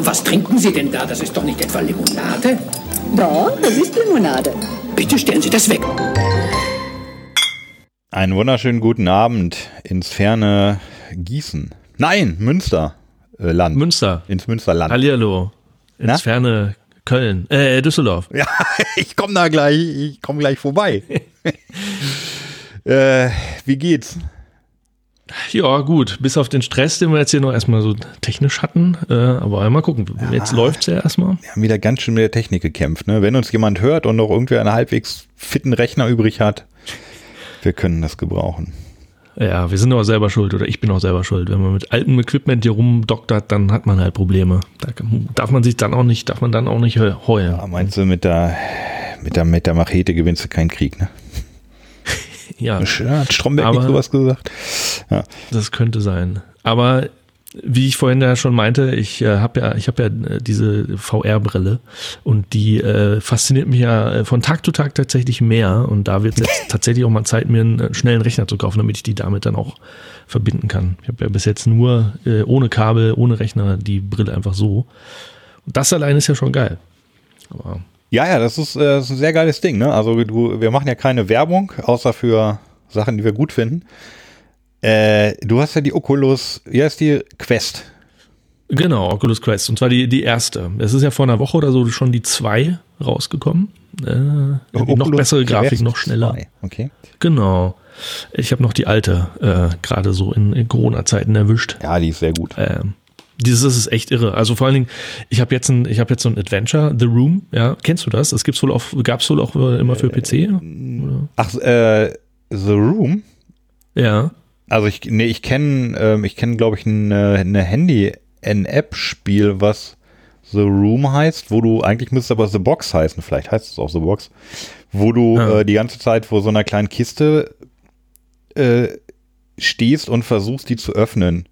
Was trinken Sie denn da? Das ist doch nicht etwa Limonade? Doch, das ist Limonade. Bitte stellen Sie das weg. Einen wunderschönen guten Abend ins ferne Gießen. Nein, Münster. Äh, Land. Münster. Ins Münsterland. Hallihallo. Ins Na? ferne Köln. Äh, Düsseldorf. Ja, ich komme da gleich, ich komme gleich vorbei. äh, wie geht's? Ja, gut. Bis auf den Stress, den wir jetzt hier noch erstmal so technisch hatten. Äh, aber mal gucken. Jetzt läuft's ja erstmal. Wir haben wieder ganz schön mit der Technik gekämpft. Ne? Wenn uns jemand hört und noch irgendwer einen halbwegs fitten Rechner übrig hat, wir können das gebrauchen. Ja, wir sind aber selber schuld oder ich bin auch selber schuld. Wenn man mit altem Equipment hier rumdoktert, dann hat man halt Probleme. Da darf man sich dann auch nicht, darf man dann auch nicht heu- heulen. Ja, meinst du, mit der, mit der, mit der Machete gewinnst du keinen Krieg, ne? Ja, Hat Stromberg nicht Aber- sowas gesagt? Ja. das könnte sein. Aber wie ich vorhin ja schon meinte, ich äh, habe ja, ich habe ja äh, diese VR-Brille und die äh, fasziniert mich ja äh, von Tag zu Tag tatsächlich mehr. Und da wird es jetzt tatsächlich auch mal Zeit, mir einen äh, schnellen Rechner zu kaufen, damit ich die damit dann auch verbinden kann. Ich habe ja bis jetzt nur äh, ohne Kabel, ohne Rechner die Brille einfach so. Und das allein ist ja schon geil. Aber Ja, ja, das ist, äh, das ist ein sehr geiles Ding. Ne? Also du, wir machen ja keine Werbung, außer für Sachen, die wir gut finden. Äh, du hast ja die Oculus, wie heißt die? Quest. Genau, Oculus Quest. Und zwar die, die erste. Es ist ja vor einer Woche oder so schon die zwei rausgekommen. Äh, noch bessere Grafik, Quest noch schneller. 2. Okay. Genau. Ich habe noch die alte, äh, gerade so in, in Corona-Zeiten erwischt. Ja, die ist sehr gut. Ähm, dieses das ist echt irre. Also vor allen Dingen, ich habe jetzt ein, ich habe jetzt so ein Adventure, The Room. Ja, kennst du das? Das gibt's wohl auch, gab's wohl auch äh, immer für PC. Oder? Ach, äh, The Room? Ja. Also ich, nee, ich kenne, ähm, ich kenne, glaube ich, eine, eine Handy, ein App-Spiel, was The Room heißt, wo du, eigentlich müsste es aber The Box heißen, vielleicht heißt es auch The Box, wo du Ja. äh, die ganze Zeit vor so einer kleinen Kiste äh, stehst und versuchst, die zu öffnen.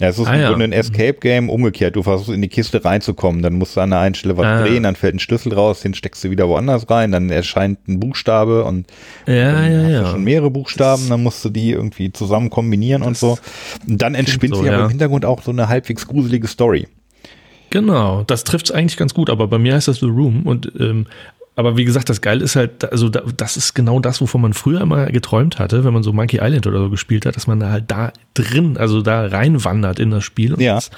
Ja, es ist Ah, im ja. Grunde ein Escape-Game umgekehrt. Du versuchst in die Kiste reinzukommen, dann musst du an der einen Stelle was Ah. drehen, dann fällt ein Schlüssel raus, den steckst du wieder woanders rein, dann erscheint ein Buchstabe und Ja, dann ja, hast du ja. schon mehrere Buchstaben, dann musst du die irgendwie zusammen kombinieren und so. Und dann entspinnt so, sich aber ja. im Hintergrund auch so eine halbwegs gruselige Story. Genau, das trifft es eigentlich ganz gut, aber bei mir heißt das The Room und ähm, aber wie gesagt, das Geile ist halt, also da, das ist genau das, wovon man früher immer geträumt hatte, wenn man so Monkey Island oder so gespielt hat, dass man da halt da drin, also da reinwandert in das Spiel. Und Ja. Das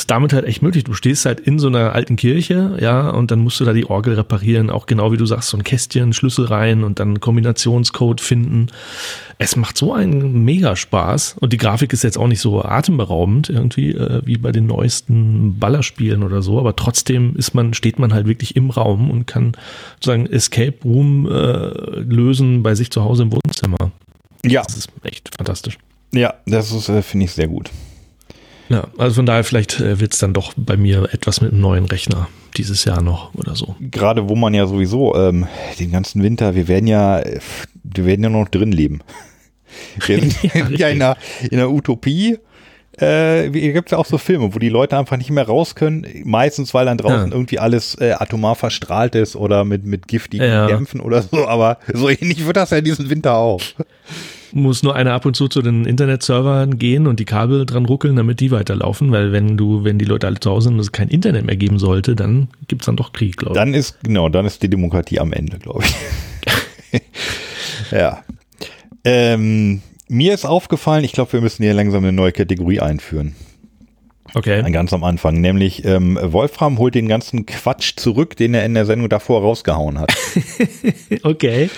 ist damit halt echt möglich. Du stehst halt in so einer alten Kirche, ja, und dann musst du da die Orgel reparieren, auch genau wie du sagst, so ein Kästchen, Schlüssel rein und dann Kombinationscode finden. Es macht so einen mega Spaß und die Grafik ist jetzt auch nicht so atemberaubend irgendwie äh, wie bei den neuesten Ballerspielen oder so, aber trotzdem ist man steht man halt wirklich im Raum und kann sozusagen Escape Room äh, lösen bei sich zu Hause im Wohnzimmer. Ja, Das ist echt fantastisch. ja, das ist, äh, finde ich sehr gut. Ja, also von daher vielleicht äh, wird es dann doch bei mir etwas mit einem neuen Rechner dieses Jahr noch oder so. Gerade wo man ja sowieso ähm, den ganzen Winter, wir werden ja, wir werden ja noch drin leben. Wir sind Ja, ja, in einer, in einer Utopie. Äh, gibt es ja auch so Filme, wo die Leute einfach nicht mehr raus können. Meistens, weil dann draußen Ja. irgendwie alles äh, atomar verstrahlt ist oder mit, mit giftigen Ja. Dämpfen oder so. Aber so ähnlich wird das ja diesen Winter auch. Muss nur einer ab und zu zu den Internetservern gehen und die Kabel dran ruckeln, damit die weiterlaufen, weil wenn du, wenn die Leute alle zu Hause sind und es kein Internet mehr geben sollte, dann gibt's dann doch Krieg, glaube ich. Dann ist, genau, dann ist die Demokratie am Ende, glaube ich. ja. Ähm, mir ist aufgefallen, ich glaube, wir müssen hier langsam eine neue Kategorie einführen. Okay. Ganz am Anfang. Nämlich, ähm, Wolfram holt den ganzen Quatsch zurück, den er in der Sendung davor rausgehauen hat. Okay.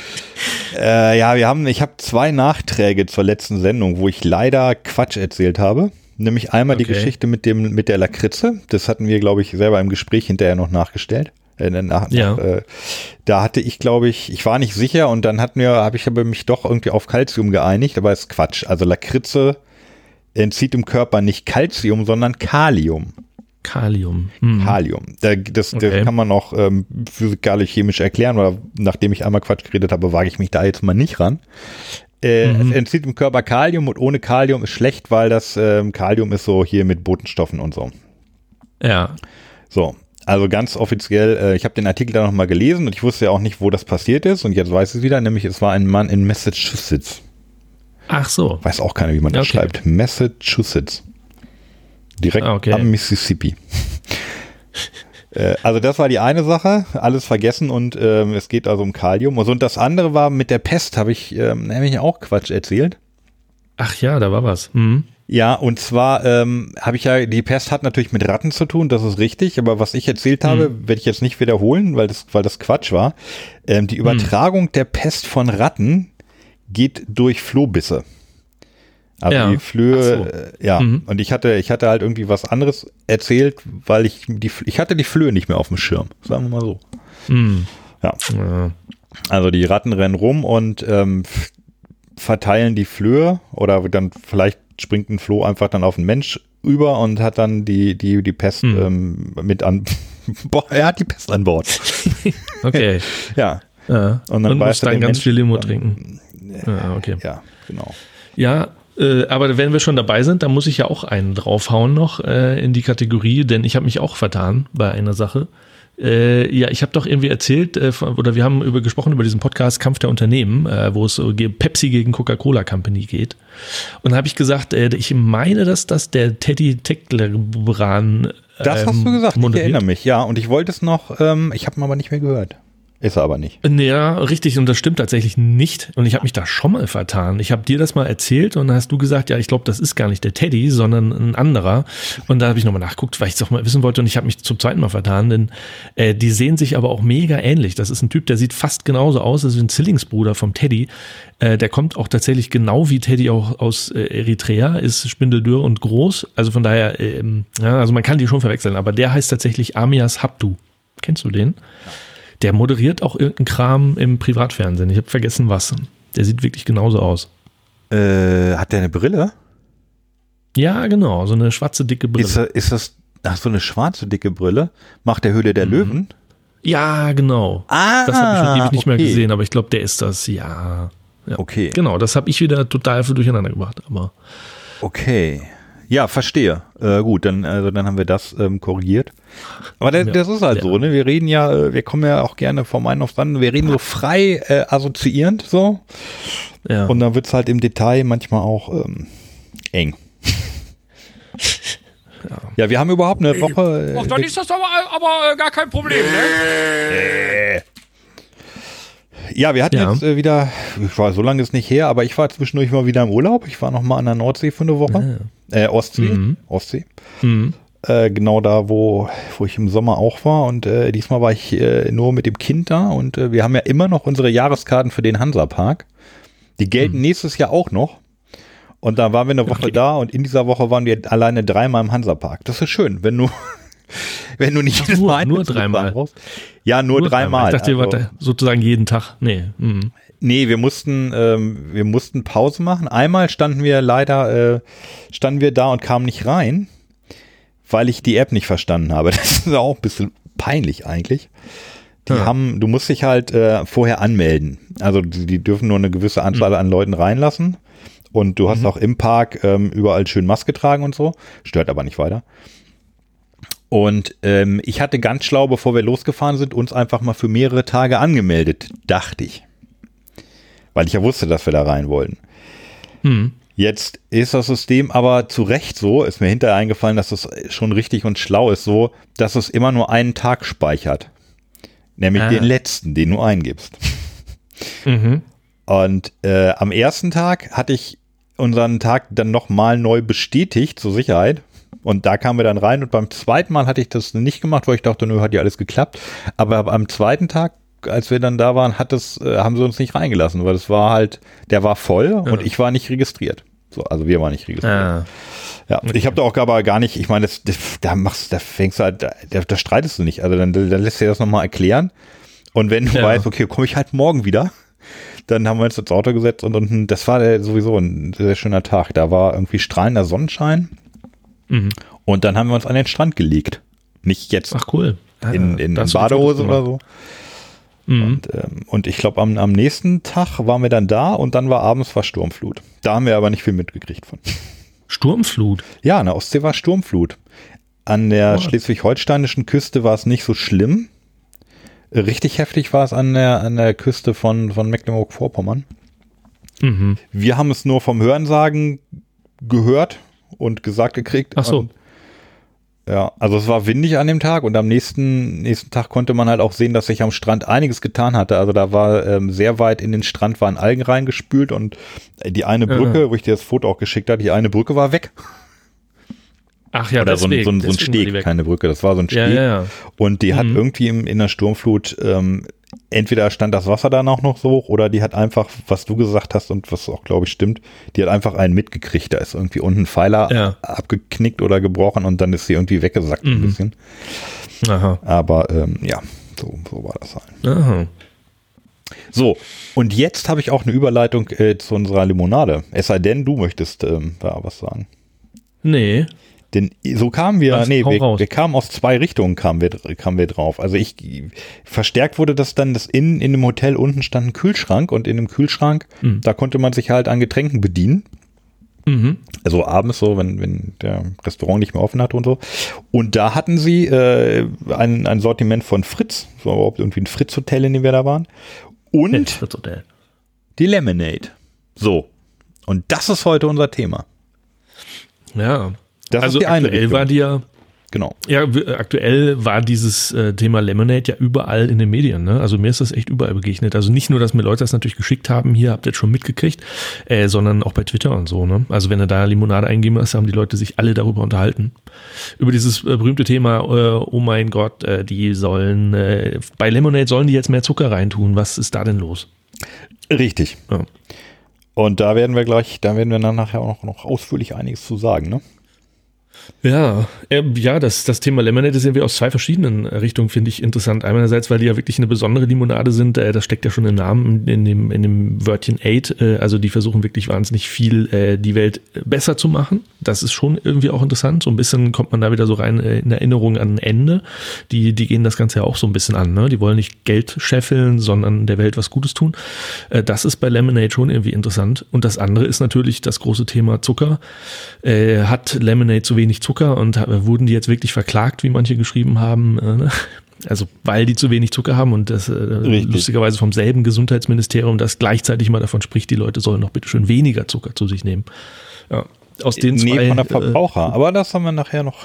äh, ja, wir haben, ich habe zwei Nachträge zur letzten Sendung, wo ich leider Quatsch erzählt habe. Nämlich einmal die Okay. Geschichte mit dem, mit der Lakritze. Das hatten wir, glaube ich, selber im Gespräch hinterher noch nachgestellt. Äh, nach, Ja. nach, äh, da hatte ich, glaube ich, ich war nicht sicher und dann hatten wir, habe ich aber mich doch irgendwie auf Calcium geeinigt, aber ist Quatsch. Also Lakritze entzieht im Körper nicht Calcium, sondern Kalium. Kalium. Hm. Kalium. Da, das, Okay. das kann man auch ähm, physikalisch-chemisch erklären, oder nachdem ich einmal Quatsch geredet habe, wage ich mich da jetzt mal nicht ran. Äh, Mhm. Es entzieht im Körper Kalium und ohne Kalium ist schlecht, weil das ähm, Kalium ist so hier mit Botenstoffen und so. Ja. So, also ganz offiziell, äh, ich habe den Artikel da nochmal gelesen und ich wusste ja auch nicht, wo das passiert ist und jetzt weiß ich es wieder, nämlich es war ein Mann in Massachusetts. Ach so. Weiß auch keiner, wie man das Okay. schreibt. Massachusetts. Direkt Ah, okay. am Mississippi. Äh, Also das war die eine Sache, alles vergessen und ähm, es geht also um Kalium. Und das andere war mit der Pest, habe ich ähm, nämlich auch Quatsch erzählt. Ach ja, da war was. Mhm. Ja, und zwar ähm, habe ich ja, die Pest hat natürlich mit Ratten zu tun, das ist richtig, aber was ich erzählt habe, werde ich jetzt nicht wiederholen, weil das, weil das Quatsch war. Ähm, die Übertragung der Pest von Ratten geht durch Flohbisse. Also Ja. die Flöhe, so. äh, ja, Mhm. und ich hatte, ich hatte halt irgendwie was anderes erzählt, weil ich die, ich hatte die Flöhe nicht mehr auf dem Schirm, sagen wir mal so. Mhm. Ja. Ja. Also die Ratten rennen rum und ähm, verteilen die Flöhe oder dann vielleicht springt ein Floh einfach dann auf einen Mensch über und hat dann die, die, die Pest Hm. ähm, mit an. Boah, er hat die Pest an Bord. Okay. Ja, Ja. Und Und, dann muss beißt er dann ganz Menschen viel Limo dann- trinken. Ja, okay. ja, genau. Ja, äh, aber wenn wir schon dabei sind, dann muss ich ja auch einen draufhauen noch äh, in die Kategorie, denn ich habe mich auch vertan bei einer Sache. Äh, ja, ich habe doch irgendwie erzählt, äh, oder wir haben über gesprochen über diesen Podcast Kampf der Unternehmen, äh, wo es Pepsi gegen Coca-Cola Company geht. Und da habe ich gesagt, äh, ich meine, dass das der Teddy Teckleran Das hast ähm, du gesagt, ich moderiert. erinnere mich, ja. Und ich wollte es noch, ähm, ich habe ihn aber nicht mehr gehört. Ist er aber nicht. Ja, richtig, und das stimmt tatsächlich nicht. Und ich habe mich da schon mal vertan. Ich habe dir das mal erzählt und dann hast du gesagt, ja, ich glaube, das ist gar nicht der Teddy, sondern ein anderer. Und da habe ich nochmal nachgeguckt, weil ich es auch mal wissen wollte und ich habe mich zum zweiten Mal vertan, denn äh, die sehen sich aber auch mega ähnlich. Das ist ein Typ, der sieht fast genauso aus, das ist ein Zwillingsbruder vom Teddy. Äh, der kommt auch tatsächlich genau wie Teddy auch aus äh, Eritrea, ist spindeldürr und groß. Also von daher, ähm, ja, also man kann die schon verwechseln, aber der heißt tatsächlich Amias Habdu. Kennst du den? Der moderiert auch irgendeinen Kram im Privatfernsehen. Ich habe vergessen was. Der sieht wirklich genauso aus. Äh, hat der eine Brille? Ja, genau. So eine schwarze, dicke Brille. Ist, ist das, ach so eine schwarze dicke Brille? Macht der Höhle Mhm. der Löwen? ja, genau. Ah, Das habe ich schon ewig nicht mehr okay. gesehen, aber ich glaube, der ist das. Ja. ja. Okay. Genau, das habe ich wieder total für durcheinander gebracht. Aber Okay. Ja, verstehe. Äh, gut, dann, also dann haben wir das ähm, korrigiert. Aber das, Ja. das ist halt Ja. so, ne? Wir reden ja, äh, wir kommen ja auch gerne vom einen aufs andere. Wir reden so frei äh, assoziierend so. ja. Und dann wird's halt im Detail manchmal auch ähm, eng. Ja, wir haben überhaupt eine Woche. Ach, Äh, dann ist das aber, aber äh, gar kein Problem, ne? Ja, wir hatten Ja. jetzt äh, wieder, ich war so lange ist nicht her, aber ich war zwischendurch mal wieder im Urlaub. Ich war noch mal an der Nordsee für eine Woche. Äh, Ostsee. Mhm. Ostsee. Mhm. Äh, genau da, wo, wo ich im Sommer auch war. Und äh, diesmal war ich äh, nur mit dem Kind da. Und äh, wir haben ja immer noch unsere Jahreskarten für den Hansapark. Die gelten nächstes Jahr auch noch. Und da waren wir eine Woche Okay. da und in dieser Woche waren wir alleine dreimal im Hansapark. Das ist schön, wenn du, wenn du nicht jedes nur- nur dreimal. brauchst. Ja, nur, dreimal. Ich dachte, ihr wart Also- sozusagen jeden Tag. Nee. Mhm. Nee, wir mussten, ähm, wir mussten Pause machen. Einmal standen wir leider, äh, standen wir da und kamen nicht rein, weil ich die App nicht verstanden habe. Das ist auch ein bisschen peinlich eigentlich. Die Ja. haben, du musst dich halt äh, vorher anmelden. Also die, die dürfen nur eine gewisse Anzahl an Leuten reinlassen. Und du hast auch im Park ähm, überall schön Maske tragen und so. Stört aber nicht weiter. Und ähm, ich hatte ganz schlau, bevor wir losgefahren sind, uns einfach mal für mehrere Tage angemeldet, dachte ich. Weil ich ja wusste, dass wir da rein wollten. Hm. Jetzt ist das System aber zu Recht so, ist mir hinterher eingefallen, dass es schon richtig und schlau ist, so, dass es immer nur einen Tag speichert. Nämlich Ah. den letzten, den du eingibst. Mhm. Und äh, am ersten Tag hatte ich unseren Tag dann nochmal neu bestätigt zur Sicherheit. Und da kamen wir dann rein und beim zweiten Mal hatte ich das nicht gemacht, weil ich dachte, nö, hat ja alles geklappt. Aber am zweiten Tag, als wir dann da waren, hat es, äh, haben sie uns nicht reingelassen, weil es war halt, der war voll und ich war nicht registriert. So, also wir waren nicht registriert. Ah. Ja, ich habe da auch aber gar nicht, ich meine, das, das, da machst, da fängst du halt, da, da streitest du nicht. Also dann, dann lässt dir das nochmal erklären. Und wenn du Ja. weißt, okay, komme ich halt morgen wieder, dann haben wir uns ins Auto gesetzt und, und das war der, sowieso ein sehr schöner Tag. Da war irgendwie strahlender Sonnenschein Mhm. und dann haben wir uns an den Strand gelegt. Nicht jetzt Ach cool. In, in Badehose oder so. Mhm. Und, ähm, und ich glaube, am, am nächsten Tag waren wir dann da und dann war abends war Sturmflut. Da haben wir aber nicht viel mitgekriegt von. Sturmflut. Ja, an der Ostsee war Sturmflut. An der What? schleswig-holsteinischen Küste war es nicht so schlimm. Richtig heftig war es an der, an der Küste von, von Mecklenburg-Vorpommern. Mhm. Wir haben es nur vom Hörensagen gehört und gesagt gekriegt. Ach so. Und, ja, also es war windig an dem Tag und am nächsten, nächsten Tag konnte man halt auch sehen, dass sich am Strand einiges getan hatte. Also da war ähm, sehr weit in den Strand waren Algen reingespült und die eine Brücke, Ja. wo ich dir das Foto auch geschickt habe, die eine Brücke war weg. Ach ja, Oder so ein, deswegen, so ein, so ein war die Steg, keine Brücke, das war so ein Steg. Ja, ja. Und die hat Mhm. irgendwie im, in der Sturmflut, ähm, entweder stand das Wasser dann auch noch so hoch oder die hat einfach, was du gesagt hast und was auch glaube ich stimmt, die hat einfach einen mitgekriegt. Da ist irgendwie unten ein Pfeiler Ja. abgeknickt oder gebrochen und dann ist sie irgendwie weggesackt ein Mhm. bisschen. Aha. Aber ähm, ja, so, so war das halt. Aha. So, und jetzt habe ich auch eine Überleitung äh, zu unserer Limonade. Es sei denn, du möchtest ähm, da was sagen. Nee. Denn so kamen wir, Lass, nee, wir, wir kamen aus zwei Richtungen, kamen wir, kamen wir drauf. Also ich, verstärkt wurde das dann, dass in, in dem Hotel unten stand ein Kühlschrank und in dem Kühlschrank, Mhm. da konnte man sich halt an Getränken bedienen. Mhm. Also abends so, wenn, wenn der Restaurant nicht mehr offen hatte und so. Und da hatten sie äh, ein, ein Sortiment von Fritz, so überhaupt irgendwie ein Fritz-Hotel, in dem wir da waren. Und Fritz Hotel. die Lemonade. So. Und das ist heute unser Thema. Ja. Das also ist die eine aktuell Richtung. war die ja, Genau. ja, aktuell war dieses äh, Thema Lemonade ja überall in den Medien. Ne? Also mir ist das echt überall begegnet. Also nicht nur, dass mir Leute das natürlich geschickt haben, hier habt ihr jetzt schon mitgekriegt, äh, sondern auch bei Twitter und so. Ne? Also wenn du da Limonade eingeben hast, haben die Leute sich alle darüber unterhalten. Über dieses äh, berühmte Thema, äh, oh mein Gott, äh, die sollen, äh, bei Lemonade sollen die jetzt mehr Zucker reintun. Was ist da denn los? Richtig. Ja. Und da werden wir gleich, da werden wir dann nachher auch noch, noch ausführlich einiges zu sagen, ne? Ja, äh, ja, das, das Thema Lemonade ist irgendwie aus zwei verschiedenen Richtungen, finde ich interessant. Einerseits, weil die ja wirklich eine besondere Limonade sind, äh, das steckt ja schon im Namen, in dem, in dem Wörtchen Aid, äh, also die versuchen wirklich wahnsinnig viel, äh, die Welt besser zu machen. Das ist schon irgendwie auch interessant. So ein bisschen kommt man da wieder so rein äh, in Erinnerung an Ende. Die, die gehen das Ganze ja auch so ein bisschen an, ne? Die wollen nicht Geld scheffeln, sondern der Welt was Gutes tun. Äh, das ist bei Lemonade schon irgendwie interessant. Und das andere ist natürlich das große Thema Zucker. Äh, hat Lemonade zu wenig Zucker und wurden die jetzt wirklich verklagt, wie manche geschrieben haben? Äh, ne? Also weil die zu wenig Zucker haben und das äh, Richtig. lustigerweise vom selben Gesundheitsministerium, das gleichzeitig mal davon spricht, die Leute sollen doch bitte schön weniger Zucker zu sich nehmen. Ja, aus den nee, zwei, von der äh, Verbraucher. Aber das haben wir nachher noch.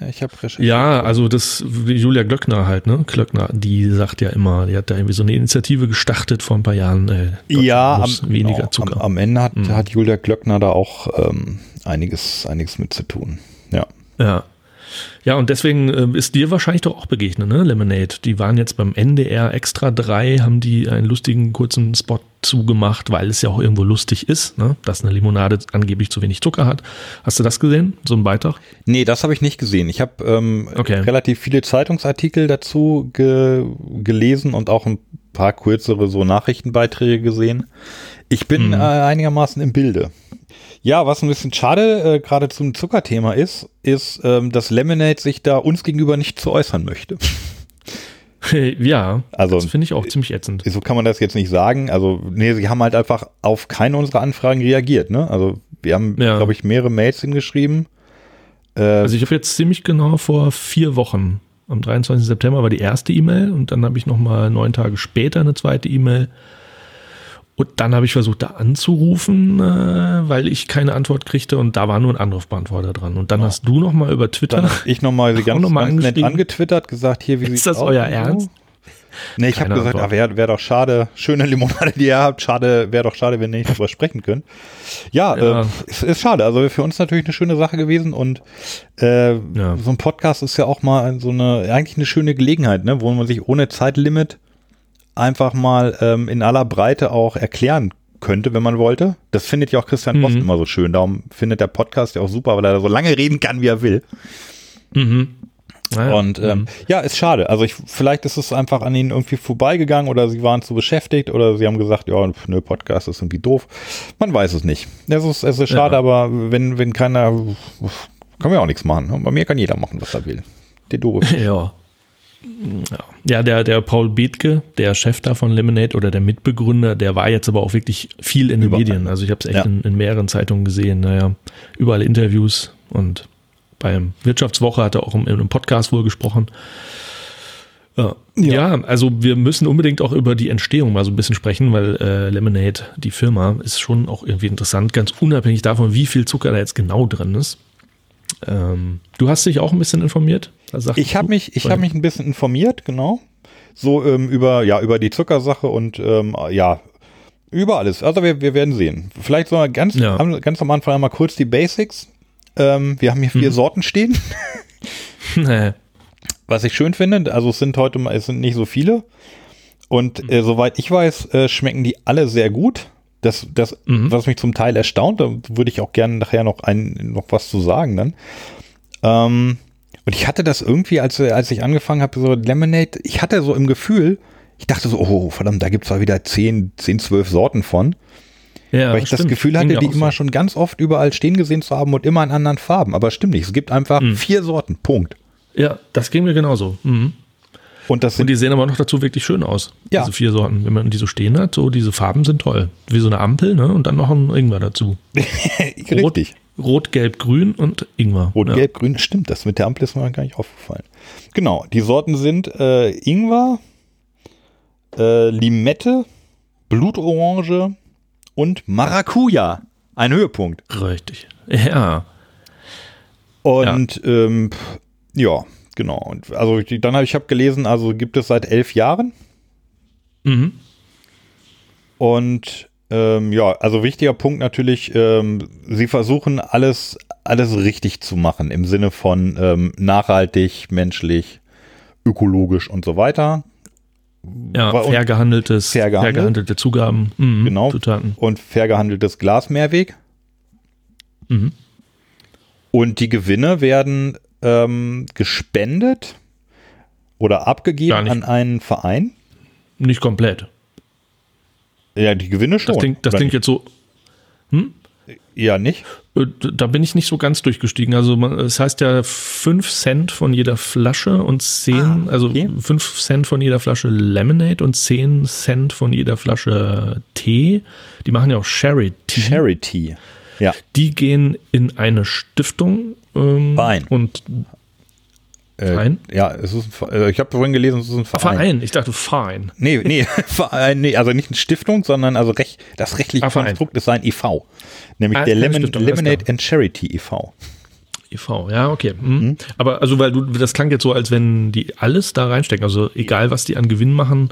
Ja, ich habe recherchiert. ja, also das Julia Glöckner halt, ne? Glöckner, die sagt ja immer, die hat da irgendwie so eine Initiative gestartet vor ein paar Jahren. Äh, ja am, weniger genau, Zucker. Am, am Ende hat, Mhm. hat Julia Glöckner da auch ähm, einiges, einiges mit zu tun. Ja. Ja. Ja, und deswegen äh, ist dir wahrscheinlich doch auch begegnet, ne? Lemonade. Die waren jetzt beim NDR Extra 3, haben die einen lustigen kurzen Spot zugemacht, weil es ja auch irgendwo lustig ist, ne? dass eine Limonade angeblich zu wenig Zucker hat. Hast du das gesehen? So ein Beitrag? Nee, das habe ich nicht gesehen. Ich habe ähm, Okay. relativ viele Zeitungsartikel dazu ge gelesen und auch ein paar kürzere so Nachrichtenbeiträge gesehen. Ich bin Mhm. äh, einigermaßen im Bilde. Ja, was ein bisschen schade äh, gerade zum Zuckerthema ist, ist, ähm, dass Lemonade sich da uns gegenüber nicht zu äußern möchte. ja, Also- das finde ich auch ziemlich ätzend. So kann man das jetzt nicht sagen. Also, nee, sie haben halt einfach auf keine unserer Anfragen reagiert, ne? Also, wir haben, Ja. glaube ich, mehrere Mails hingeschrieben. Äh, Also ich habe jetzt ziemlich genau vor vier Wochen, am 23. September war die erste E-Mail und dann habe ich nochmal neun Tage später eine zweite E-Mail. Und dann habe ich versucht, da anzurufen, äh, weil ich keine Antwort kriegte und da war nur ein Anrufbeantworter dran. Und dann hast du nochmal über Twitter. Dann ich nochmal ganz, noch mal ganz nett angetwittert, gesagt, hier, wie Ist das euer. Ernst? Nee, ich habe gesagt, ah, wäre wär doch schade, schöne Limonade, die ihr habt, schade, wäre doch schade, wenn ihr nicht drüber sprechen könnt. Ja, Ja. Äh, ist, ist schade. Also für uns natürlich eine schöne Sache gewesen und äh, Ja. so ein Podcast ist ja auch mal so eine, eigentlich eine schöne Gelegenheit, ne, wo man sich ohne Zeitlimit einfach mal ähm, in aller Breite auch erklären könnte, wenn man wollte. Das findet ja auch Christian Mhm. Post immer so schön. Darum findet der Podcast ja auch super, weil er da so lange reden kann, wie er will. Mhm. Naja, Und ähm, ja, ist schade. Also ich, vielleicht ist es einfach an ihnen irgendwie vorbeigegangen oder sie waren zu beschäftigt oder sie haben gesagt, ja, nö, Podcast ist irgendwie doof. Man weiß es nicht. Es ist, es ist schade, Ja. aber wenn, wenn keiner, kann man ja auch nichts machen. Bei mir kann jeder machen, was er will. Der doof. Ja. Ja, der, der Paul Bethke, der Chef da von Lemonade oder der Mitbegründer, der war jetzt aber auch wirklich viel in den Überall. Medien. Also ich habe es echt Ja. in, in mehreren Zeitungen gesehen. Naja, überall Interviews und beim Wirtschaftswoche hat er auch in einem Podcast wohl gesprochen. Ja. ja. also wir müssen unbedingt auch über die Entstehung mal so ein bisschen sprechen, weil äh, Lemonade, die Firma, ist schon auch irgendwie interessant, ganz unabhängig davon, wie viel Zucker da jetzt genau drin ist. Ähm, du hast dich auch ein bisschen informiert? Ich habe mich, ich habe mich ein bisschen informiert, genau. So ähm, über, ja, über die Zuckersache und ähm, ja, über alles. Also wir, wir werden sehen. Vielleicht so ganz, ja. ganz am Anfang einmal kurz die Basics. Ähm, wir haben hier vier hm. Sorten stehen. nee. Was ich schön finde, also es sind heute mal, es sind nicht so viele. Und äh, soweit ich weiß, äh, schmecken die alle sehr gut. Das, das, mhm. was mich zum Teil erstaunt, da würde ich auch gerne nachher noch ein, noch was zu sagen dann. Ähm, und ich hatte das irgendwie, als, als ich angefangen habe, so Lemonade, ich hatte so im Gefühl, ich dachte so, oh, verdammt, da gibt es wieder 10, 10, 12 Sorten von. Ja, weil ich stimmt. das Gefühl hatte, die immer so. schon ganz oft überall stehen gesehen zu haben und immer in anderen Farben. Aber stimmt nicht. Es gibt einfach mhm. vier Sorten. Punkt. Ja, das ging mir genauso. Mhm. Und, das und die sehen aber noch dazu wirklich schön aus. Ja. Diese vier Sorten. Wenn man die so stehen hat, so diese Farben sind toll. Wie so eine Ampel, ne? Und dann noch ein Ingwer dazu. Richtig. Rot, Rot, Gelb, Grün und Ingwer. Rot, ja. Gelb, Grün, stimmt. Das mit der Ampel ist mir gar nicht aufgefallen. Genau. Die Sorten sind äh, Ingwer, äh, Limette, Blutorange und Maracuja. Ein Höhepunkt. Richtig. Ja. Und ja, ähm, ja genau. Und also dann habe ich habe gelesen, also gibt es seit elf Jahren. Mhm. Und ähm, ja, also wichtiger Punkt natürlich, ähm, sie versuchen alles, alles richtig zu machen im Sinne von ähm, nachhaltig, menschlich, ökologisch und so weiter. Ja, fair gehandeltes, fair, gehandelt. fair gehandelte Zugaben. Mhm, genau. Zutaten. Und fair gehandeltes Glasmehrweg. Mhm. Und die Gewinne werden ähm, gespendet oder abgegeben an einen Verein? Nicht komplett. Ja, die Gewinne schon. Das klingt, das klingt jetzt so. Hm? Ja, nicht? Äh, da bin ich nicht so ganz durchgestiegen. Also es heißt ja 5 Cent von jeder Flasche und 10, ah, also okay. also 5 Cent von jeder Flasche Lemonade und 10 Cent von jeder Flasche Tee. Die machen ja auch Charity. Charity. Ja. Die gehen in eine Stiftung ähm, Verein. Und äh, Verein? Ja, es ist ein, äh, ich habe vorhin gelesen, es ist ein Verein. Verein, ich dachte Verein. Nee, nee, Verein, nee, also nicht eine Stiftung, sondern also recht, das rechtliche ah, Konstrukt ist sein e.V. Nämlich ah, der Lemon, Stiftung, Lemonade and Charity e.V. e.V., ja, okay. Mhm. Mhm. Aber also, weil du, das klang jetzt so, als wenn die alles da reinstecken, also egal, was die an Gewinn machen,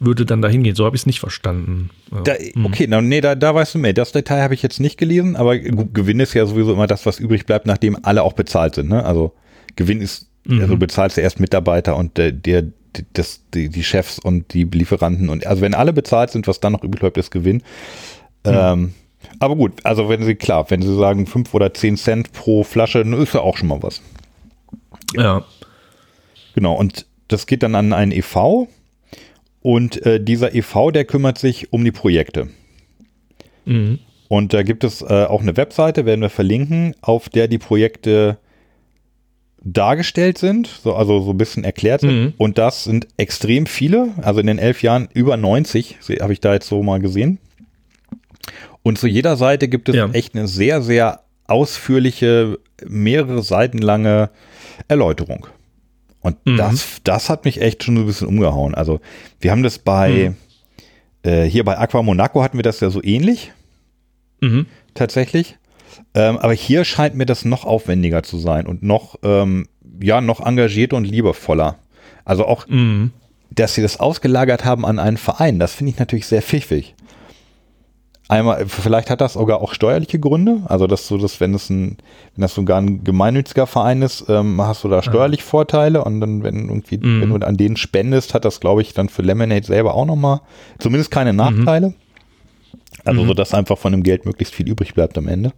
würde dann dahin gehen. So habe ich es nicht verstanden. Da, hm. okay, na, nee, da, da weißt du mehr. Das Detail habe ich jetzt nicht gelesen, aber Gewinn ist ja sowieso immer das, was übrig bleibt, nachdem alle auch bezahlt sind. Ne? Also Gewinn ist, mhm. also bezahlst du erst Mitarbeiter und der, der das, die, die Chefs und die Lieferanten und also wenn alle bezahlt sind, was dann noch übrig bleibt, ist Gewinn. Mhm. Ähm, aber gut, also wenn sie, klar, wenn sie sagen fünf oder zehn Cent pro Flasche, dann ist ja auch schon mal was. Ja. Genau, und das geht dann an einen e.V., und äh, dieser EV, der kümmert sich um die Projekte. Mhm. Und da gibt es äh, auch eine Webseite, werden wir verlinken, auf der die Projekte dargestellt sind, so, also so ein bisschen erklärt sind. Mhm. Und das sind extrem viele, also in den elf Jahren über 90, habe ich da jetzt so mal gesehen. Und zu jeder Seite gibt es ja. echt eine sehr, sehr ausführliche, mehrere Seiten lange Erläuterung. Und mhm. das, das hat mich echt schon so ein bisschen umgehauen. Also wir haben das bei, mhm. äh, hier bei Aqua Monaco hatten wir das ja so ähnlich. Mhm. Tatsächlich. Ähm, aber hier scheint mir das noch aufwendiger zu sein und noch, ähm, ja, noch engagierter und liebevoller. Also auch, mhm. dass sie das ausgelagert haben an einen Verein, das finde ich natürlich sehr pfiffig. Einmal, vielleicht hat das sogar auch steuerliche Gründe, also dass du das, wenn es ein, wenn das sogar ein gemeinnütziger Verein ist, ähm, hast du da steuerlich. Vorteile und dann, wenn irgendwie, mhm. wenn du an denen spendest, hat das, glaube ich, dann für Lemonade selber auch nochmal zumindest keine mhm. Nachteile. Mhm. Also, so dass einfach von dem Geld möglichst viel übrig bleibt am Ende.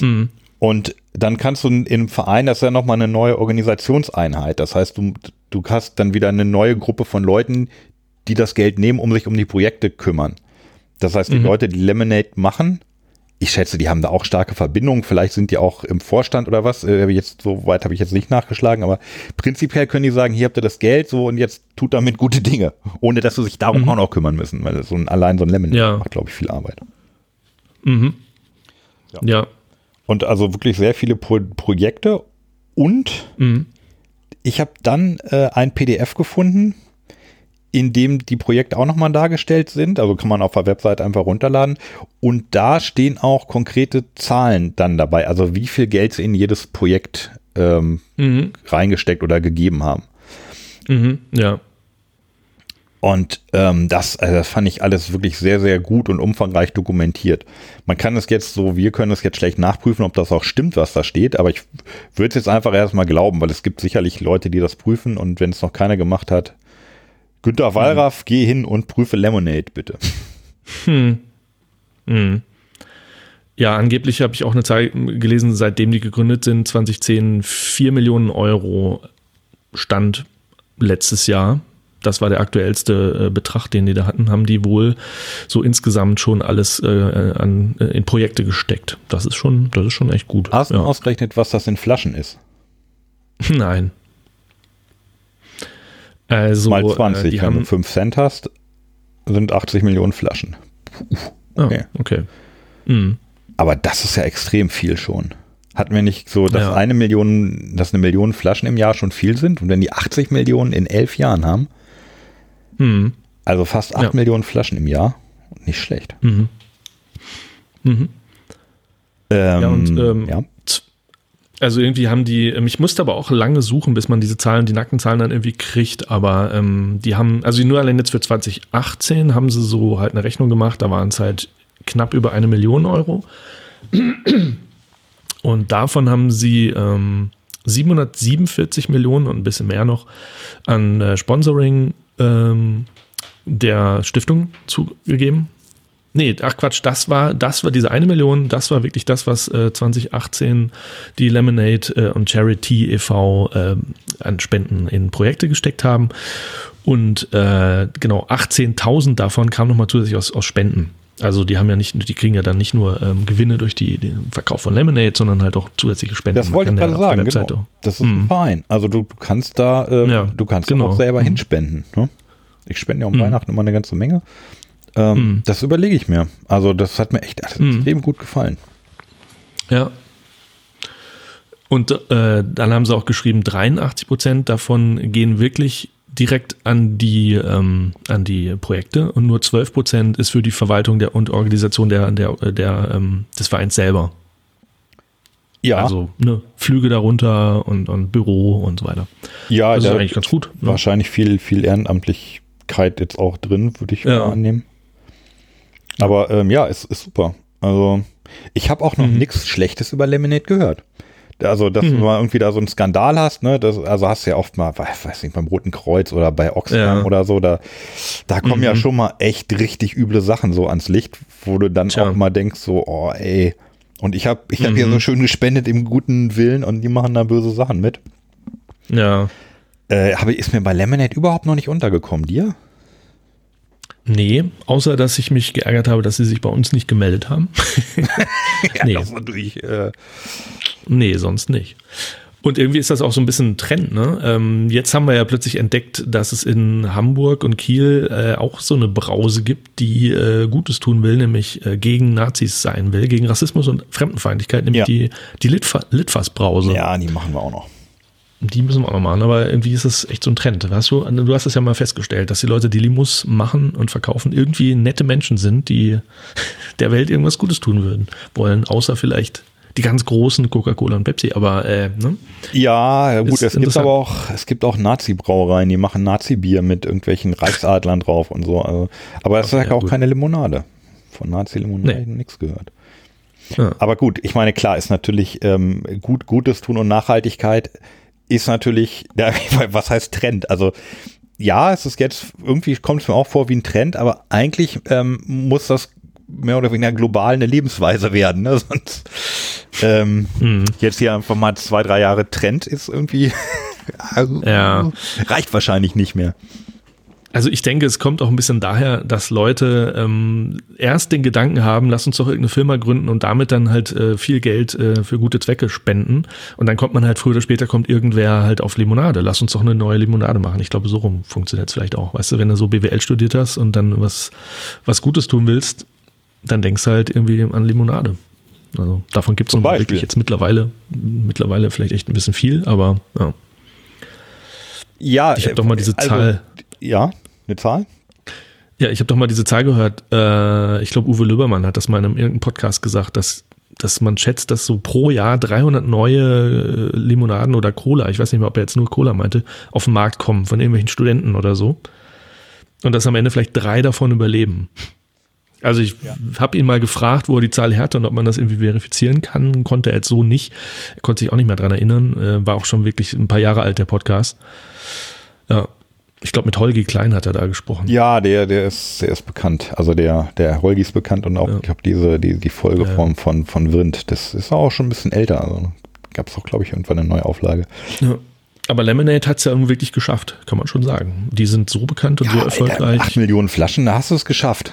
Mhm. Und dann kannst du im Verein, das ist ja nochmal eine neue Organisationseinheit. Das heißt, du, du hast dann wieder eine neue Gruppe von Leuten, die das Geld nehmen, um sich um die Projekte kümmern. Das heißt, die mhm. Leute, die Lemonade machen, ich schätze, die haben da auch starke Verbindungen. Vielleicht sind die auch im Vorstand oder was. Äh, jetzt, so weit habe ich jetzt nicht nachgeschlagen, aber prinzipiell können die sagen, hier habt ihr das Geld so und jetzt tut damit gute Dinge, ohne dass sie sich darum mhm. auch noch kümmern müssen, weil so ein, allein so ein Lemonade ja. macht, glaube ich, viel Arbeit. Mhm. Ja. ja. Und also wirklich sehr viele Pro Projekte und mhm. ich habe dann äh, ein PDF gefunden, in dem die Projekte auch nochmal dargestellt sind. Also kann man auf der Website einfach runterladen. Und da stehen auch konkrete Zahlen dann dabei. Also wie viel Geld sie in jedes Projekt ähm, Mhm. reingesteckt oder gegeben haben. Mhm. Ja. Und ähm, das, also das fand ich alles wirklich sehr, sehr gut und umfangreich dokumentiert. Man kann es jetzt so, wir können es jetzt schlecht nachprüfen, ob das auch stimmt, was da steht, aber ich würde es jetzt einfach erstmal glauben, weil es gibt sicherlich Leute, die das prüfen und wenn es noch keiner gemacht hat, Günter Wallraff, geh hin und prüfe Lemonade, bitte. Hm. Hm. Ja, angeblich habe ich auch eine Zahl gelesen, seitdem die gegründet sind, 2010 4 Millionen Euro Stand letztes Jahr. Das war der aktuellste äh, Betrag, den die da hatten, haben die wohl so insgesamt schon alles äh, an, äh, in Projekte gesteckt. Das ist schon, das ist schon echt gut. Hast du Ja. ausgerechnet, was das in Flaschen ist? Nein. Also, Mal äh, 20, die wenn du haben, 5 Cent hast, sind 80 Millionen Flaschen. ah, okay. okay. Mhm. Aber das ist ja extrem viel schon. Hatten wir nicht so, dass Ja. eine Million, dass eine Million Flaschen im Jahr schon viel sind? Und wenn die 80 Millionen in elf Jahren haben, Mhm. also fast 8 Ja. Millionen Flaschen im Jahr, nicht schlecht. Mhm. Mhm. Ähm, Ja, und ähm, ja. Also irgendwie haben die, ähm, ich musste aber auch lange suchen, bis man diese Zahlen, die nackten Zahlen dann irgendwie kriegt, aber ähm, die haben, also nur allein jetzt für 2018 haben sie so halt eine Rechnung gemacht, da waren es halt knapp über eine Million Euro. Und davon haben sie ähm, 747 Millionen und ein bisschen mehr noch an äh, Sponsoring ähm, der Stiftung zugegeben. Nee, ach Quatsch, das war, das war diese eine Million, das war wirklich das, was äh, 2018 die Lemonade äh, und Charity e.V. Äh, an Spenden in Projekte gesteckt haben. Und äh, genau, 18.000 davon kamen nochmal zusätzlich aus, aus Spenden. Also die haben ja nicht, die kriegen ja dann nicht nur ähm, Gewinne durch die, den Verkauf von Lemonade, sondern halt auch zusätzliche Spenden. Das wollte ich gerade ja sagen, genau. Das ist ein Mhm. Verein. Also du, du kannst da, ähm, Ja, du kannst genau. auch selber Mhm. hinspenden. Ne? Ich spende ja um Mhm. Weihnachten immer eine ganze Menge. Ähm, Mhm. Das überlege ich mir. Also das hat mir echt alles Mhm. extrem gut gefallen. Ja. Und äh, dann haben sie auch geschrieben, 83 Prozent davon gehen wirklich direkt an die, ähm, an die Projekte und nur 12 Prozent ist für die Verwaltung der, und Organisation der, der, der, ähm, des Vereins selber. Ja, Also ne, Flüge darunter und, und Büro und so weiter. ja, Das ist eigentlich ganz gut. Ne? wahrscheinlich viel, viel Ehrenamtlichkeit jetzt auch drin, würde ich Ja. mal annehmen. Aber ähm, ja, es ist super. Also ich habe auch noch Mhm. nichts Schlechtes über Lemonade gehört. Also, dass Mhm. du mal irgendwie da so einen Skandal hast, ne? Das, also hast du ja oft mal, weiß nicht, beim Roten Kreuz oder bei Oxfam Ja. oder so, da, da kommen ja Mhm. schon mal echt richtig üble Sachen so ans Licht, wo du dann Tja. auch mal denkst, so, oh ey. Und ich habe ich hab hier Mhm. so schön gespendet im guten Willen und die machen da böse Sachen mit. Ja. Äh, aber ist mir bei Lemonade überhaupt noch nicht untergekommen, dir? Nee, außer dass ich mich geärgert habe, dass sie sich bei uns nicht gemeldet haben. nee. das ist natürlich, äh, Nee, sonst nicht. Und irgendwie ist das auch so ein bisschen ein Trend. Ne? Ähm, jetzt haben wir ja plötzlich entdeckt, dass es in Hamburg und Kiel äh, auch so eine Brause gibt, die äh, Gutes tun will, nämlich äh, gegen Nazis sein will, gegen Rassismus und Fremdenfeindlichkeit, nämlich Ja. die, die Litfa Litfaß-Brause. ja, die machen wir auch noch. Die müssen wir auch noch machen, aber irgendwie ist das echt so ein Trend. Hast du, du hast es ja mal festgestellt, dass die Leute, die Limos machen und verkaufen, irgendwie nette Menschen sind, die der Welt irgendwas Gutes tun würden, wollen, außer vielleicht die ganz großen Coca-Cola und Pepsi, aber äh, ne? Ja, gut, Ist es gibt aber auch, es gibt auch Nazi-Brauereien, die machen Nazi-Bier mit irgendwelchen Reichsadlern drauf und so. Also, aber es ist ja, auch gut. keine Limonade. Von Nazi-Limonade Nee. nichts gehört. Ja. Aber gut, ich meine, klar, ist natürlich ähm, gut, Gutes tun und Nachhaltigkeit ist natürlich, ja, was heißt Trend? Also ja, es ist jetzt, irgendwie kommt es mir auch vor wie ein Trend, aber eigentlich ähm, muss das mehr oder weniger global eine Lebensweise werden. Ne? Sonst ähm, Mhm. jetzt hier einfach mal zwei, drei Jahre Trend ist irgendwie also, Ja. reicht wahrscheinlich nicht mehr. Also ich denke, es kommt auch ein bisschen daher, dass Leute ähm, erst den Gedanken haben, lass uns doch irgendeine Firma gründen und damit dann halt äh, viel Geld äh, für gute Zwecke spenden. Und dann kommt man halt früher oder später kommt irgendwer halt auf Limonade. Lass uns doch eine neue Limonade machen. Ich glaube, so rum funktioniert es vielleicht auch. Weißt du, wenn du so BWL studiert hast und dann was, was Gutes tun willst, dann denkst du halt irgendwie an Limonade. Also davon gibt es wirklich jetzt mittlerweile, mittlerweile vielleicht echt ein bisschen viel, aber ja. Ja, Ich habe doch mal diese also, Zahl. Ja, eine Zahl? Ja, ich habe doch mal diese Zahl gehört. Äh, ich glaube, Uwe Lübbermann hat das mal in einem irgendeinem Podcast gesagt, dass, dass man schätzt, dass so pro Jahr 300 neue äh, Limonaden oder Cola, ich weiß nicht mehr, ob er jetzt nur Cola meinte, auf den Markt kommen von irgendwelchen Studenten oder so. Und dass am Ende vielleicht drei davon überleben. Also ich habe ihn mal gefragt, wo er die Zahl her und ob man das irgendwie verifizieren kann. Konnte er jetzt so nicht. Er konnte sich auch nicht mehr dran erinnern. Äh, war auch schon wirklich ein paar Jahre alt, der Podcast. Ja. Ich glaube, mit Holgi Klein hat er da gesprochen. Ja, der, der ist, der ist bekannt. Also der, der Holgi ist bekannt und auch, Ja. ich habe diese, die, die Folge Ja. von, von, Wind. Das ist auch schon ein bisschen älter. Also gab es auch, glaube ich, irgendwann eine neue Auflage. Ja. Aber Lemonade hat es ja irgendwie wirklich geschafft, kann man schon sagen. Die sind so bekannt und so Alter, erfolgreich. acht Millionen Flaschen, da hast du es geschafft.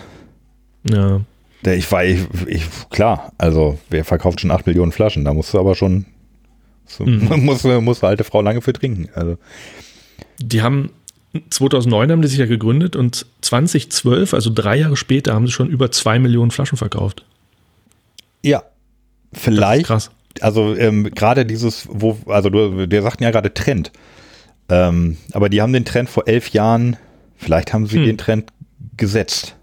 ja. Der, ich war, ich, ich, klar, also wer verkauft schon 8 Millionen Flaschen? Da musst du aber schon, so, Mhm. muss, muss eine alte Frau lange für trinken. Also, Die haben 2009 haben die sich ja gegründet und 2012, also drei Jahre später, haben sie schon über zwei Millionen Flaschen verkauft. ja, Das ist vielleicht, krass. also ähm, gerade dieses, wo, also du, wir sagten ja gerade Trend. Ähm, aber die haben den Trend vor elf Jahren, vielleicht haben sie Hm. den Trend gesetzt.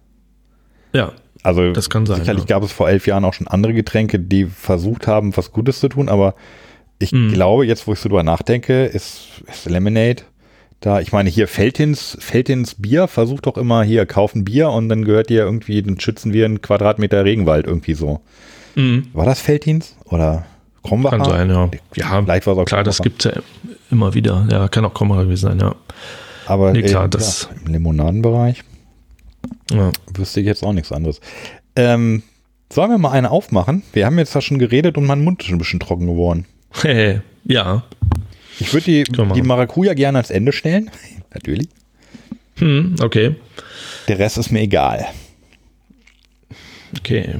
Ja, Also Das kann sein, sicherlich ja. gab es vor elf Jahren auch schon andere Getränke, die versucht haben, was Gutes zu tun, aber ich Mhm. glaube, jetzt wo ich so drüber nachdenke, ist, ist Lemonade da, ich meine, hier Feltins, Feltins Bier versucht doch immer hier, kaufen Bier und dann gehört dir irgendwie, dann schützen wir einen Quadratmeter Regenwald irgendwie so. Mhm. War das Feltins oder Krombacher? kann sein, ja. Ja, Vielleicht war es auch klar, das Krombacher. gibt es ja immer wieder. Ja, kann auch Komma gewesen sein, ja. Aber Nee, klar, äh, das- ja, im Limonadenbereich ja. wüsste ich jetzt auch nichts anderes. Ähm, sollen wir mal eine aufmachen? Wir haben jetzt da schon geredet und mein Mund ist ein bisschen trocken geworden. Hey, ja. Ich würde die, die. Maracuja gerne ans Ende stellen. Natürlich. Hm, okay. Der Rest ist mir egal. Okay.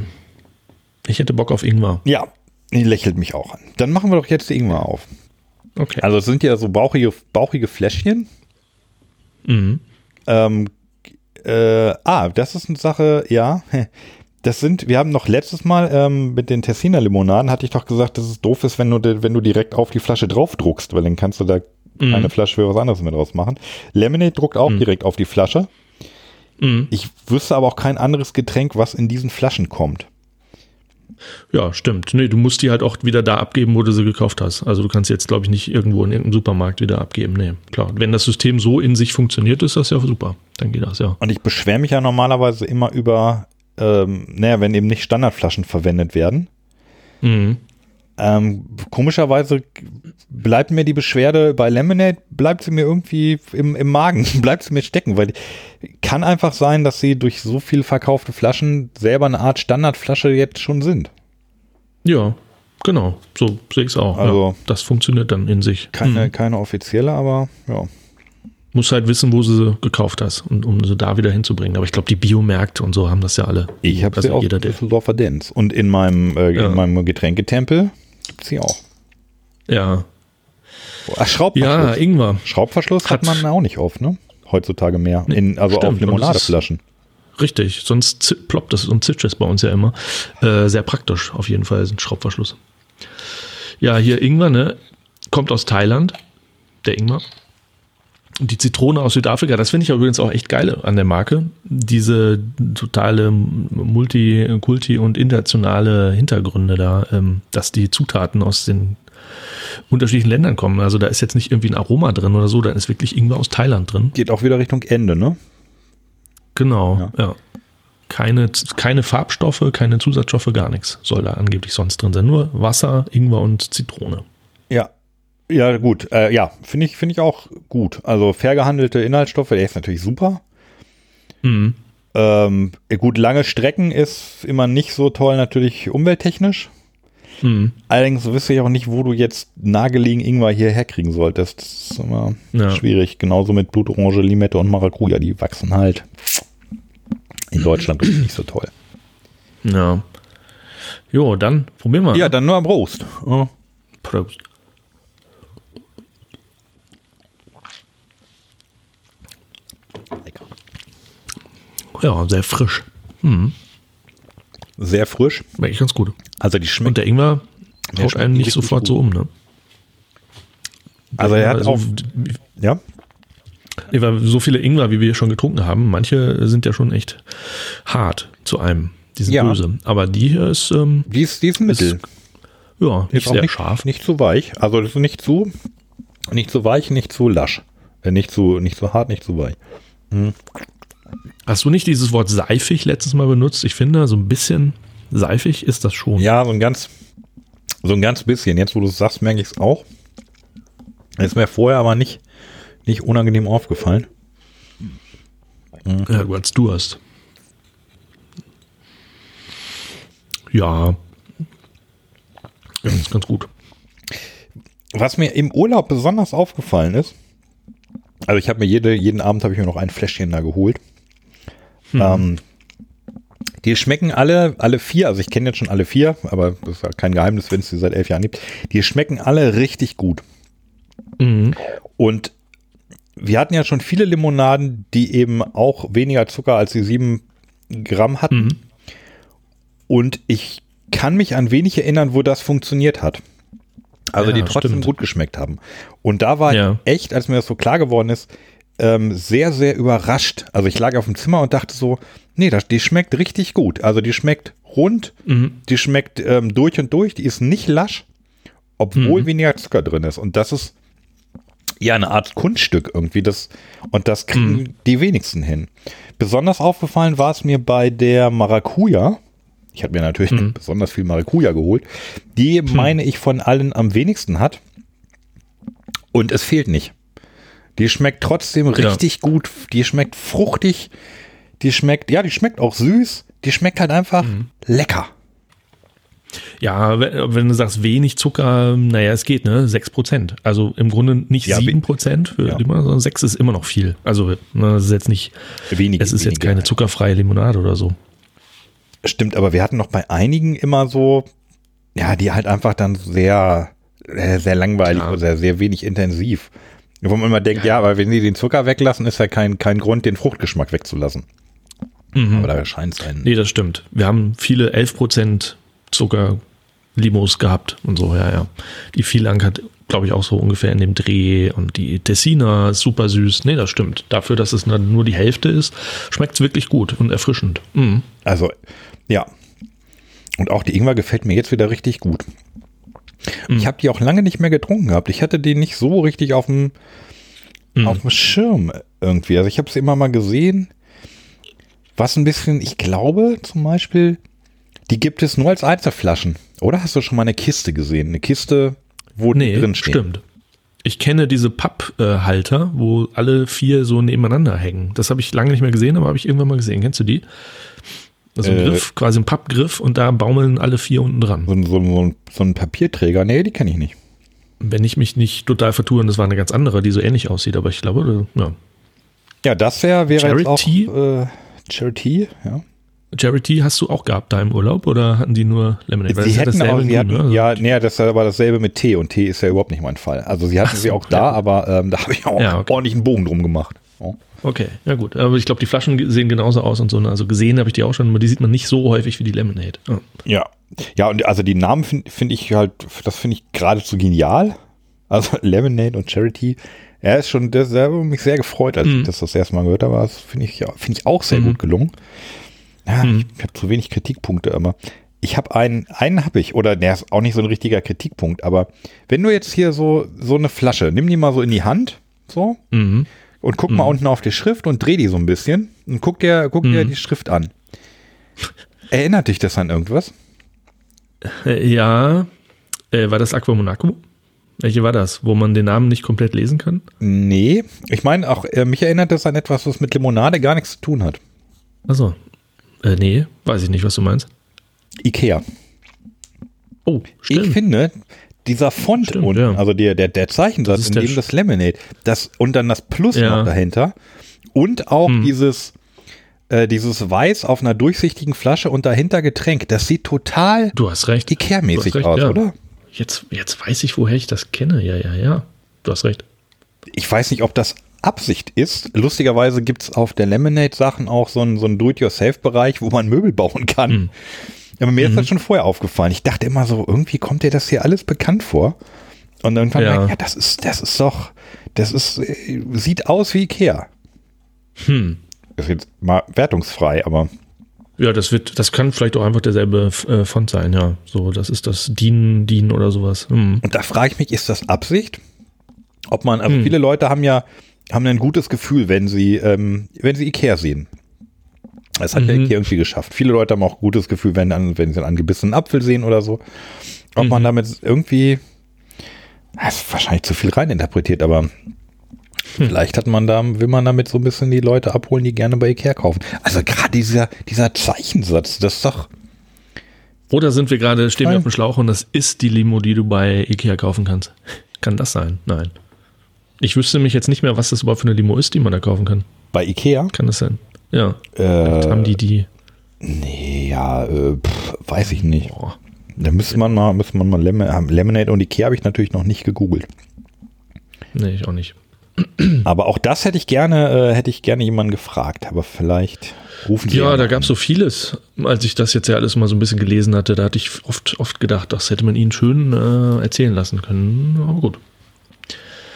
Ich hätte Bock auf Ingwer. Ja, die lächelt mich auch an. Dann machen wir doch jetzt die Ingwer auf. Okay. Also es sind ja so bauchige, bauchige Fläschchen. Mhm. Ähm, äh, ah, das ist eine Sache, ja. Das sind, wir haben noch letztes Mal ähm, mit den Tessiner Limonaden, hatte ich doch gesagt, dass es doof ist, wenn du, wenn du direkt auf die Flasche draufdruckst, weil dann kannst du da Mhm. eine Flasche für was anderes mit draus machen. Lemonade druckt auch direkt auf die Flasche. Mhm. Ich wüsste aber auch kein anderes Getränk, was in diesen Flaschen kommt. Ja, stimmt. Nee, du musst die halt auch wieder da abgeben, wo du sie gekauft hast. Also du kannst jetzt, glaube ich, nicht irgendwo in irgendeinem Supermarkt wieder abgeben. Nee, klar. Wenn das System so in sich funktioniert, ist das ja super. Dann geht das ja. Und ich beschwere mich ja normalerweise immer über, ähm, naja, wenn eben nicht Standardflaschen verwendet werden. Mhm. Ähm, komischerweise bleibt mir die Beschwerde bei Lemonade, bleibt sie mir irgendwie im, im Magen, bleibt sie mir stecken, weil kann einfach sein, dass sie durch so viel verkaufte Flaschen selber eine Art Standardflasche jetzt schon sind. Ja, genau. So sehe ich es auch. Also- ja, das funktioniert dann in sich. Keine, Mhm. keine offizielle, aber ja. Musst halt wissen, wo sie gekauft hast, und, um sie da wieder hinzubringen. Aber ich glaube, die Biomärkte und so haben das ja alle. Ich habe also sie auch jeder, Düsseldorfer Dance. Und in meinem, äh, Ja. in meinem Getränketempel gibt sie auch. Ja. Ach, Schraubverschluss. Ja, Ingwer. Schraubverschluss hat, Hat- man auch nicht oft, ne? Heutzutage mehr. In, also stimmt. auf Limonadeflaschen. Richtig, sonst ploppt das und zitscht es bei uns ja immer. Äh, sehr praktisch, auf jeden Fall, sind Schraubverschluss. Ja, hier Ingwer, ne? Kommt aus Thailand, der Ingwer. Die Zitrone aus Südafrika, das finde ich übrigens auch echt geil an der Marke. Diese totale Multi-, Kulti- und internationale Hintergründe da, ähm, dass die Zutaten aus den unterschiedlichen Ländern kommen. Also da ist jetzt nicht irgendwie ein Aroma drin oder so, da ist wirklich Ingwer aus Thailand drin. Geht auch wieder Richtung Ende, ne? Genau, ja. Keine, keine Farbstoffe, keine Zusatzstoffe, gar nichts soll da angeblich sonst drin sein. Nur Wasser, Ingwer und Zitrone. Ja. Ja, gut. Äh, ja, finde ich, finde ich auch gut. Also fair gehandelte Inhaltsstoffe, der ist natürlich super. Mhm. Ähm, gut, lange Strecken ist immer nicht so toll, natürlich umwelttechnisch. Mhm. Allerdings wüsste ich auch nicht, wo du jetzt nahegelegen Ingwer hierher kriegen solltest. Das ist immer Ja. schwierig. Genauso mit Blutorange, Limette und Maracuja. Die wachsen halt in Deutschland nicht so toll. Ja. Jo, dann probieren wir. Ja, dann nur am Rost. Ja. Prost. Ja, sehr frisch. Sehr frisch. Wirklich ganz gut. Also die Und schmeckt. der Ingwer Der haut einen nicht sofort gut. so um, ne? Also er hat Also, auch. Ja. Weil so viele Ingwer, wie wir schon getrunken haben, manche sind ja schon echt hart zu einem. Die sind Ja. böse. Aber die hier ist, ähm, Die ist, die ist Mittel. ja, nicht Ist auch sehr nicht, scharf. nicht zu weich. Also das ist nicht zu, nicht zu weich, nicht zu lasch. Äh, Nicht zu, nicht zu hart, nicht zu weich. Hast du nicht dieses Wort seifig letztes Mal benutzt? Ich finde, so ein bisschen seifig ist das schon. Ja, so ein ganz, so ein ganz bisschen. Jetzt, wo du es sagst, merke ich es auch. Ist mir vorher aber nicht, nicht unangenehm aufgefallen. Ja, du als du hast. Ja. Ja, ist ganz gut. Was mir im Urlaub besonders aufgefallen ist, also ich habe mir jede, jeden Abend habe ich mir noch ein Fläschchen da geholt. Ähm, die schmecken alle, alle vier, also ich kenne jetzt schon alle vier, aber das ist ja kein Geheimnis, wenn es die seit elf Jahren gibt. Die schmecken alle richtig gut. Mhm. Und wir hatten ja schon viele Limonaden, die eben auch weniger Zucker als die sieben Gramm hatten. Mhm. Und ich kann mich an wenig erinnern, wo das funktioniert hat. Also Ja, die trotzdem stimmt. gut geschmeckt haben. Und da war Ja. ich echt, als mir das so klar geworden ist, ähm, sehr, sehr überrascht. Also ich lag auf dem Zimmer und dachte so, nee, das, die schmeckt richtig gut. Also die schmeckt rund, Mhm. die schmeckt ähm, durch und durch, die ist nicht lasch, obwohl Mhm. weniger Zucker drin ist. Und das ist ja eine Art Kunststück irgendwie. Das, und das kriegen Mhm. die wenigsten hin. Besonders aufgefallen war es mir bei der Maracuja. Ich habe mir natürlich Mhm. besonders viel Maracuja geholt. Die meine ich von allen am wenigsten hat. Und es fehlt nicht. Die schmeckt trotzdem richtig gut. Die schmeckt fruchtig. Die schmeckt, ja, die schmeckt auch süß. Die schmeckt halt einfach Mhm. lecker. Ja, wenn, du sagst wenig Zucker, naja, es geht, ne? 6%. Also im Grunde nicht Ja, 7% für ja. Limonade, sondern 6 ist immer noch viel. Also ne, das ist jetzt nicht, Wenige, es ist jetzt keine zuckerfreie Limonade oder so. Stimmt, aber wir hatten noch bei einigen immer so, ja, die halt einfach dann sehr, äh, sehr langweilig Ja. oder sehr, sehr wenig intensiv. Wo man immer denkt, ja, aber wenn die den Zucker weglassen, ist ja kein, kein Grund, den Fruchtgeschmack wegzulassen. Aber da scheint es ein. Nee, das stimmt. Wir haben viele 11% Zucker-Limos gehabt und so, ja, ja. Die Vielang hat, glaube ich, auch so ungefähr in dem Dreh und die Tessiner super süß. Nee, das stimmt. Dafür, dass es dann nur die Hälfte ist, schmeckt es wirklich gut und erfrischend. Mhm. Also, ja. Und auch die Ingwer gefällt mir jetzt wieder richtig gut. Ich habe die auch lange nicht mehr getrunken gehabt. Ich hatte die nicht so richtig auf dem, auf dem Schirm irgendwie. Also ich habe sie immer mal gesehen. Was ein bisschen, ich glaube zum Beispiel, die gibt es nur als Einzelflaschen. Oder hast du schon mal eine Kiste gesehen? Eine Kiste, wo die Nee, drin stehen? stimmt. Ich kenne diese Papphalter, wo alle vier so nebeneinander hängen. Das habe ich lange nicht mehr gesehen, aber habe ich irgendwann mal gesehen. Kennst du die? Also ein Äh, Griff, quasi ein Pappgriff und da baumeln alle vier unten dran. So, ein- so, so, so ein Papierträger? Nee, die kenne ich nicht. Wenn ich mich nicht total vertue, und das war eine ganz andere, die so ähnlich aussieht, aber ich glaube, ja. Ja, das wär, wäre jetzt auch Charity? äh, Charity, ja. Charity hast du auch gehabt da im Urlaub oder hatten die nur Lemonade? Weil Sie ja hätten dasselbe auch, sie hatten, ne? ja, nee, das aber dasselbe mit Tee und Tee ist ja überhaupt nicht mein Fall. Also sie hatten Ach sie so, auch da, ja. aber ähm, da habe ich auch Ja, okay. ordentlich einen Bogen drum gemacht. Ja. Okay, ja gut. Aber ich glaube, die Flaschen sehen genauso aus und so. ne? Also gesehen habe ich die auch schon, aber die sieht man nicht so häufig wie die Lemonade. Ja. Ja, ja und also die Namen finde find ich halt, das finde ich geradezu genial. Also Lemonade und Charity. Er ist schon, das ich mich sehr gefreut, als Mhm. ich das das erste Mal gehört habe. Das finde ich, ja, finde ich auch sehr Mhm. gut gelungen. Ja, Mhm. ich, ich habe zu wenig Kritikpunkte immer. Ich habe einen, einen habe ich, oder der ist auch nicht so ein richtiger Kritikpunkt, aber wenn du jetzt hier so, so eine Flasche, nimm die mal so in die Hand, so, Mhm. Und guck mal unten auf die Schrift und dreh die so ein bisschen und guck dir, guck dir Mhm. die Schrift an. Erinnert dich das an irgendwas? Äh, ja, äh, war das Aqua Monaco? Welche war das, wo man den Namen nicht komplett lesen kann? Nee, ich meine auch, äh, mich erinnert das an etwas, was mit Limonade gar nichts zu tun hat. Achso. Äh, nee, weiß ich nicht, was du meinst. Ikea. Oh, stimmt. Ich finde, dieser Font Stimmt, unten, ja. also der, der, der Zeichensatz, Das ist in dem Sch- das Lemonade, das und dann das Plus Ja. noch dahinter und auch Hm. dieses, äh, dieses Weiß auf einer durchsichtigen Flasche und dahinter Getränk, das sieht total du hast recht. Ikea-mäßig aus, ja. oder? Jetzt, jetzt weiß ich, woher ich das kenne. Ja, ja, ja. Du hast recht. ich weiß nicht, ob das Absicht ist. Lustigerweise gibt es auf der Lemonade-Sachen auch so einen, so einen Do-it-yourself-Bereich, wo man Möbel bauen kann. Mhm. Aber mir ist das schon vorher aufgefallen. Ich dachte immer so, irgendwie kommt dir das hier alles bekannt vor. Und irgendwann Ja. merkt, ja, das ist, das ist doch, das ist, äh, sieht aus wie Ikea. Hm. Ist jetzt mal wertungsfrei, aber Ja, das wird, das kann vielleicht auch einfach derselbe äh, Font sein, ja. So, das ist das DIN, DIN oder sowas. Hm. Und da frage ich mich, ist das Absicht? Ob man, also Hm. viele Leute haben ja, haben ein gutes Gefühl, wenn sie, ähm, wenn sie Ikea sehen. Das hat ja Mhm. Ikea irgendwie geschafft. Viele Leute haben auch ein gutes Gefühl, wenn, wenn sie einen angebissenen Apfel sehen oder so. Ob man Mhm. damit irgendwie, das ist wahrscheinlich zu viel reininterpretiert, aber Hm. vielleicht hat man da, will man damit so ein bisschen die Leute abholen, die gerne bei Ikea kaufen. Also gerade dieser, dieser Zeichensatz, das ist doch, Oder sind wir gerade, stehen wir Nein. auf dem Schlauch und das ist die Limo, die du bei Ikea kaufen kannst? Kann das sein? Nein. Ich wüsste nämlich jetzt nicht mehr, was das überhaupt für eine Limo ist, die man da kaufen kann. bei Ikea, Kann das sein? Ja. äh, Haben die die? nee, ja, äh, pff, weiß ich nicht. Boah. Da müsste man mal, müsste man mal Lem ähm, Lemonade und Ikea habe ich natürlich noch nicht gegoogelt. Nee, ich auch nicht. Aber auch das hätte ich gerne, äh, hätte ich gerne jemanden gefragt. Aber vielleicht rufen sie. Ja, da gab es so vieles. Als ich das jetzt ja alles mal so ein bisschen gelesen hatte, da hatte ich oft, oft gedacht, das hätte man ihnen schön äh, erzählen lassen können. Aber gut.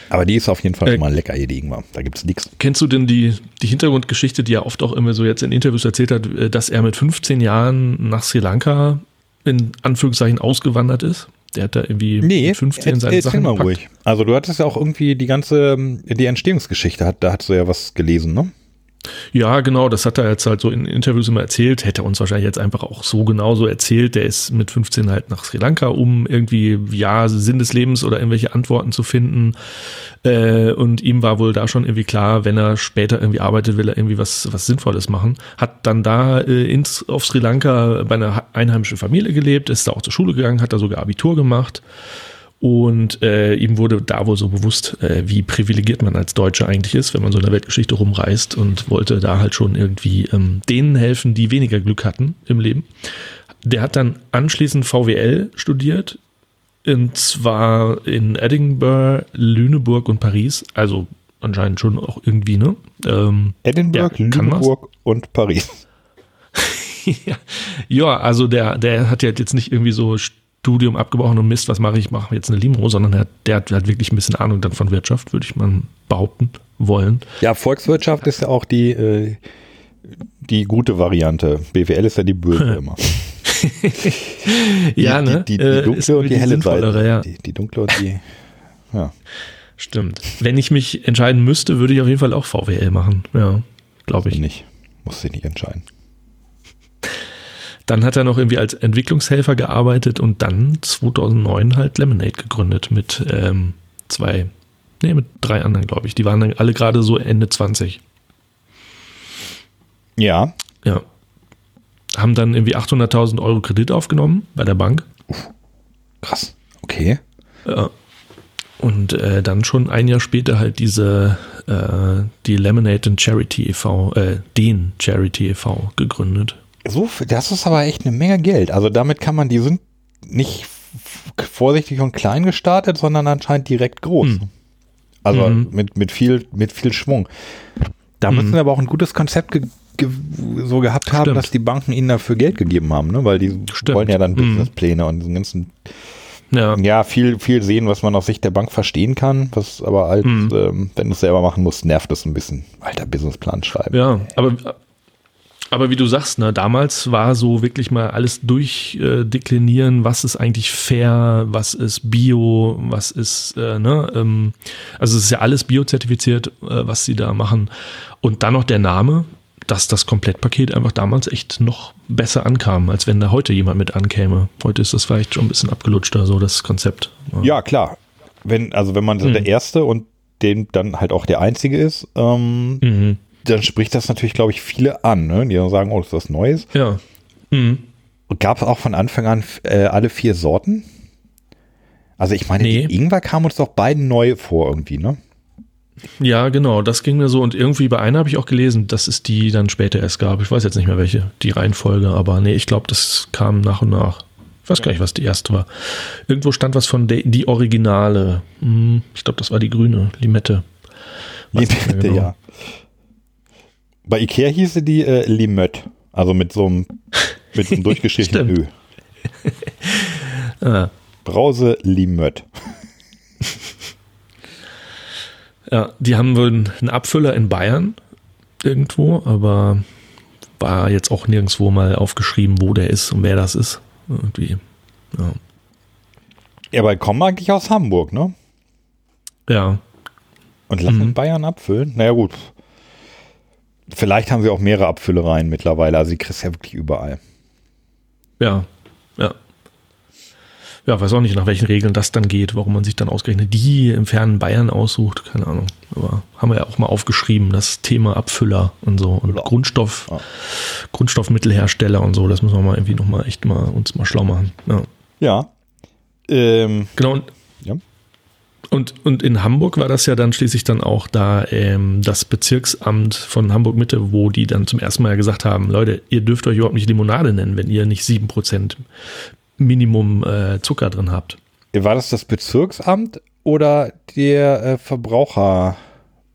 Aber die ist auf jeden Fall Äh, schon mal lecker, hier die Ingwer. Da gibt es nichts. Kennst du denn die, die Hintergrundgeschichte, die er oft auch immer so jetzt in Interviews erzählt hat, äh, dass er mit 15 Jahren nach Sri Lanka in Anführungszeichen ausgewandert ist? Der hat da irgendwie Nee, mit 15 seine erzähl Sachen mal gepackt. ruhig. Also du hattest ja auch irgendwie die ganze, die Entstehungsgeschichte, hat, da hast du ja was gelesen, ne? Ja, genau, das hat er jetzt halt so in Interviews immer erzählt. Hätte er uns wahrscheinlich jetzt einfach auch so genauso erzählt. Der ist mit 15 halt nach Sri Lanka, um irgendwie, ja, Sinn des Lebens oder irgendwelche Antworten zu finden. Äh, und ihm war wohl da schon irgendwie klar, wenn er später irgendwie arbeitet, will er irgendwie was, was Sinnvolles machen. Hat dann da äh, auf Sri Lanka bei einer einheimischen Familie gelebt, ist da auch zur Schule gegangen, hat da sogar Abitur gemacht. Und äh, ihm wurde da wohl so bewusst, äh, wie privilegiert man als Deutscher eigentlich ist, wenn man so in der Weltgeschichte rumreist und wollte da halt schon irgendwie ähm, denen helfen, die weniger Glück hatten im Leben. Der hat dann anschließend VWL studiert, und zwar in Edinburgh, Lüneburg und Paris. Also anscheinend schon auch irgendwie, ne? Ähm, Edinburgh, Ja, Lüneburg und Paris. ja. ja, also der, der hat ja jetzt nicht irgendwie so Studium abgebrochen und Mist, was mache ich, mache jetzt eine Limo, sondern der, der hat halt wirklich ein bisschen Ahnung dann von Wirtschaft, würde ich mal behaupten wollen. Ja, Volkswirtschaft ist ja auch die, äh, die gute Variante. BWL ist ja die böse immer. Die, ja, ne? Die, die, die Äh, ist dunkle und irgendwie die helle Seite. Ja. Die, die dunkle und die. Ja. Stimmt. Wenn ich mich entscheiden müsste, würde ich auf jeden Fall auch VWL machen. Ja, glaube ich. Nicht. Muss sich nicht entscheiden. Dann hat er noch irgendwie als Entwicklungshelfer gearbeitet und dann 2009 halt Lemonade gegründet mit ähm, zwei, nee, mit drei anderen, glaube ich. Die waren dann alle gerade so Ende 20. Ja. Ja. Haben dann irgendwie 800.000 Euro Kredit aufgenommen bei der Bank. Krass. Okay. Ja. Und äh, dann schon ein Jahr später halt diese, äh, die Lemonade and Charity e.V., äh, den Charity e.V. gegründet. So, das ist aber echt eine Menge Geld. Also damit kann man, die sind nicht vorsichtig und klein gestartet, sondern anscheinend direkt groß. Hm. Also Mhm. mit, mit, viel, mit viel Schwung. Da Mhm. müssen aber auch ein gutes Konzept ge ge so gehabt haben, Stimmt. dass die Banken ihnen dafür Geld gegeben haben, ne? weil die Stimmt. wollen ja dann Mhm. Businesspläne und diesen ganzen, Ja. ja, viel, viel sehen, was man aus Sicht der Bank verstehen kann, was aber als, Mhm. ähm, wenn du es selber machen musst, nervt es ein bisschen. Alter, Businessplan schreiben. Ja, aber, aber wie du sagst, ne, damals war so wirklich mal alles durchdeklinieren, was ist eigentlich fair, was ist Bio, was ist, äh, ne, ähm, also es ist ja alles biozertifiziert, äh, was sie da machen. Und dann noch der Name, dass das Komplettpaket einfach damals echt noch besser ankam, als wenn da heute jemand mit ankäme. Heute ist das vielleicht schon ein bisschen abgelutschter, so das Konzept. Ja, klar. Wenn, also wenn man so Mhm. der Erste und den dann halt auch der Einzige ist, ähm, Mhm. Dann spricht das natürlich, glaube ich, viele an, ne? die dann sagen, oh, das ist was Neues. Ja. Mhm. Gab es auch von Anfang an äh, alle vier Sorten? Also ich meine, Nee. Ingwer kam uns doch beiden neu vor irgendwie, ne? Ja, genau, das ging mir so. Und irgendwie bei einer habe ich auch gelesen, dass es die dann später erst gab. Ich weiß jetzt nicht mehr welche, die Reihenfolge, aber nee, ich glaube, das kam nach und nach. Ich weiß gar nicht, was die erste war. Irgendwo stand was von der, die Originale. Hm, Ich glaube, das war die grüne Limette. Weiß Limette, genau. ja. Bei Ikea hieße die äh, Limette, also mit so einem, mit einem durchgestrichenen Ö. Ah, Brause Limette. Ja, die haben wohl einen Abfüller in Bayern irgendwo, aber war jetzt auch nirgendwo mal aufgeschrieben, wo der ist und wer das ist. Irgendwie. Ja. Ja, aber kommen eigentlich aus Hamburg, ne? Ja. Und lassen Mhm. Bayern abfüllen? Naja, gut. Vielleicht haben sie auch mehrere Abfüllereien mittlerweile. Also, die kriegst du ja wirklich überall. Ja. Ja. Ja, weiß auch nicht, nach welchen Regeln das dann geht, warum man sich dann ausgerechnet die im fernen Bayern aussucht, keine Ahnung. Aber haben wir ja auch mal aufgeschrieben, das Thema Abfüller und so und Ja. Grundstoff, Ja. Grundstoffmittelhersteller und so, das müssen wir mal irgendwie nochmal echt mal uns mal schlau machen. Ja. Ja. Ähm, Genau, und. Und, und in Hamburg war das ja dann schließlich dann auch da ähm, das Bezirksamt von Hamburg Mitte, wo die dann zum ersten Mal ja gesagt haben, Leute, ihr dürft euch überhaupt nicht Limonade nennen, wenn ihr nicht 7% Minimum äh, Zucker drin habt. War das das Bezirksamt oder der äh, Verbraucher,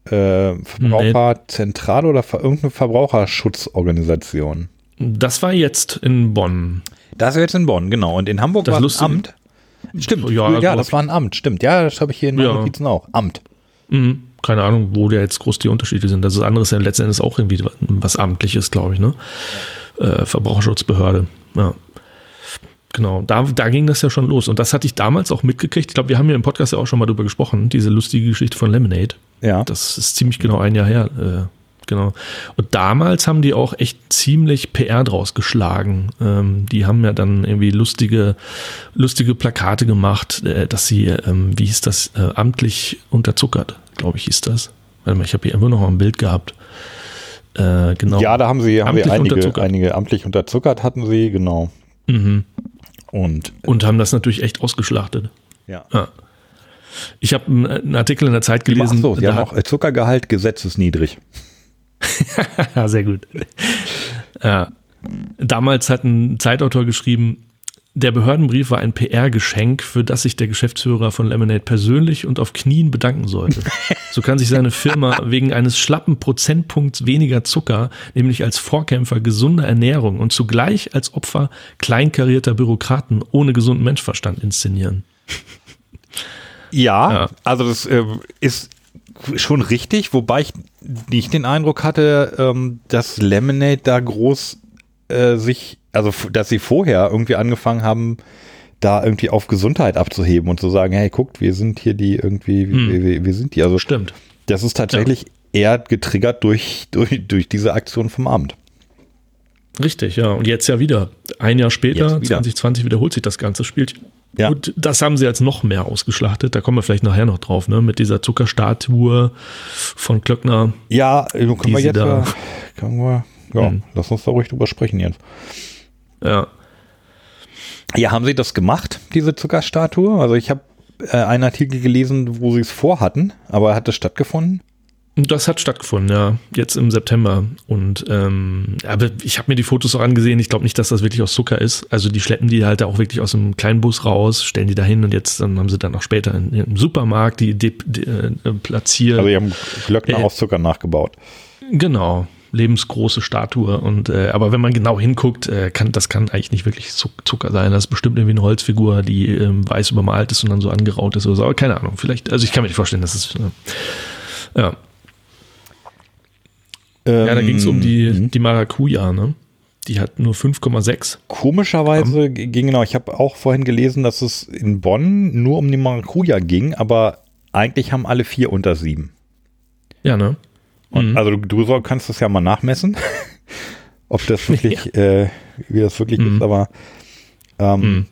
äh, Verbraucherzentrale oder ver irgendeine Verbraucherschutzorganisation? Das war jetzt in Bonn. Das ist jetzt in Bonn, genau. Und in Hamburg Das war Lustige- Amt. Stimmt, Ja, ja, also- das war ein Amt, stimmt. Ja, das habe ich hier in Ja. meinen Notizen auch. Amt. Mhm. Keine Ahnung, wo da jetzt groß die Unterschiede sind. Das andere ist ja letzten Endes auch irgendwie was Amtliches, glaube ich, ne? Äh, Verbraucherschutzbehörde. Ja. Genau, da, da ging das ja schon los. Und das hatte ich damals auch mitgekriegt. Ich glaube, wir haben ja im Podcast ja auch schon mal drüber gesprochen, diese lustige Geschichte von Lemonade. Ja. Das ist ziemlich genau ein Jahr her. Äh, genau. Und damals haben die auch echt ziemlich PR draus geschlagen. Ähm, die haben ja dann irgendwie lustige, lustige Plakate gemacht, äh, dass sie, ähm, wie hieß das, äh, amtlich unterzuckert, glaube ich, hieß das. Warte mal, ich habe hier immer noch ein Bild gehabt. Äh, genau. Ja, da haben sie haben wir einige, einige amtlich unterzuckert hatten sie, genau. Mhm. Und Und haben das natürlich echt ausgeschlachtet. ja. Ja. Ich habe einen, Artikel in der Zeit gelesen. Ach so, sie haben auch äh, Zuckergehalt gesetzesniedrig. Sehr gut. Ja. Damals hat ein Zeitautor geschrieben, der Behördenbrief war ein PR-Geschenk, für das sich der Geschäftsführer von Lemonade persönlich und auf Knien bedanken sollte. So kann sich seine Firma wegen eines schlappen Prozentpunkts weniger Zucker, nämlich als Vorkämpfer gesunder Ernährung und zugleich als Opfer kleinkarierter Bürokraten ohne gesunden Menschverstand inszenieren. Ja, Ja. also das äh, ist schon richtig, wobei ich nicht den Eindruck hatte, ähm, dass Lemonade da groß äh, sich, also dass sie vorher irgendwie angefangen haben, da irgendwie auf Gesundheit abzuheben und zu sagen, hey, guckt, wir sind hier die irgendwie, Hm. wir, wir, wir sind die. Also Stimmt. das ist tatsächlich eher getriggert durch, durch, durch diese Aktion vom Amt. Richtig, ja. Und jetzt ja wieder. Ein Jahr später, wieder. 2020, wiederholt sich das ganze Spielchen. Ja. Und das haben sie jetzt noch mehr ausgeschlachtet. Da kommen wir vielleicht nachher noch drauf, ne? Mit dieser Zuckerstatue von Klöckner. Ja, äh, können wir jetzt, da- können wir, ja, Hm. lass uns da ruhig drüber sprechen jetzt. Ja. Ja, haben Sie das gemacht, diese Zuckerstatue? Also ich habe äh, einen Artikel gelesen, wo Sie es vorhatten, aber hat es stattgefunden? Das hat stattgefunden, ja. Jetzt im September. Und ähm, aber ich habe mir die Fotos auch angesehen. Ich glaube nicht, dass das wirklich aus Zucker ist. Also die schleppen die halt auch wirklich aus dem kleinen Bus raus, stellen die da hin und jetzt dann haben sie dann auch später in, im Supermarkt die, die, die äh, platziert. Also Sie haben Glöckner Äh, aus Zucker nachgebaut. Genau, lebensgroße Statue. Und äh, aber wenn man genau hinguckt, äh, kann das kann eigentlich nicht wirklich Zuck- Zucker sein. Das ist bestimmt irgendwie eine Holzfigur, die ähm, weiß übermalt ist und dann so angeraut ist oder so. Aber keine Ahnung. Vielleicht, also ich kann mir nicht vorstellen, dass es. Äh, ja. Ja, da ging es um die, die Maracuja, ne? Die hat nur 5,6. Komischerweise ging genau, ich habe auch vorhin gelesen, dass es in Bonn nur um die Maracuja ging, aber eigentlich haben alle vier unter sieben. Ja, ne? Und, Also du, du kannst das ja mal nachmessen, ob das wirklich, äh, wie das wirklich ist, aber ähm, Mhm.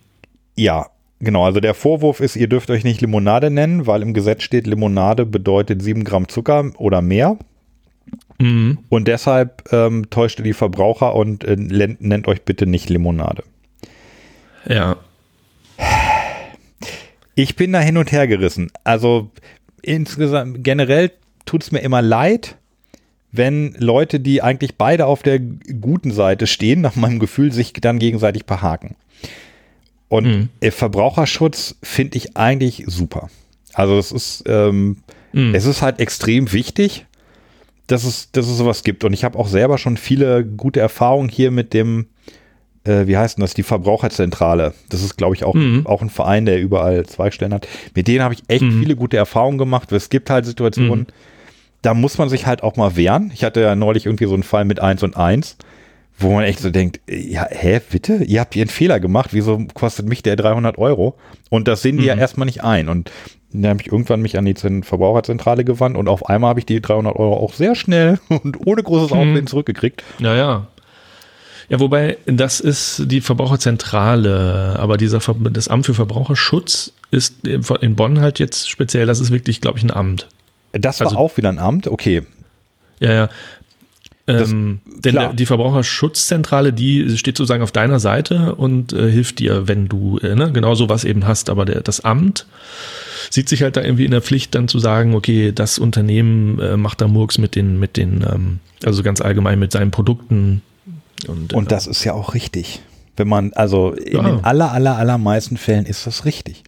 ja, genau. Also der Vorwurf ist, ihr dürft euch nicht Limonade nennen, weil im Gesetz steht, Limonade bedeutet sieben Gramm Zucker oder mehr. Mhm. Und deshalb ähm, täuscht ihr die Verbraucher und äh, nennt euch bitte nicht Limonade. Ja. Ich bin da hin und her gerissen. Also insgesamt, generell tut es mir immer leid, wenn Leute, die eigentlich beide auf der guten Seite stehen, nach meinem Gefühl, sich dann gegenseitig behaken. Und Mhm. äh, Verbraucherschutz finde ich eigentlich super. Also es ist, ähm, Mhm. es ist halt extrem wichtig, dass es, dass es sowas gibt. Und ich habe auch selber schon viele gute Erfahrungen hier mit dem äh, wie heißt denn das, die Verbraucherzentrale. Das ist, glaube ich, auch, Mhm. auch ein Verein, der überall Zweigstellen hat. Mit denen habe ich echt Mhm. viele gute Erfahrungen gemacht. Es gibt halt Situationen, da muss man sich halt auch mal wehren. Ich hatte ja neulich irgendwie so einen Fall mit 1 und 1, wo man echt so denkt, äh, ja, hä, bitte? Ihr habt hier einen Fehler gemacht. Wieso kostet mich der 300 Euro? Und das sehen die ja Mhm. erstmal nicht ein. Und dann habe ich irgendwann mich an die Zen- Verbraucherzentrale gewandt und auf einmal habe ich die 300 Euro auch sehr schnell und ohne großes Aufwand zurückgekriegt. Ja, ja. Ja, wobei, das ist die Verbraucherzentrale, aber dieser Ver das Amt für Verbraucherschutz ist in Bonn halt jetzt speziell, das ist wirklich, glaube ich, ein Amt. Das war Also- auch wieder ein Amt. Okay, Ja, ja. Das- Ähm, denn klar. die Verbraucherschutzzentrale, die steht sozusagen auf deiner Seite und äh, hilft dir, wenn du äh, ne, genau sowas eben hast. Aber der, das Amt sieht sich halt da irgendwie in der Pflicht, dann zu sagen, okay, das Unternehmen äh, macht da Murks mit den, mit den, ähm, also ganz allgemein mit seinen Produkten. Und, Und äh, das ist ja auch richtig. Wenn man, also in Ja. den aller, aller, allermeisten Fällen ist das richtig.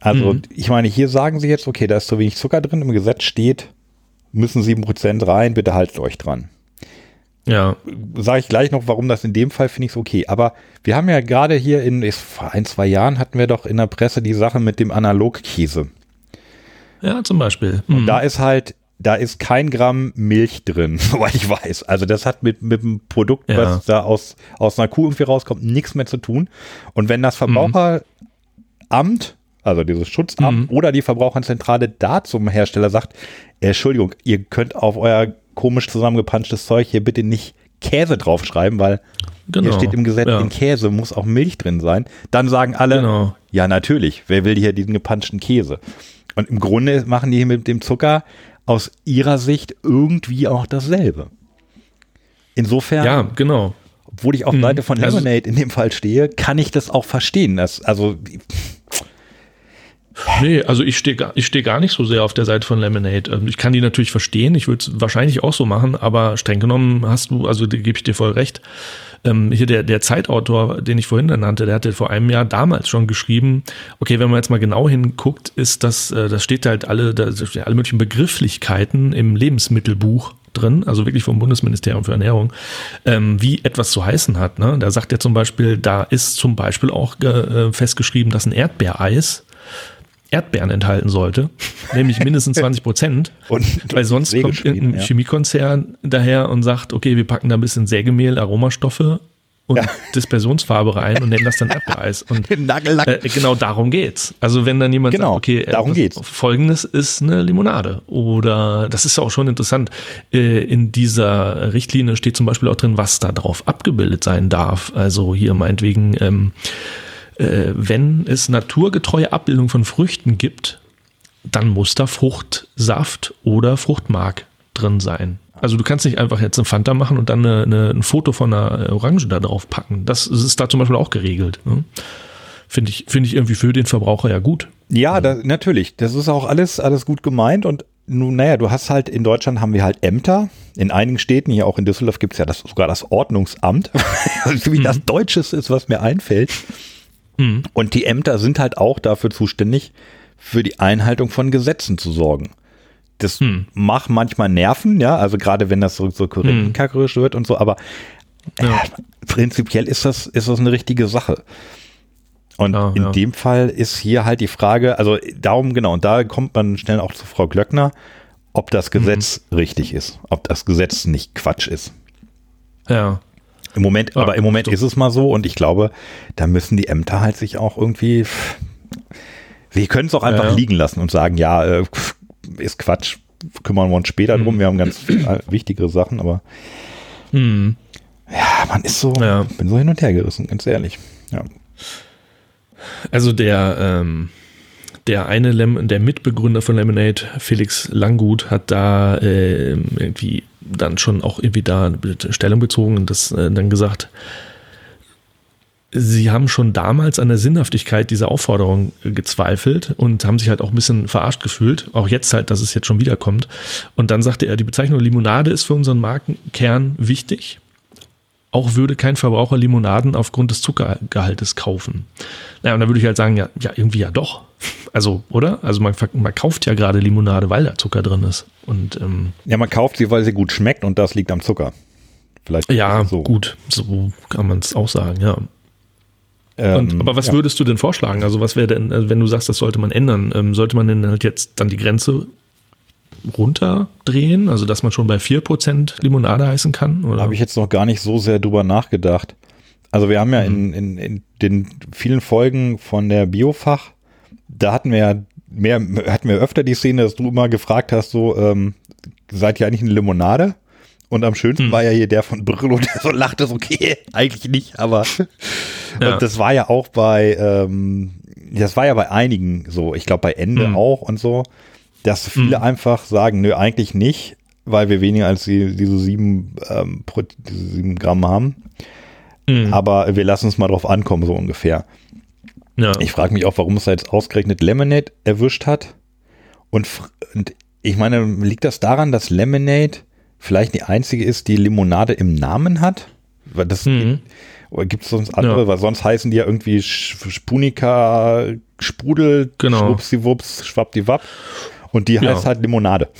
Also, Mhm. ich meine, hier sagen sie jetzt, okay, da ist zu wenig Zucker drin, im Gesetz steht, müssen 7% rein, bitte haltet euch dran. Ja, Sage ich gleich noch, warum das in dem Fall finde ich okay. Aber wir haben ja gerade hier in, vor ein, zwei Jahren hatten wir doch in der Presse die Sache mit dem Analogkäse. ja, zum Beispiel. Mhm. Und da ist halt, da ist kein Gramm Milch drin, soweit ich weiß. Also das hat mit, mit dem Produkt, Ja. was da aus, aus einer Kuh irgendwie rauskommt, nichts mehr zu tun. Und wenn das Verbraucheramt, also dieses Schutzamt Mhm. oder die Verbraucherzentrale da zum Hersteller sagt, äh, Entschuldigung, ihr könnt auf euer komisch zusammengepanschtes Zeug hier bitte nicht Käse draufschreiben, weil genau. hier steht im Gesetz, ja. in Käse muss auch Milch drin sein. Dann sagen alle, Genau. ja, natürlich. Wer will hier diesen gepanschten Käse? Und im Grunde machen die mit dem Zucker aus ihrer Sicht irgendwie auch dasselbe. Insofern, Ja, genau. obwohl ich auf Mhm. Seite von Also- Lemonade in dem Fall stehe, kann ich das auch verstehen. Das, also, Nee, also ich stehe gar, ich steh gar nicht so sehr auf der Seite von Lemonade. Ähm, Ich kann die natürlich verstehen, ich würde es wahrscheinlich auch so machen, aber streng genommen hast du, also gebe ich dir voll recht. Ähm, hier der, der Zeitautor, den ich vorhin nannte, der hatte vor einem Jahr damals schon geschrieben, okay, wenn man jetzt mal genau hinguckt, ist das, äh, das steht halt alle, da alle möglichen Begrifflichkeiten im Lebensmittelbuch drin, also wirklich vom Bundesministerium für Ernährung, ähm, wie etwas zu heißen hat. Ne? Da sagt er zum Beispiel, da ist zum Beispiel auch äh, festgeschrieben, dass ein Erdbeereis Erdbeeren enthalten sollte, nämlich mindestens 20 Prozent. Und Weil sonst kommt irgendein ja. Chemiekonzern daher und sagt, okay, wir packen da ein bisschen Sägemehl, Aromastoffe und Ja. Dispersionsfarbe rein und nennen das dann Erdbeereis. Und äh, genau darum geht's. Also wenn dann jemand Genau, sagt, okay, darum etwas- geht's. Folgendes ist eine Limonade oder das ist ja auch schon interessant. Äh, in dieser Richtlinie steht zum Beispiel auch drin, was da drauf abgebildet sein darf. Also hier meinetwegen, ähm, äh, wenn es naturgetreue Abbildung von Früchten gibt, dann muss da Fruchtsaft oder Fruchtmark drin sein. Also du kannst nicht einfach jetzt eine Fanta machen und dann eine, eine, ein Foto von einer Orange da drauf packen. Das ist da zum Beispiel auch geregelt. Ne? Finde ich, finde ich irgendwie für den Verbraucher ja gut. Ja, da, natürlich. Das ist auch alles, alles gut gemeint. Und nun, naja, du hast halt, in Deutschland haben wir halt Ämter. In einigen Städten, hier auch in Düsseldorf, gibt es ja das, sogar das Ordnungsamt. Wie das Deutsches ist, was mir einfällt. Mhm. Und die Ämter sind halt auch dafür zuständig, für die Einhaltung von Gesetzen zu sorgen. Das Hm. macht manchmal Nerven, ja, also gerade wenn das so, so korrektenkackerisch wird und so, aber Ja. äh, prinzipiell ist das, ist das eine richtige Sache. Und Ja, in ja. dem Fall ist hier halt die Frage, also darum, genau, und da kommt man schnell auch zu Frau Glöckner, ob das Gesetz Mhm. richtig ist, ob das Gesetz nicht Quatsch ist. Ja. Im Moment, Ja, aber im Moment so. ist es mal so und ich glaube, da müssen die Ämter halt sich auch irgendwie, wir können es auch einfach Ja, ja. liegen lassen und sagen, ja, äh, ist Quatsch, kümmern wir uns später Mhm. drum, wir haben ganz äh, wichtigere Sachen, aber Hm. ja, man ist so, bin so hin und her gerissen, ganz ehrlich. Also der, ähm, der eine Lem der Mitbegründer von Lemonade, Felix Langgut, hat da ähm, irgendwie dann schon auch irgendwie da Stellung bezogen und das äh, dann gesagt, sie haben schon damals an der Sinnhaftigkeit dieser Aufforderung gezweifelt und haben sich halt auch ein bisschen verarscht gefühlt. Auch jetzt halt, dass es jetzt schon wiederkommt. Und dann sagte er, die Bezeichnung Limonade ist für unseren Markenkern wichtig. Auch würde kein Verbraucher Limonaden aufgrund des Zuckergehaltes kaufen. Naja, und da würde ich halt sagen, ja, ja, irgendwie ja doch. Also, oder? Also man, man kauft ja gerade Limonade, weil da Zucker drin ist. Und ähm, ja, man kauft sie, weil sie gut schmeckt und das liegt am Zucker. Vielleicht Ja, so. gut, so kann man es auch sagen, ja. Ähm, Und, aber was ja. würdest du denn vorschlagen? Also was wäre denn, also wenn du sagst, das sollte man ändern, ähm, sollte man denn halt jetzt dann die Grenze runterdrehen? Also dass man schon bei 4% Limonade heißen kann? Oder? habe ich jetzt noch gar nicht so sehr drüber nachgedacht. Also wir haben ja in, in, in den vielen Folgen von der Biofach, da hatten wir ja mehr, hatten wir öfter die Szene, dass du immer gefragt hast, so, ähm, seid ihr eigentlich eine Limonade? Und am schönsten Hm. war ja hier der von Brillo, der so lachte, so, okay, eigentlich nicht, aber Ja. und das war ja auch bei, ähm, das war ja bei einigen so, ich glaube bei Ende Hm. auch und so, dass viele einfach sagen, nö, eigentlich nicht, weil wir weniger als die, diese sieben, ähm, Pro- diese sieben Gramm haben. Mhm. Aber wir lassen es mal drauf ankommen, so ungefähr. Ja. Ich frage mich auch, warum es da jetzt ausgerechnet Lemonade erwischt hat. Und, und ich meine, liegt das daran, dass Lemonade vielleicht die einzige ist, die Limonade im Namen hat? Weil das Mhm. oder gibt es sonst andere? Ja. Weil sonst heißen die ja irgendwie Spunika, Sprudel, Genau. Schwuppsiwupps, Schwappdiwapp. Und die Ja. heißt halt Limonade.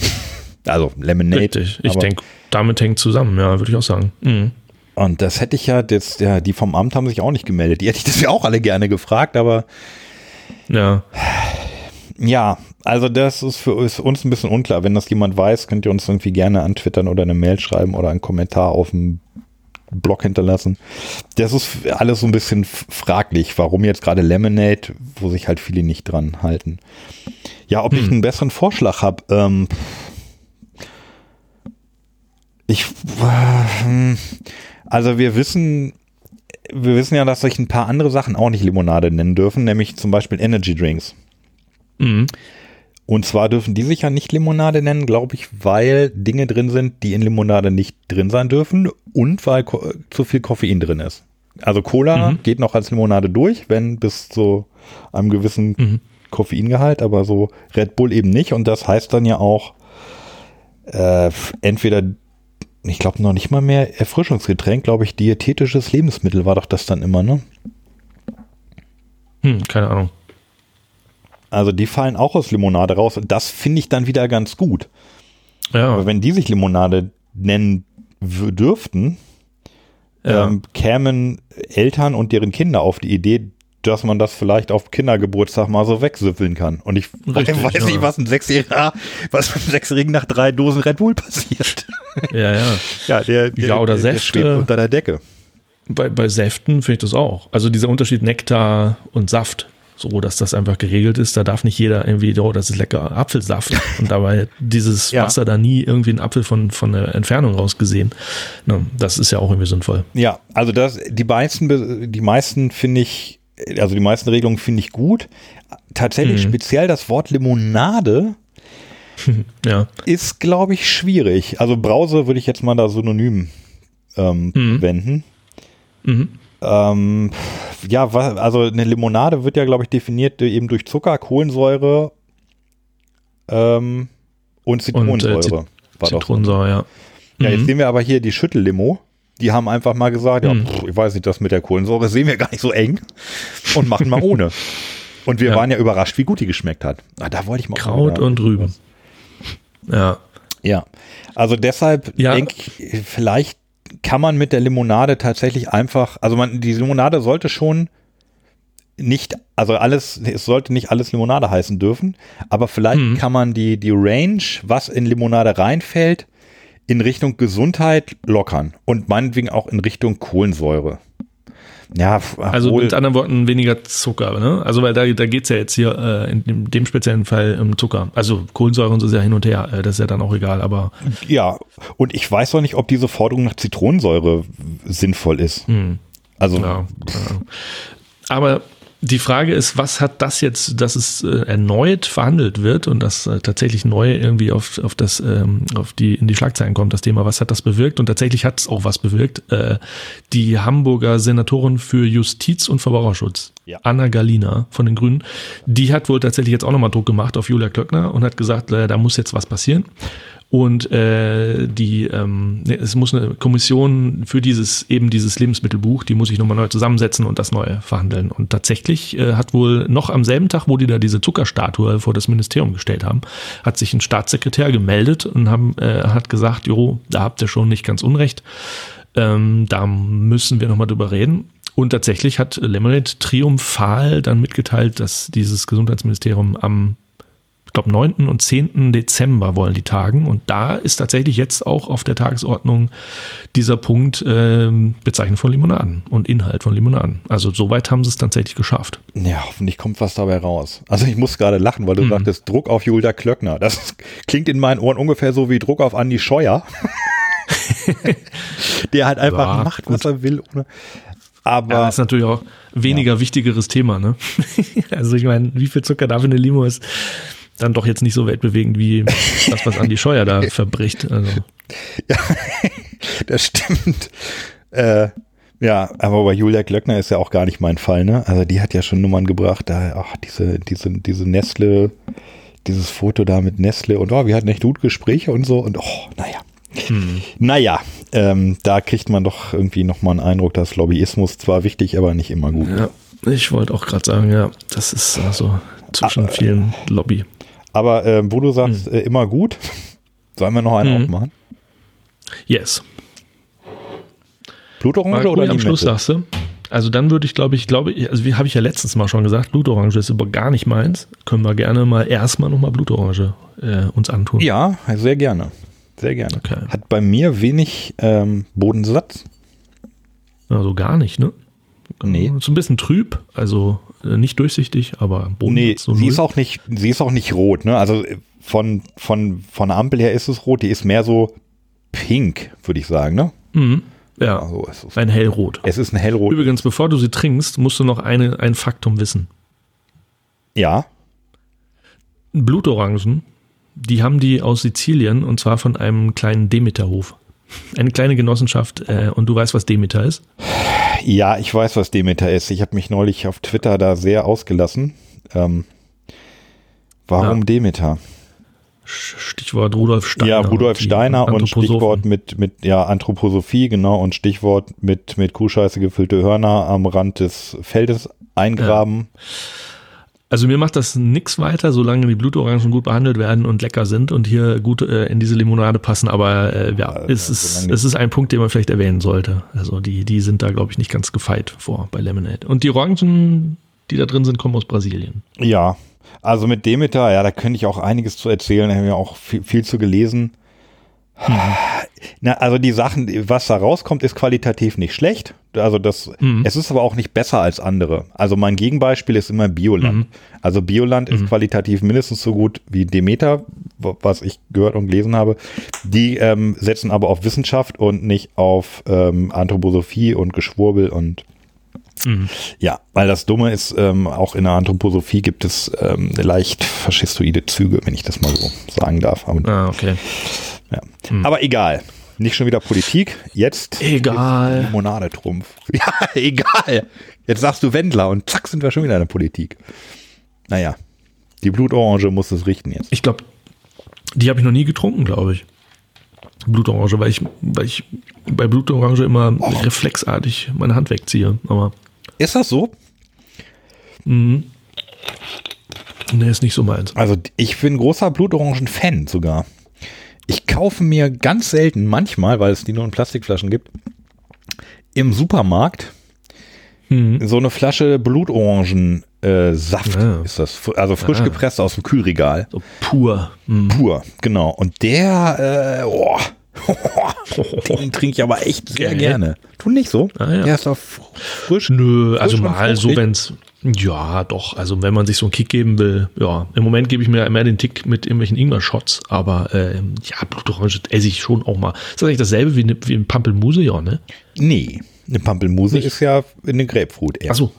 Also Lemonade. Richtig, ich denke, damit hängt zusammen, ja, würde ich auch sagen. Mhm. Und das hätte ich ja jetzt, ja, die vom Amt haben sich auch nicht gemeldet. Die hätte ich das ja auch alle gerne gefragt, aber Ja, ja, also das ist für ist uns ein bisschen unklar. Wenn das jemand weiß, könnt ihr uns irgendwie gerne antwittern oder eine Mail schreiben oder einen Kommentar auf dem Blog hinterlassen. Das ist alles so ein bisschen fraglich, warum jetzt gerade Lemonade, wo sich halt viele nicht dran halten. Ja, ob ich einen besseren Vorschlag habe. Ähm, ich, äh, also wir wissen, wir wissen ja, dass sich ein paar andere Sachen auch nicht Limonade nennen dürfen, nämlich zum Beispiel Energy Drinks. mhm. Und zwar dürfen die sich ja nicht Limonade nennen, glaube ich, weil Dinge drin sind, die in Limonade nicht drin sein dürfen und weil zu viel Koffein drin ist. Also Cola Mhm. geht noch als Limonade durch, wenn bis zu einem gewissen Mhm. Koffeingehalt, aber so Red Bull eben nicht. Und das heißt dann ja auch äh, entweder, ich glaube noch nicht mal mehr Erfrischungsgetränk, glaube ich, diätetisches Lebensmittel war doch das dann immer, ne? Hm, keine Ahnung. Also die fallen auch aus Limonade raus und das finde ich dann wieder ganz gut. Ja, Aber wenn die sich Limonade nennen dürften, ja. ähm, kämen Eltern und deren Kinder auf die Idee, dass man das vielleicht auf Kindergeburtstag mal so wegsüffeln kann. Und ich Richtig, weiß ja. nicht, was ein Sechsjähriger, was mit einem Sechsjährigen nach drei Dosen Red Bull passiert. ja, ja. ja, der, der, Ja, oder der, der Säfte. schwebt unter der Decke. Bei, bei Säften finde ich das auch. Also dieser Unterschied Nektar und Saft, so dass das einfach geregelt ist, da darf nicht jeder irgendwie, oh, das ist lecker Apfelsaft. Und dabei dieses Ja. Wasser da nie irgendwie einen Apfel von, von der Entfernung raus gesehen. Das ist ja auch irgendwie sinnvoll. Ja, also das, die meisten, die meisten finde ich, also die meisten Regelungen finde ich gut. Tatsächlich Mhm. speziell das Wort Limonade Ja. ist, glaube ich, schwierig. Also Brause würde ich jetzt mal da synonym ähm, Mhm. wenden. Mhm. Ähm, ja, also eine Limonade wird ja, glaube ich, definiert eben durch Zucker, Kohlensäure ähm, und Zitronensäure. Und, äh, Zit-. Zitronensäure, ja. Ja, jetzt Mhm. sehen wir aber hier die Schüttellimo. Die haben einfach mal gesagt, ja, Mhm. pff, ich weiß nicht, das mit der Kohlensäure sehen wir gar nicht so eng und machen mal ohne. Und wir Ja. waren ja überrascht, wie gut die geschmeckt hat. Ah, da wollte ich mal Kraut und Rüben. Ja. Ja, also deshalb Ja. denke ich, vielleicht kann man mit der Limonade tatsächlich einfach, also man, die Limonade sollte schon nicht, also alles, es sollte nicht alles Limonade heißen dürfen, aber vielleicht Mhm. kann man die, die Range, was in Limonade reinfällt, in Richtung Gesundheit lockern und meinetwegen auch in Richtung Kohlensäure. Ja, Also mit anderen Worten weniger Zucker, ne? Also weil da, da geht's ja jetzt hier äh, in dem, dem speziellen Fall um Zucker. Also Kohlensäure und so ist ja hin und her, äh, das ist ja dann auch egal, aber ja, und ich weiß auch nicht, ob diese Forderung nach Zitronensäure sinnvoll ist. hm, Also, ja, Ahnung. Aber die Frage ist, was hat das jetzt, dass es äh, erneut verhandelt wird und das äh, tatsächlich neu irgendwie auf, auf das, ähm, auf die, in die Schlagzeilen kommt, das Thema, was hat das bewirkt? Und tatsächlich hat es auch was bewirkt. Äh, die Hamburger Senatorin für Justiz und Verbraucherschutz, Ja. Anna Galina von den Grünen, die hat wohl tatsächlich jetzt auch nochmal Druck gemacht auf Julia Klöckner und hat gesagt, da muss jetzt was passieren. Und äh, die, ähm, ne, es muss eine Kommission für dieses eben dieses Lebensmittelbuch, die muss sich nochmal neu zusammensetzen und das neu verhandeln. Und tatsächlich äh, hat wohl noch am selben Tag, wo die da diese Zuckerstatue vor das Ministerium gestellt haben, hat sich ein Staatssekretär gemeldet und haben, äh, hat gesagt, jo, da habt ihr schon nicht ganz unrecht. Ähm, da müssen wir nochmal drüber reden. Und tatsächlich hat Lemonade triumphal dann mitgeteilt, dass dieses Gesundheitsministerium am ich glaube, 9. und 10. Dezember wollen die tagen. Und da ist tatsächlich jetzt auch auf der Tagesordnung dieser Punkt äh, Bezeichnung von Limonaden und Inhalt von Limonaden. Also soweit haben sie es tatsächlich geschafft. Ja, hoffentlich kommt was dabei raus. Also ich muss gerade lachen, weil du mhm. sagtest, Druck auf Julia Klöckner. Das klingt in meinen Ohren ungefähr so wie Druck auf Andi Scheuer. Der halt einfach ja, macht, was er will. Ohne aber ja, das ist natürlich auch weniger ja. wichtigeres Thema, ne? also ich meine, wie viel Zucker darf in eine Limo ist, dann doch jetzt nicht so weltbewegend wie das, was Andi Scheuer da verbricht. Also. Ja, das stimmt. Äh, ja, aber bei Julia Glöckner ist ja auch gar nicht mein Fall, ne? Also die hat ja schon Nummern gebracht, da, ach, diese, diese, diese Nestle, dieses Foto da mit Nestle und oh, wir hatten echt gut Gespräche und so und oh, naja. Hm. Naja, ähm, da kriegt man doch irgendwie nochmal einen Eindruck, dass Lobbyismus zwar wichtig, aber nicht immer gut. Ja, ich wollte auch gerade sagen, ja, das ist also zwischen ah, vielen Lobby. Aber äh, wo du sagst, hm. äh, immer gut, sollen wir noch einen hm. aufmachen? Yes. Blutorange oder am Schluss sagst du? Also dann würde ich, glaube ich, glaube ich, also wie habe ich ja letztens mal schon gesagt, Blutorange ist aber gar nicht meins. Können wir gerne mal erstmal nochmal Blutorange äh, uns antun. Ja, sehr gerne. Sehr gerne. Okay. Hat bei mir wenig ähm, Bodensatz. Also gar nicht, ne? Nee. So ein bisschen trüb, also nicht durchsichtig, aber Boden. Nee, so sie ist auch nicht, sie ist auch nicht rot, ne? Also äh, von, von, von der Ampel her ist es rot, die ist mehr so pink, würde ich sagen, ne? Mhm. Ja, also ein hellrot. Es ist ein hellrot. Übrigens, bevor du sie trinkst, musst du noch eine, ein Faktum wissen. Ja. Blutorangen, die haben die aus Sizilien und zwar von einem kleinen Demeterhof. Eine kleine Genossenschaft äh, und du weißt, was Demeter ist? Ja, ich weiß, was Demeter ist. Ich habe mich neulich auf Twitter da sehr ausgelassen. Ähm, warum ja. Demeter? Stichwort Rudolf Steiner. Ja, Rudolf Steiner und Stichwort mit, mit ja, Anthroposophie, genau, und Stichwort mit, mit Kuhscheiße gefüllte Hörner am Rand des Feldes eingraben. Ja. Also mir macht das nichts weiter, solange die Blutorangen gut behandelt werden und lecker sind und hier gut äh, in diese Limonade passen. Aber äh, ja, ja es, ist, es ist ein Punkt, den man vielleicht erwähnen sollte. Also die, die sind da, glaube ich, nicht ganz gefeit vor bei Lemonade. Und die Orangen, die da drin sind, kommen aus Brasilien. Ja, also mit Demeter, ja, da könnte ich auch einiges zu erzählen. Da haben wir auch viel, viel zu gelesen. Na, also die Sachen, was da rauskommt, ist qualitativ nicht schlecht. Also das, mhm. es ist aber auch nicht besser als andere. Also mein Gegenbeispiel ist immer Bioland. Mhm. Also Bioland ist mhm. qualitativ mindestens so gut wie Demeter, was ich gehört und gelesen habe. Die ähm, setzen aber auf Wissenschaft und nicht auf ähm, Anthroposophie und Geschwurbel und Mhm. Ja, weil das Dumme ist, ähm, auch in der Anthroposophie gibt es ähm, leicht faschistoide Züge, wenn ich das mal so sagen darf. Aber, ah, okay. Ja. Mhm. Aber egal. Nicht schon wieder Politik. Jetzt egal. Limonade Trumpf. Ja, egal. Jetzt sagst du Wendler und zack sind wir schon wieder in der Politik. Naja, die Blutorange muss es richten jetzt. Ich glaube, die habe ich noch nie getrunken, glaube ich. Blutorange, weil ich, weil ich bei Blutorange immer Och. reflexartig meine Hand wegziehe. Aber ist das so? Mhm. Nee, ist nicht so meins. Also ich bin großer Blutorangen-Fan sogar. Ich kaufe mir ganz selten, manchmal, weil es die nur in Plastikflaschen gibt, im Supermarkt mhm. so eine Flasche Blutorangen äh, Saft ja. ist das, also frisch ah. gepresst aus dem Kühlregal. So pur. Mhm. Pur, genau. Und der, äh, oh, den trinke ich aber echt sehr gerne. Tu nicht so? Ah, ja. Der ist doch frisch. Nö, frisch also mal so, wenn es ja, doch. Also wenn man sich so einen Kick geben will, ja. Im Moment gebe ich mir mehr den Tick mit irgendwelchen Ingwer-Shots, aber äh, ja, Blutorange esse ich schon auch mal. Ist das eigentlich dasselbe wie, eine, wie ein Pampelmuse, ja, ne? Nee, eine Pampelmuse Nicht. ist ja eine Grapefruit eher. Ach so.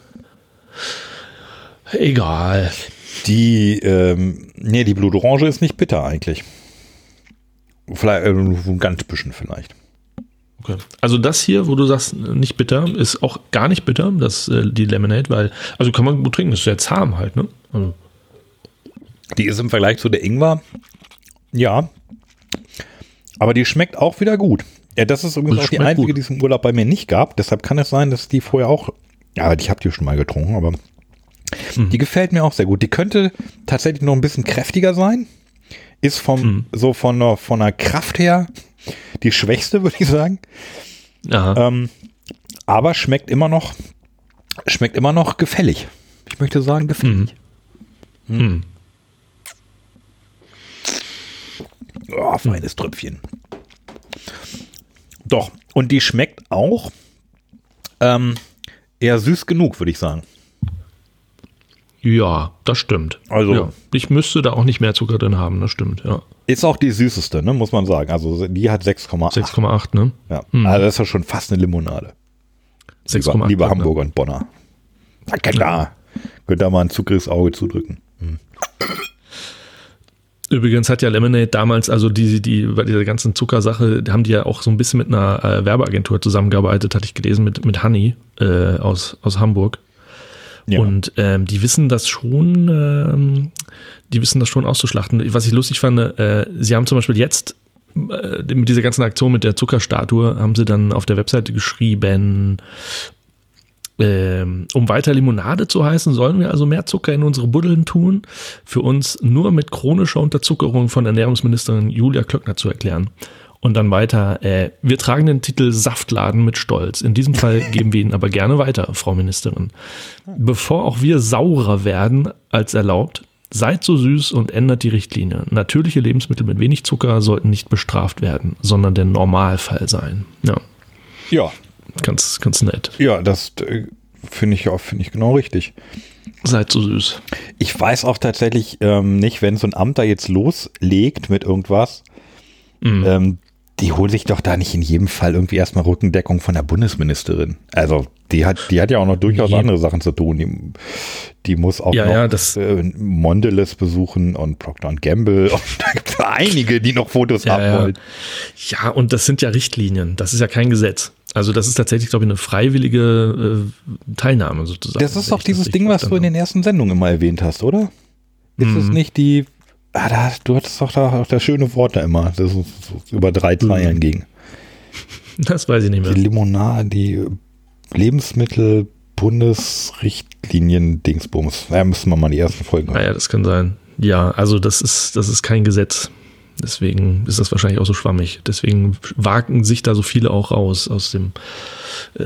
Egal. Die, ähm, nee, die Blutorange ist nicht bitter eigentlich. Vielleicht äh, ein ganz bisschen vielleicht. Okay. Also das hier, wo du sagst, nicht bitter, ist auch gar nicht bitter, das äh, die Lemonade, weil, also kann man gut trinken, ist sehr zahm halt, ne? Also. Die ist im Vergleich zu der Ingwer, ja. Aber die schmeckt auch wieder gut. Ja, das ist übrigens das auch die einzige, gut. die es im Urlaub bei mir nicht gab. Deshalb kann es sein, dass die vorher auch, ja, ich habe die schon mal getrunken, aber mhm. die gefällt mir auch sehr gut. Die könnte tatsächlich noch ein bisschen kräftiger sein. Ist vom, mhm. so von, von der Kraft her die schwächste, würde ich sagen. Ähm, aber schmeckt immer noch, schmeckt immer noch gefällig. Ich möchte sagen, gefällig. Hm. Oh, feines Tröpfchen. Doch, und die schmeckt auch ähm, eher süß genug, würde ich sagen. Ja, das stimmt. Also- ja. ich müsste da auch nicht mehr Zucker drin haben, das stimmt, ja. Ist auch die süßeste, ne, muss man sagen. Also die hat 6,8. 6,8, ne? Ja. Also das ist ja schon fast eine Limonade. Lieber, 6,8. lieber ne? Hamburger und Bonner. Da könnt ihr, könnt ihr mal ein zuckriges Auge zudrücken. Übrigens hat ja Lemonade damals, also die, die, bei dieser ganzen Zuckersache, da haben die ja auch so ein bisschen mit einer äh, Werbeagentur zusammengearbeitet, hatte ich gelesen, mit, mit Honey äh, aus, aus Hamburg. Ja. Und ähm, die wissen das schon, ähm, die wissen das schon auszuschlachten. Was ich lustig fand, äh, sie haben zum Beispiel jetzt äh, mit dieser ganzen Aktion mit der Zuckerstatue, haben sie dann auf der Webseite geschrieben, ähm, um weiter Limonade zu heißen, sollen wir also mehr Zucker in unsere Buddeln tun. Für uns nur mit chronischer Unterzuckerung von Ernährungsministerin Julia Klöckner zu erklären. Und dann weiter, äh, wir tragen den Titel Saftladen mit Stolz. In diesem Fall geben wir ihn aber gerne weiter, Frau Ministerin. Bevor auch wir saurer werden als erlaubt, seid so süß und ändert die Richtlinie. Natürliche Lebensmittel mit wenig Zucker sollten nicht bestraft werden, sondern der Normalfall sein. Ja, Ja, ganz, ganz nett. ja, das äh, finde ich auch, finde ich genau richtig. Seid so süß. Ich weiß auch tatsächlich ähm, nicht, wenn so ein Amt da jetzt loslegt mit irgendwas, Mhm. ähm, die holen sich doch da nicht in jedem Fall irgendwie erstmal Rückendeckung von der Bundesministerin. Also die hat, die hat ja auch noch durchaus andere Sachen zu tun. Die, die muss auch Ja, noch ja, das- äh, Mondelez besuchen und Procter Gamble. Und da gibt es einige, die noch Fotos Ja, haben ja. wollen. Ja, und das sind ja Richtlinien. Das ist ja kein Gesetz. Also das ist tatsächlich, glaube ich, eine freiwillige äh, Teilnahme sozusagen. Das ist doch ich dieses Ding, was du in den ersten Sendungen immer erwähnt hast, oder? Ist es Mhm. nicht die. Ah, da, du hattest doch da auch das schöne Wort da immer, das es über drei Zeilen ging. habe. Das weiß ich nicht Die mehr. Limonade, die Lebensmittel Bundesrichtlinien Dingsbums. Da müssen wir mal die ersten Folgen. Naja, das kann sein. Ja, also das ist, das ist kein Gesetz. Deswegen ist das wahrscheinlich auch so schwammig. Deswegen wagen sich da so viele auch raus aus dem, äh,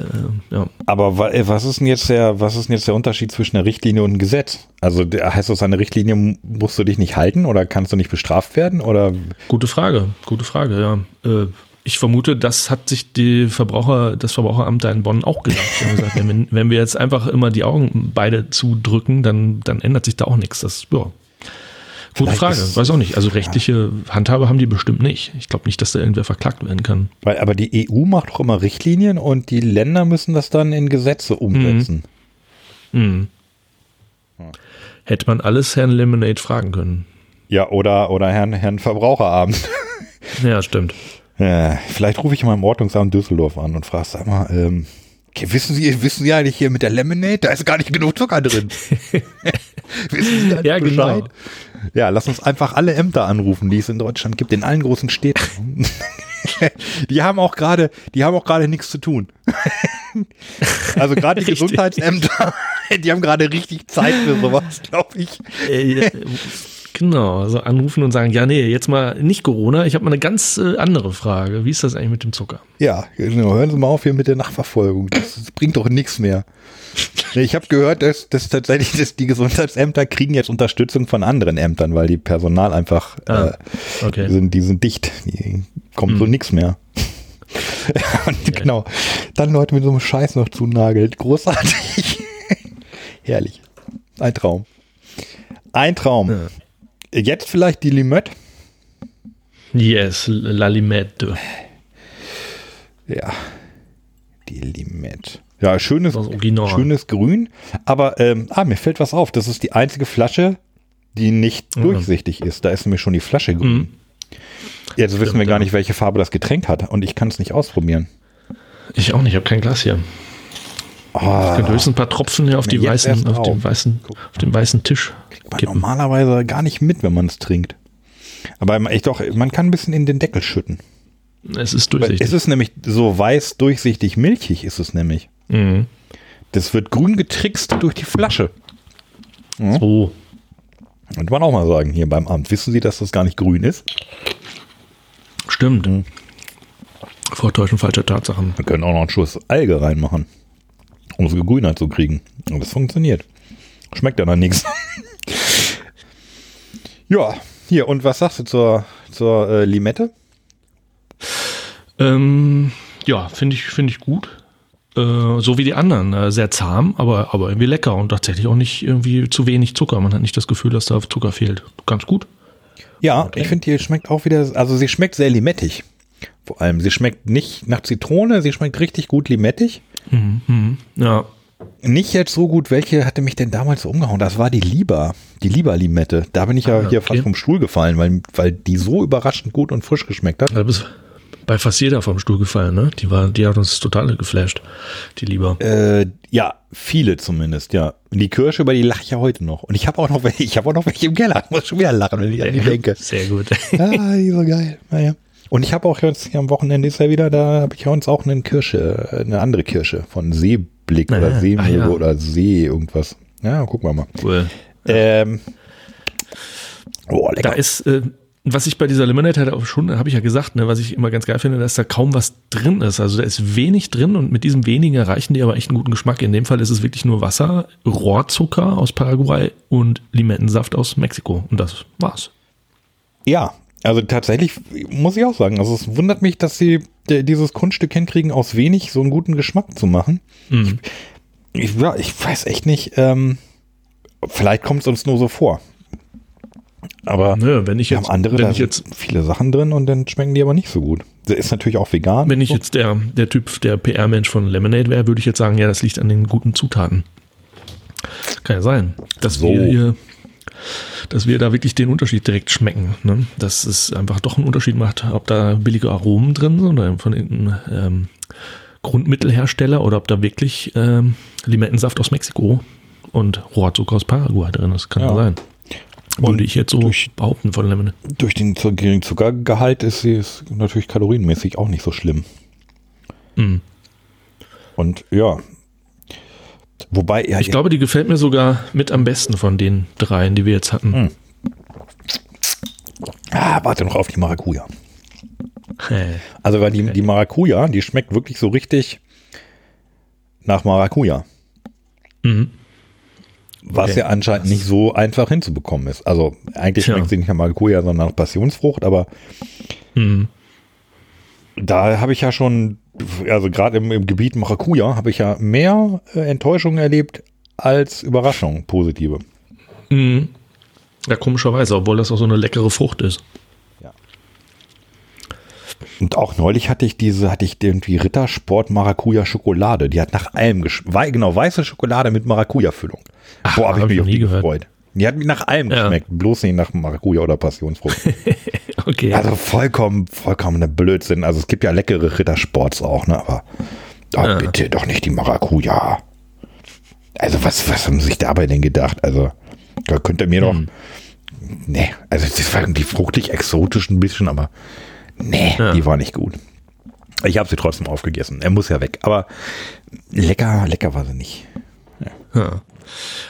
ja. Aber äh, was ist denn jetzt der, was ist denn jetzt der Unterschied zwischen einer Richtlinie und einem Gesetz? Also heißt das, eine Richtlinie musst du dich nicht halten oder kannst du nicht bestraft werden? Oder Gute Frage, gute Frage, ja. Äh, ich vermute, das hat sich die Verbraucher, das Verbraucheramt da in Bonn auch gedacht. Gesagt, wenn, wir, wenn wir jetzt einfach immer die Augen beide zudrücken, dann, dann ändert sich da auch nichts. Das, ja. Gute Vielleicht Frage, weiß auch nicht. Also rechtliche Handhabe haben die bestimmt nicht. Ich glaube nicht, dass da irgendwer verklagt werden kann. weil, aber die EU macht doch immer Richtlinien und die Länder müssen das dann in Gesetze umsetzen. Hm. Hätte man alles Herrn Lemonade fragen können. Ja, oder, oder Herrn, Herrn Verbraucherabend. Ja, stimmt. Ja, vielleicht rufe ich mal im Ordnungsamt Düsseldorf an und frage, sag mal, ähm, okay, wissen Sie, wissen Sie eigentlich hier mit der Lemonade, da ist gar nicht genug Zucker drin. wissen Sie Ja, genau. Ja, lass uns einfach alle Ämter anrufen, die es in Deutschland gibt, in allen großen Städten. die haben auch gerade, die haben auch gerade nichts zu tun. also gerade die. Gesundheitsämter, die haben gerade richtig Zeit für sowas, glaube ich. Genau, also anrufen und sagen, ja, nee, jetzt mal nicht Corona, ich habe mal eine ganz äh, andere Frage. Wie ist das eigentlich mit dem Zucker? Ja, genau. hören Sie mal auf hier mit der Nachverfolgung. Das, das bringt doch nichts mehr. Ich habe gehört, dass, dass tatsächlich dass die Gesundheitsämter kriegen jetzt Unterstützung von anderen Ämtern, weil die Personal einfach Ah, äh, okay. die sind, die sind dicht. Die kommt so nichts mehr. Und genau. Dann Leute mit so einem Scheiß noch zunagelt. Großartig. Herrlich. Ein Traum. Ein Traum. Ja. Jetzt vielleicht die Limette. Yes, La Limette. Ja. Die Limette. Ja, schönes, schönes Grün. Aber ähm, ah, mir fällt was auf. Das ist die einzige Flasche, die nicht Ja. durchsichtig ist. Da ist mir schon die Flasche grün. Mhm. Jetzt wissen wir gar nicht, welche Farbe das Getränk hat. Und ich kann es nicht ausprobieren. Ich auch nicht, ich habe kein Glas hier. Oh, Ich könnte höchstens ein paar Tropfen hier auf, die weißen, auf, dem weißen, auf dem weißen Tisch. man kippen. normalerweise gar nicht mit, wenn man es trinkt. Aber ich doch, man kann ein bisschen in den Deckel schütten. Es ist durchsichtig. Es ist nämlich so weiß, durchsichtig, milchig ist es nämlich. Mhm. Das wird grün getrickst durch die Flasche. So. Und man auch mal sagen, hier beim Amt, wissen Sie, dass das gar nicht grün ist? Stimmt. Mhm. Vortäuschen falscher Tatsachen. Wir können auch noch einen Schuss Alge reinmachen, um es grüner zu kriegen. Und das funktioniert. Schmeckt ja dann nichts. Ja, hier, und was sagst du zur, zur äh, Limette? Ähm, ja, finde ich, finde ich gut. Äh, so wie die anderen. Äh, sehr zahm, aber, aber irgendwie lecker und tatsächlich auch nicht irgendwie zu wenig Zucker. Man hat nicht das Gefühl, dass da Zucker fehlt. Ganz gut. Ja, ich finde, die schmeckt auch wieder, also sie schmeckt sehr limettig. Vor allem, sie schmeckt nicht nach Zitrone, sie schmeckt richtig gut limettig. Mhm, ja. Nicht jetzt so gut, welche hatte mich denn damals so umgehauen? Das war die Lieber, die Lieber-Limette. Da bin ich ja Ah, hier okay. fast vom Stuhl gefallen, weil, weil die so überraschend gut und frisch geschmeckt hat. Da bist bei fast jeder vom Stuhl gefallen, ne? Die war, die hat uns total geflasht. Die lieber. Äh, ja, viele zumindest, ja. Und die Kirsche, über die lache ich ja heute noch. Und ich habe auch noch welche, ich habe auch noch welche im Keller. Ich muss schon wieder lachen, wenn ich an die denke. Sehr gut. Ah, die so geil. Naja. Und ich habe auch jetzt hier am Wochenende ist ja wieder, da habe ich ja uns auch eine Kirsche, äh, eine andere Kirsche von Seeblick Ah, oder Seemöwe ah, ja. oder See irgendwas. Ja, gucken wir mal. Cool. Ähm, oh, lecker. Da ist, äh, was ich bei dieser Lemonade halt auch schon, habe ich ja gesagt, ne, was ich immer ganz geil finde, dass da kaum was drin ist. Also da ist wenig drin und mit diesem wenigen erreichen die aber echt einen guten Geschmack. In dem Fall ist es wirklich nur Wasser, Rohrzucker aus Paraguay und Limettensaft aus Mexiko. Und das war's. Ja, also tatsächlich muss ich auch sagen, also es wundert mich, dass sie äh, dieses Kunststück hinkriegen, aus wenig so einen guten Geschmack zu machen. Mhm. Ich, ja, ich weiß echt nicht, ähm, vielleicht kommt es uns nur so vor. Aber Nö, wenn ich jetzt, haben andere, wenn ich jetzt, viele Sachen drin und dann schmecken die aber nicht so gut. Der ist natürlich auch vegan. wenn ich jetzt der, der Typ, der PR-Mensch von Lemonade wäre, würde ich jetzt sagen, ja, das liegt an den guten Zutaten. Kann ja sein, dass So. wir hier, dass wir da wirklich den Unterschied direkt schmecken. Ne? Dass es einfach doch einen Unterschied macht, ob da billige Aromen drin sind oder von irgendeinem ähm, Grundmittelhersteller oder ob da wirklich ähm, Limettensaft aus Mexiko und Rohrzucker aus Paraguay drin ist. Kann ja, sein. Und Würde ich jetzt so durch- behaupten von Lemonade. Durch den geringen Zuckergehalt ist sie ist natürlich kalorienmäßig auch nicht so schlimm. Mhm. Und ja. Wobei, ja, Ich glaube, die gefällt mir sogar mit am besten von den dreien, die wir jetzt hatten. Mhm. ah, warte noch auf die Maracuja. Hey. Also, weil die, die Maracuja, die schmeckt wirklich so richtig nach Maracuja. Mhm. Was Okay. ja anscheinend nicht so einfach hinzubekommen ist. Also, eigentlich schmeckt sie nicht nach Maracuja, sondern nach Passionsfrucht, aber Mhm. da habe ich ja schon, also gerade im, im Gebiet Maracuja, habe ich ja mehr äh, Enttäuschungen erlebt als Überraschungen, positive. Mhm. Ja, komischerweise, obwohl das auch so eine leckere Frucht ist. Und auch neulich hatte ich diese, hatte ich irgendwie Rittersport Maracuja Schokolade. Die hat nach allem geschmeckt. Genau, weiße Schokolade mit Maracuja-Füllung. Boah, habe ich hab mich ich auf noch die gehört. gefreut. Die hat mir nach allem Ja. geschmeckt, bloß nicht nach Maracuja oder Passionsfrucht. Okay. Also vollkommen, vollkommener Blödsinn. Also es gibt ja leckere Rittersports auch, ne? Aber oh, Ja. bitte doch nicht die Maracuja. Also was, was haben sie sich dabei denn gedacht? Also da könnte mir Hm. doch. Nee, also das war irgendwie fruchtig, exotisch ein bisschen, aber nee, Ja. die war nicht gut. Ich habe sie trotzdem aufgegessen. Er muss ja weg. Aber lecker, lecker war sie nicht. Ja.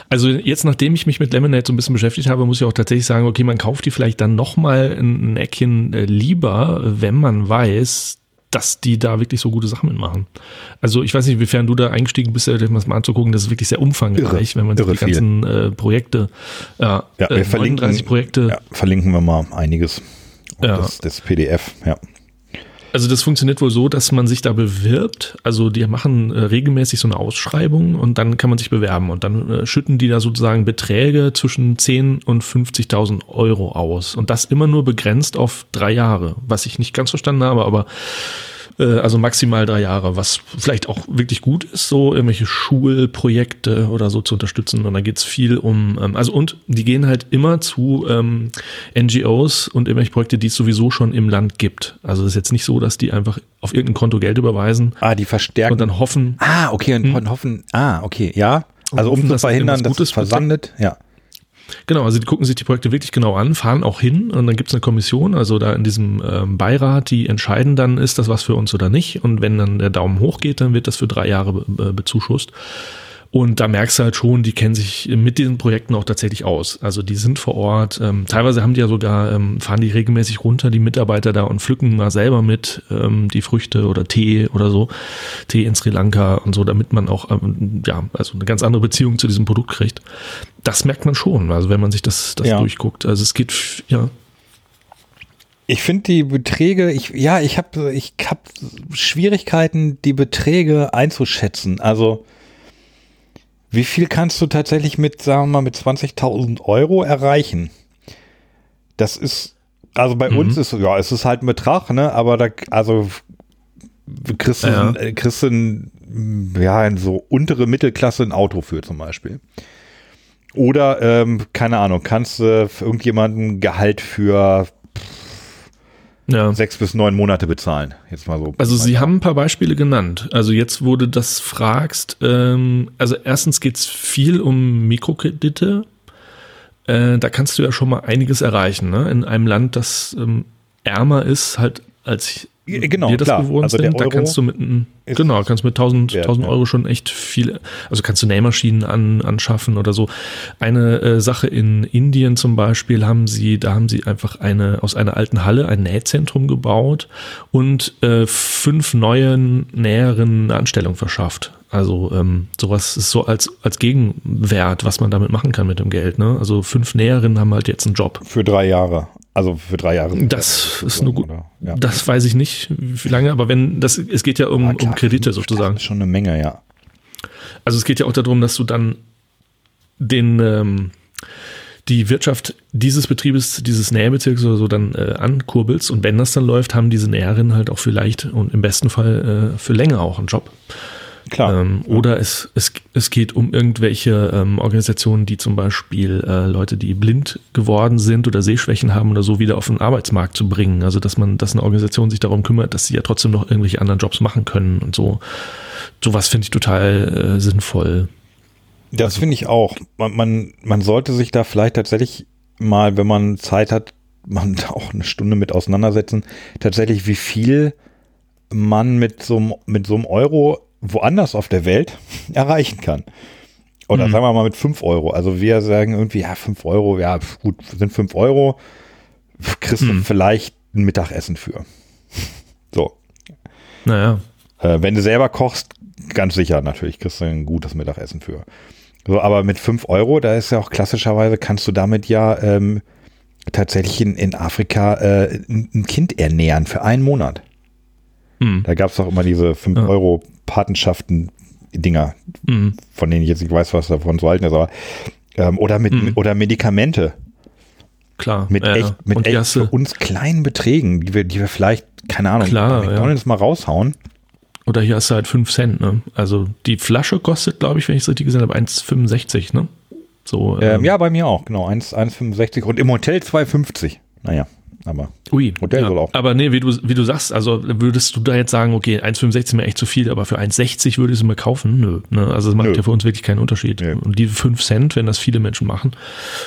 Also jetzt, nachdem ich mich mit Lemonade so ein bisschen beschäftigt habe, muss ich auch tatsächlich sagen, okay, man kauft die vielleicht dann noch mal ein, ein Eckchen äh, lieber, wenn man weiß, dass die da wirklich so gute Sachen mitmachen. Also ich weiß nicht, inwiefern du da eingestiegen bist, äh, dir das mal anzugucken, das ist wirklich sehr umfangreich, Irre, wenn man sich die ganzen äh, Projekte, ja, Ja, äh, wir verlinken, 39 Projekte, Ja, verlinken wir mal einiges. Ja. Das, das PDF, ja. Also das funktioniert wohl so, dass man sich da bewirbt. Also die machen äh, regelmäßig so eine Ausschreibung und dann kann man sich bewerben und dann äh, schütten die da sozusagen Beträge zwischen 10 und 50.000 Euro aus und das immer nur begrenzt auf drei Jahre, was ich nicht ganz verstanden habe, aber äh, also maximal drei Jahre, was vielleicht auch wirklich gut ist, so irgendwelche Schulprojekte oder so zu unterstützen. Und da geht's viel um, ähm, also und die gehen halt immer zu ähm, NGOs und irgendwelche Projekte, die es sowieso schon im Land gibt. Also es ist jetzt nicht so, dass die einfach auf irgendein Konto Geld überweisen Ah, die verstärken. und dann hoffen, Ah, okay, und, und hoffen, ah, okay, ja. Also um zu dass verhindern, irgendwas dass es Gutes versandet, ja. Genau, also die gucken sich die Projekte wirklich genau an, fahren auch hin und dann gibt es eine Kommission, also da in diesem ähm, Beirat, die entscheiden dann, ist das was für uns oder nicht. Und wenn dann der Daumen hoch geht, dann wird das für drei Jahre be bezuschusst. Und da merkst du halt schon, die kennen sich mit diesen Projekten auch tatsächlich aus. Also die sind vor Ort. Ähm, teilweise haben die ja sogar, ähm, fahren die regelmäßig runter, die Mitarbeiter da und pflücken mal selber mit ähm, die Früchte oder Tee oder so. Tee in Sri Lanka und so, damit man auch, ähm, ja, also eine ganz andere Beziehung zu diesem Produkt kriegt. Das merkt man schon, also wenn man sich das, das Ja. durchguckt. Also es geht, ja, Ich finde die Beträge, ich, ja, ich habe ich hab Schwierigkeiten, die Beträge einzuschätzen. Also, wie viel kannst du tatsächlich mit, sagen wir mal, mit 20.000 Euro erreichen? Das ist, also bei Mhm. uns ist, ja, es ist halt ein Betrag, ne, aber da, also, kriegst du, Ja. ein- äh, kriegst du ja, ein so untere Mittelklasse ein Auto für zum Beispiel. Oder, ähm, keine Ahnung, kannst du irgendjemanden Gehalt für ja. sechs bis neun Monate bezahlen. Jetzt mal so. Also Sie haben ein paar Beispiele genannt. Also jetzt, du das fragst, ähm, also erstens geht es viel um Mikrokredite. Äh, da kannst du ja schon mal einiges erreichen, ne? In einem Land, das ähm, ärmer ist, halt als genau, wir das klar. gewohnt Also sind. Da kannst du mit genau, kannst mit 1000, wert, 1000 ja. Euro schon echt viel, also kannst du Nähmaschinen an, anschaffen oder so. Eine äh, Sache in Indien zum Beispiel haben sie, da haben sie einfach eine, aus einer alten Halle ein Nähzentrum gebaut und äh, fünf neuen Näherinnen eine Anstellung verschafft. Also ähm, sowas ist so als, als Gegenwert, was man damit machen kann mit dem Geld. Ne? Also fünf Näherinnen haben halt jetzt einen Job. für drei Jahre. Also für drei Jahre. Das ist nur gut. Ja. Das weiß ich nicht, wie lange, aber wenn das, es geht ja um, Ah, klar, um Kredite Das sozusagen. ist schon eine Menge, ja. Also es geht ja auch darum, dass du dann den ähm, die Wirtschaft dieses Betriebes, dieses Nähbezirks oder so dann äh, ankurbelst und wenn das dann läuft, haben diese Näherinnen halt auch vielleicht und im besten Fall äh, für länger auch einen Job. Klar. Ähm, Oder es, es, es geht um irgendwelche ähm, Organisationen, die zum Beispiel äh, Leute, die blind geworden sind oder Sehschwächen haben oder so, wieder auf den Arbeitsmarkt zu bringen. Also dass man, dass eine Organisation sich darum kümmert, dass sie ja trotzdem noch irgendwelche anderen Jobs machen können und so. Sowas finde ich total äh, sinnvoll. das finde ich auch. Man, man, man sollte sich da vielleicht tatsächlich mal, wenn man Zeit hat, man auch eine Stunde mit auseinandersetzen, tatsächlich wie viel man mit so, mit so einem Euro woanders auf der Welt erreichen kann. Oder Mhm. sagen wir mal mit 5 Euro. Also wir sagen irgendwie, ja, 5 Euro, ja, gut, sind 5 Euro, kriegst du Mhm. vielleicht ein Mittagessen für. So. Naja, Äh, wenn du selber kochst, ganz sicher natürlich, kriegst du ein gutes Mittagessen für. So, aber mit 5 Euro, da ist ja auch klassischerweise, kannst du damit ja ähm, tatsächlich in, in Afrika äh, ein Kind ernähren für einen Monat. Hm. Da gab es doch immer diese 5 Ja. Euro Patenschaften-Dinger, Hm. von denen ich jetzt nicht weiß, was davon zu halten ist, aber ähm, oder mit Mhm. oder Medikamente klar. mit ja, ja. echt, mit echt für uns kleinen Beträgen, die wir, die wir vielleicht, keine Ahnung, Klar, bei ja. McDonalds mal raushauen. oder hier hast du halt 5 Cent, ne? Also die Flasche kostet, glaube ich, wenn ich es richtig gesehen habe, 1,65, ne? So, Ähm, ja, bei mir auch, genau. 1 1,65 und im Hotel 2,50. Naja, aber Ui, Hotel ja. soll auch. Aber nee, wie du, wie du sagst, also würdest du da jetzt sagen, okay, 1,65 ist mir echt zu viel, aber für 1,60 würde ich es mir kaufen? Nö. Ne? Also es macht Nö. ja für uns wirklich keinen Unterschied. Nö. Und die 5 Cent, wenn das viele Menschen machen,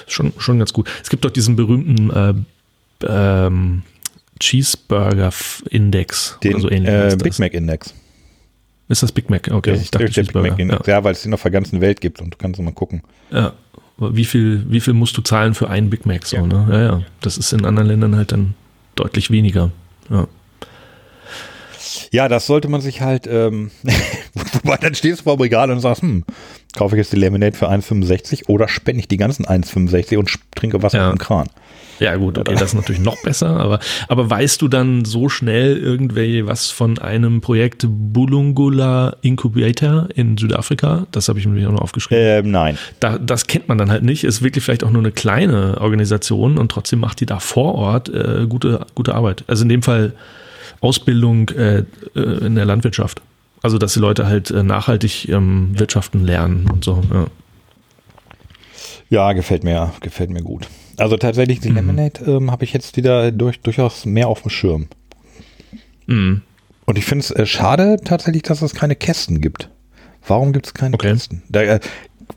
ist schon, schon ganz gut. Es gibt doch diesen berühmten äh, ähm, Cheeseburger-Index den oder so ähnlich. äh, Big das. Mac Index. Ist das Big Mac? Okay, Das ich dachte der Big Mac. Index. Ja, weil es den auf der ganzen Welt gibt und du kannst mal gucken. Ja. Wie viel, wie viel musst du zahlen für einen Big Mac? So, Ja. ne? ja, ja. Das ist in anderen Ländern halt dann deutlich weniger. Ja. Ja, das sollte man sich halt, ähm, wobei dann stehst du vor dem Regal und sagst, hm, kaufe ich jetzt die Lemonade für 1,65 oder spende ich die ganzen 1,65 und trinke Wasser Ja. aus dem Kran. Ja, gut, okay, das ist natürlich noch besser, aber, aber weißt du dann so schnell irgendwelche was von einem Projekt Bulungula Incubator in Südafrika? Das habe ich mir auch noch aufgeschrieben. Ähm, nein. Da, das kennt man dann halt nicht. Ist wirklich vielleicht auch nur eine kleine Organisation und trotzdem macht die da vor Ort äh, gute, gute Arbeit. Also in dem Fall Ausbildung äh, äh, in der Landwirtschaft. Also, dass die Leute halt äh, nachhaltig ähm, wirtschaften lernen und so. Ja. Ja, gefällt mir, gefällt mir gut. Also tatsächlich, die Mhm. Lemonade ähm, habe ich jetzt wieder durch, durchaus mehr auf dem Schirm. Mhm. Und ich finde es äh, schade tatsächlich, dass es keine Kästen gibt. Warum gibt es keine Okay. Kästen? Da, äh,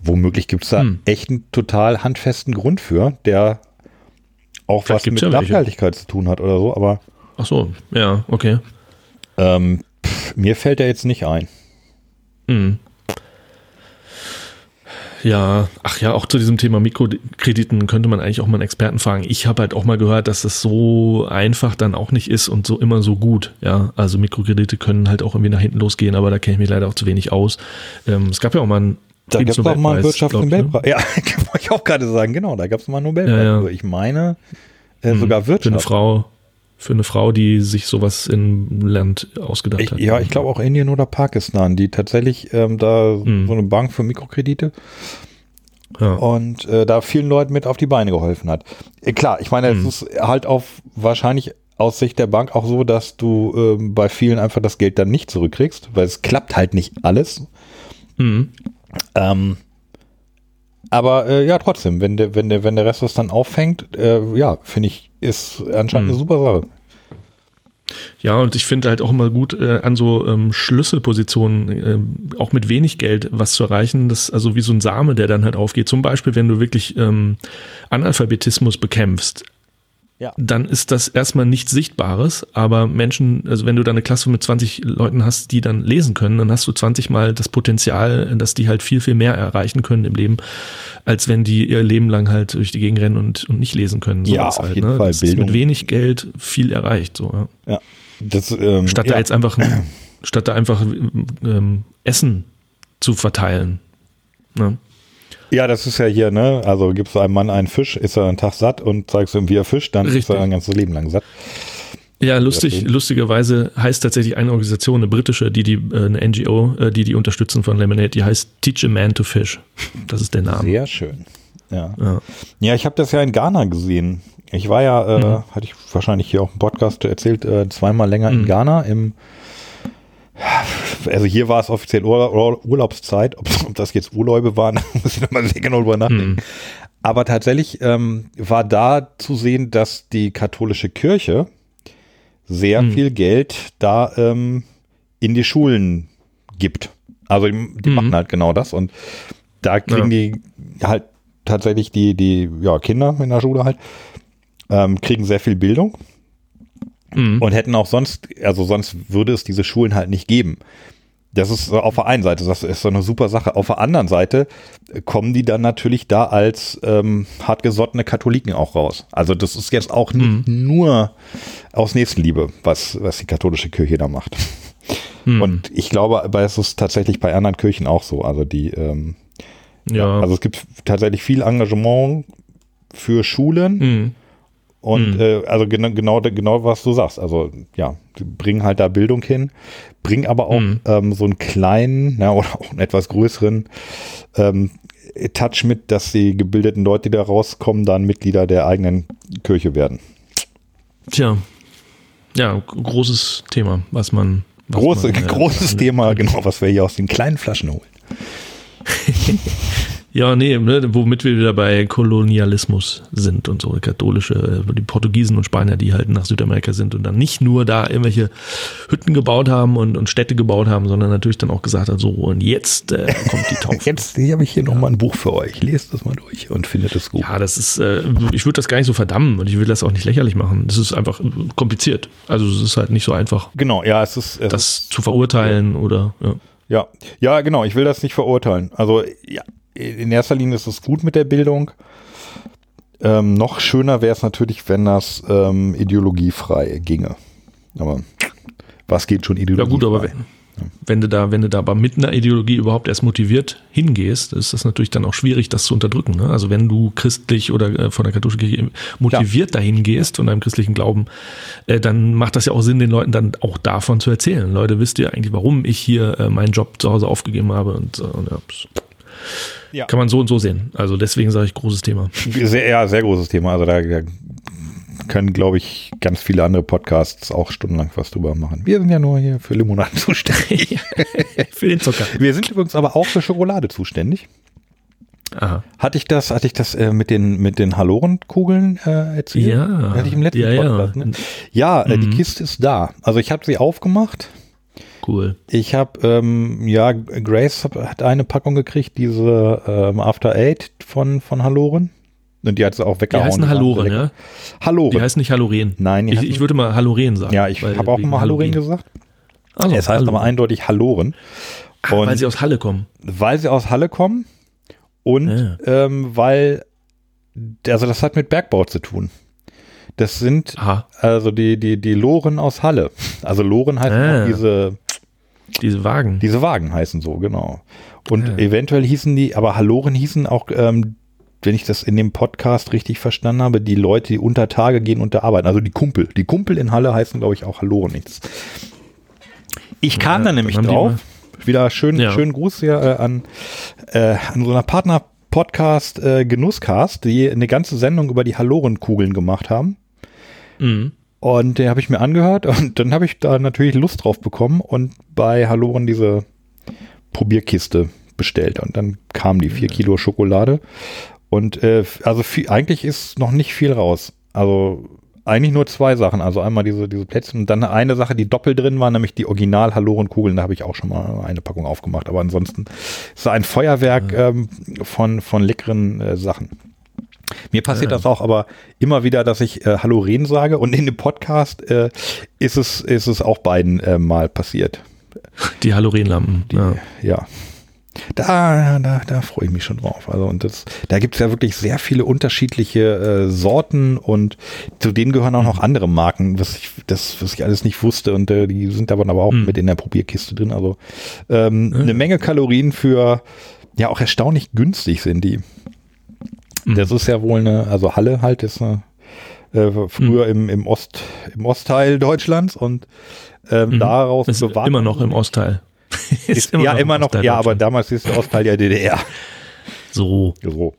womöglich gibt es da Hm. echt einen total handfesten Grund für, der auch Vielleicht was mit ja welche. Nachhaltigkeit zu tun hat oder so, aber Ach so, ja, okay. ähm, pff, mir fällt der jetzt nicht ein. Mhm. Ja, ach ja, auch zu diesem Thema Mikrokrediten könnte man eigentlich auch mal einen Experten fragen. Ich habe halt auch mal gehört, dass das so einfach dann auch nicht ist und so immer so gut. Ja, also Mikrokredite können halt auch irgendwie nach hinten losgehen, aber da kenne ich mich leider auch zu wenig aus. Ähm, es gab ja auch mal einen Da gab es auch mal einen Wirtschaftsnobelpreis. ne? Ja, wollte ich auch gerade sagen, genau, da gab es mal einen Nobelpreis. Ja, ja. für. Ich meine, äh, sogar Für eine Wirtschaft. Frau, für eine Frau, die sich sowas im Land ausgedacht Ich, hat. ja, ich glaube auch Indien oder Pakistan, die tatsächlich ähm, da Mhm. so eine Bank für Mikrokredite Ja. und äh, da vielen Leuten mit auf die Beine geholfen hat. Äh, klar, ich meine, Mhm. es ist halt auf wahrscheinlich aus Sicht der Bank auch so, dass du ähm, bei vielen einfach das Geld dann nicht zurückkriegst, weil es klappt halt nicht alles. Mhm. Ähm, aber äh, ja, trotzdem, wenn der, wenn der, wenn der Rest das dann auffängt, äh, ja, finde ich, ist anscheinend Mhm. eine super Sache. Ja, und ich finde halt auch immer gut, äh, an so ähm, Schlüsselpositionen, ähm, auch mit wenig Geld was zu erreichen, das also wie so ein Same, der dann halt aufgeht. Zum Beispiel, wenn du wirklich ähm, Analphabetismus bekämpfst, Ja. dann ist das erstmal nichts Sichtbares, aber Menschen, also wenn du da eine Klasse mit 20 Leuten hast, die dann lesen können, dann hast du 20 mal das Potenzial, dass die halt viel, viel mehr erreichen können im Leben, als wenn die ihr Leben lang halt durch die Gegend rennen und, und nicht lesen können. Ja, Sowas auf halt, jeden ne? Fall. Das ist Bildung. mit wenig Geld viel erreicht, so, ja. Ja. Das, ähm, Statt ja. da jetzt einfach, statt da einfach ähm, Essen zu verteilen. Ne? Ja, das ist ja hier, ne? Also gibst du einem Mann einen Fisch, ist er einen Tag satt und zeigst ihm, wie er fischt, dann ist Richtig. er ein ganzes Leben lang satt. Ja, lustig, Deswegen. lustigerweise heißt tatsächlich eine Organisation, eine britische, die die, äh, eine NGO, äh, die die unterstützen von Lemonade, die heißt Teach a Man to Fish. Das ist der Name. Sehr schön. Ja, Ja. ja ich habe das ja in Ghana gesehen. Ich war ja, äh, Mhm. hatte ich wahrscheinlich hier auch im Podcast erzählt, äh, zweimal länger in Mhm. Ghana im also hier war es offiziell Ur Ur Urlaubszeit, ob, ob das jetzt Urlaube waren, muss ich nochmal sehr genau drüber nachdenken. Mhm. Aber tatsächlich ähm, war da zu sehen, dass die katholische Kirche sehr Mhm. viel Geld da ähm, in die Schulen gibt. Also die, die Mhm. machen halt genau das und da kriegen die halt tatsächlich die, die ja, Kinder in der Schule halt, ähm, kriegen sehr viel Bildung Mhm. und hätten auch sonst, also sonst würde es diese Schulen halt nicht geben. Das ist auf der einen Seite, das ist so eine super Sache. Auf der anderen Seite kommen die dann natürlich da als ähm, hartgesottene Katholiken auch raus. Also das ist jetzt auch nicht nur aus Nächstenliebe, was, was die katholische Kirche da macht. Mhm. Und ich glaube, aber es ist tatsächlich bei anderen Kirchen auch so. Also die, ähm, ja. also es gibt tatsächlich viel Engagement für Schulen Mhm. Und Mhm. äh, also genau, genau, genau was du sagst. Also ja, bringen halt da Bildung hin, bringen aber auch Mhm. ähm, so einen kleinen ja, oder auch einen etwas größeren ähm, Touch mit, dass die gebildeten Leute, die da rauskommen, dann Mitglieder der eigenen Kirche werden. Tja. Ja, großes Thema, was man. Was Große, man, äh, großes Thema, genau, was wir hier aus den kleinen Flaschen holen. Ja, nee, ne, womit wir wieder bei Kolonialismus sind und so, katholische, äh, die Portugiesen und Spanier, die halt nach Südamerika sind und dann nicht nur da irgendwelche Hütten gebaut haben und, und Städte gebaut haben, sondern natürlich dann auch gesagt hat, so, und jetzt äh, kommt die Taufe. Jetzt habe ich hier noch mal ein Buch für euch. Lest das mal durch und findet es gut. Ja, das ist, äh, ich würde das gar nicht so verdammen und ich will das auch nicht lächerlich machen. Das ist einfach äh, kompliziert. Also es ist halt nicht so einfach, Genau, ja, es ist, es das zu verurteilen oder ja. Ja, ja, genau. Ich will das nicht verurteilen. Also ja, in erster Linie ist es gut mit der Bildung. Ähm, noch schöner wäre es natürlich, wenn das ähm, ideologiefrei ginge. Aber was geht schon Ja ideologiefrei? gut, aber wenn, wenn du da, wenn du da aber mit einer Ideologie überhaupt erst motiviert hingehst, ist das natürlich dann auch schwierig, das zu unterdrücken. Ne? Also wenn du christlich oder äh, von der katholischen Kirche motiviert dahin gehst, von deinem christlichen Glauben, äh, dann macht das ja auch Sinn, den Leuten dann auch davon zu erzählen. Leute, wisst ihr eigentlich, warum ich hier äh, meinen Job zu Hause aufgegeben habe? Und, äh, und ja. Ja. kann man so und so sehen. Also deswegen sage ich großes Thema. Sehr, ja, sehr großes Thema. Also da, da können, glaube ich, ganz viele andere Podcasts auch stundenlang was drüber machen. Wir sind ja nur hier für Limonaden zuständig. Für den Zucker. Wir sind übrigens aber auch für Schokolade zuständig. Aha. Hatte ich das, hatte ich das äh, mit den mit den Halorenkugeln äh, erzählt? Ja. Hatte ich im letzten Ja, ja. Podcast. Ne? Ja, äh, die Mhm. Kiste ist da. Also ich habe sie aufgemacht. Cool. Ich habe, ähm, ja, Grace hat eine Packung gekriegt, diese ähm, After Eight von von Haloren. Und die hat sie auch Die weggehauen. heißen Die waren Haloren, ja? Haloren. Die heißen nicht Haloren. Nein, ich, heißen- ich würde mal Haloren sagen. ja, ich habe auch mal Haloren Halloween. gesagt. Also, es heißt aber eindeutig Haloren. Ach, weil sie aus Halle kommen. weil sie aus Halle kommen Und Ja. ähm, weil, also das hat mit Bergbau zu tun. Das sind Aha, also die, die, die Loren aus Halle. Also Loren heißt Ah. auch diese, diese Wagen. diese Wagen heißen so, genau. Und Ja. eventuell hießen die, aber Halloren hießen auch, ähm, wenn ich das in dem Podcast richtig verstanden habe, die Leute, die unter Tage gehen und da arbeiten. Also die Kumpel. Die Kumpel in Halle heißen, glaube ich, auch Halloren nichts. Ich kam Ja, da nämlich drauf. Wieder schön, Ja. schönen Gruß hier äh, an, äh, an so einer Partner-Podcast äh, Genusscast, die eine ganze Sendung über die Hallorenkugeln gemacht haben. Mhm. Und den habe ich mir angehört und dann habe ich da natürlich Lust drauf bekommen und bei Halloren diese Probierkiste bestellt. Und dann kam die vier Kilo Schokolade. Und äh, also viel, eigentlich ist noch nicht viel raus. Also eigentlich nur zwei Sachen. Also einmal diese, diese Plätzchen und dann eine Sache, die doppelt drin war, nämlich die Original Halloren-Kugeln. Da habe ich auch schon mal eine Packung aufgemacht. Aber ansonsten ist ein Feuerwerk ähm, von, von leckeren äh, Sachen. Mir passiert Ja. das auch aber immer wieder, dass ich äh, Halloren sage und in dem Podcast äh, ist, es, ist es auch beiden äh, mal passiert. Die Halogenlampen. Ja. Ja. Da, da, da freue ich mich schon drauf. Also und das, da gibt es ja wirklich sehr viele unterschiedliche äh, Sorten und zu denen gehören auch noch andere Marken, was ich, das, was ich alles nicht wusste und äh, die sind aber, aber auch Mhm. mit in der Probierkiste drin. Also ähm, eine Menge Kalorien für ja auch erstaunlich günstig sind die. Mhm. Das ist ja wohl eine, also Halle halt ist eine, äh, früher im, im Ost, im Ostteil Deutschlands und ähm, Mhm. daraus Ist bewahrt- immer noch im Ostteil. ist, ja, immer im noch, Ostteil ja, aber damals ist der Ostteil ja DDR. So. So.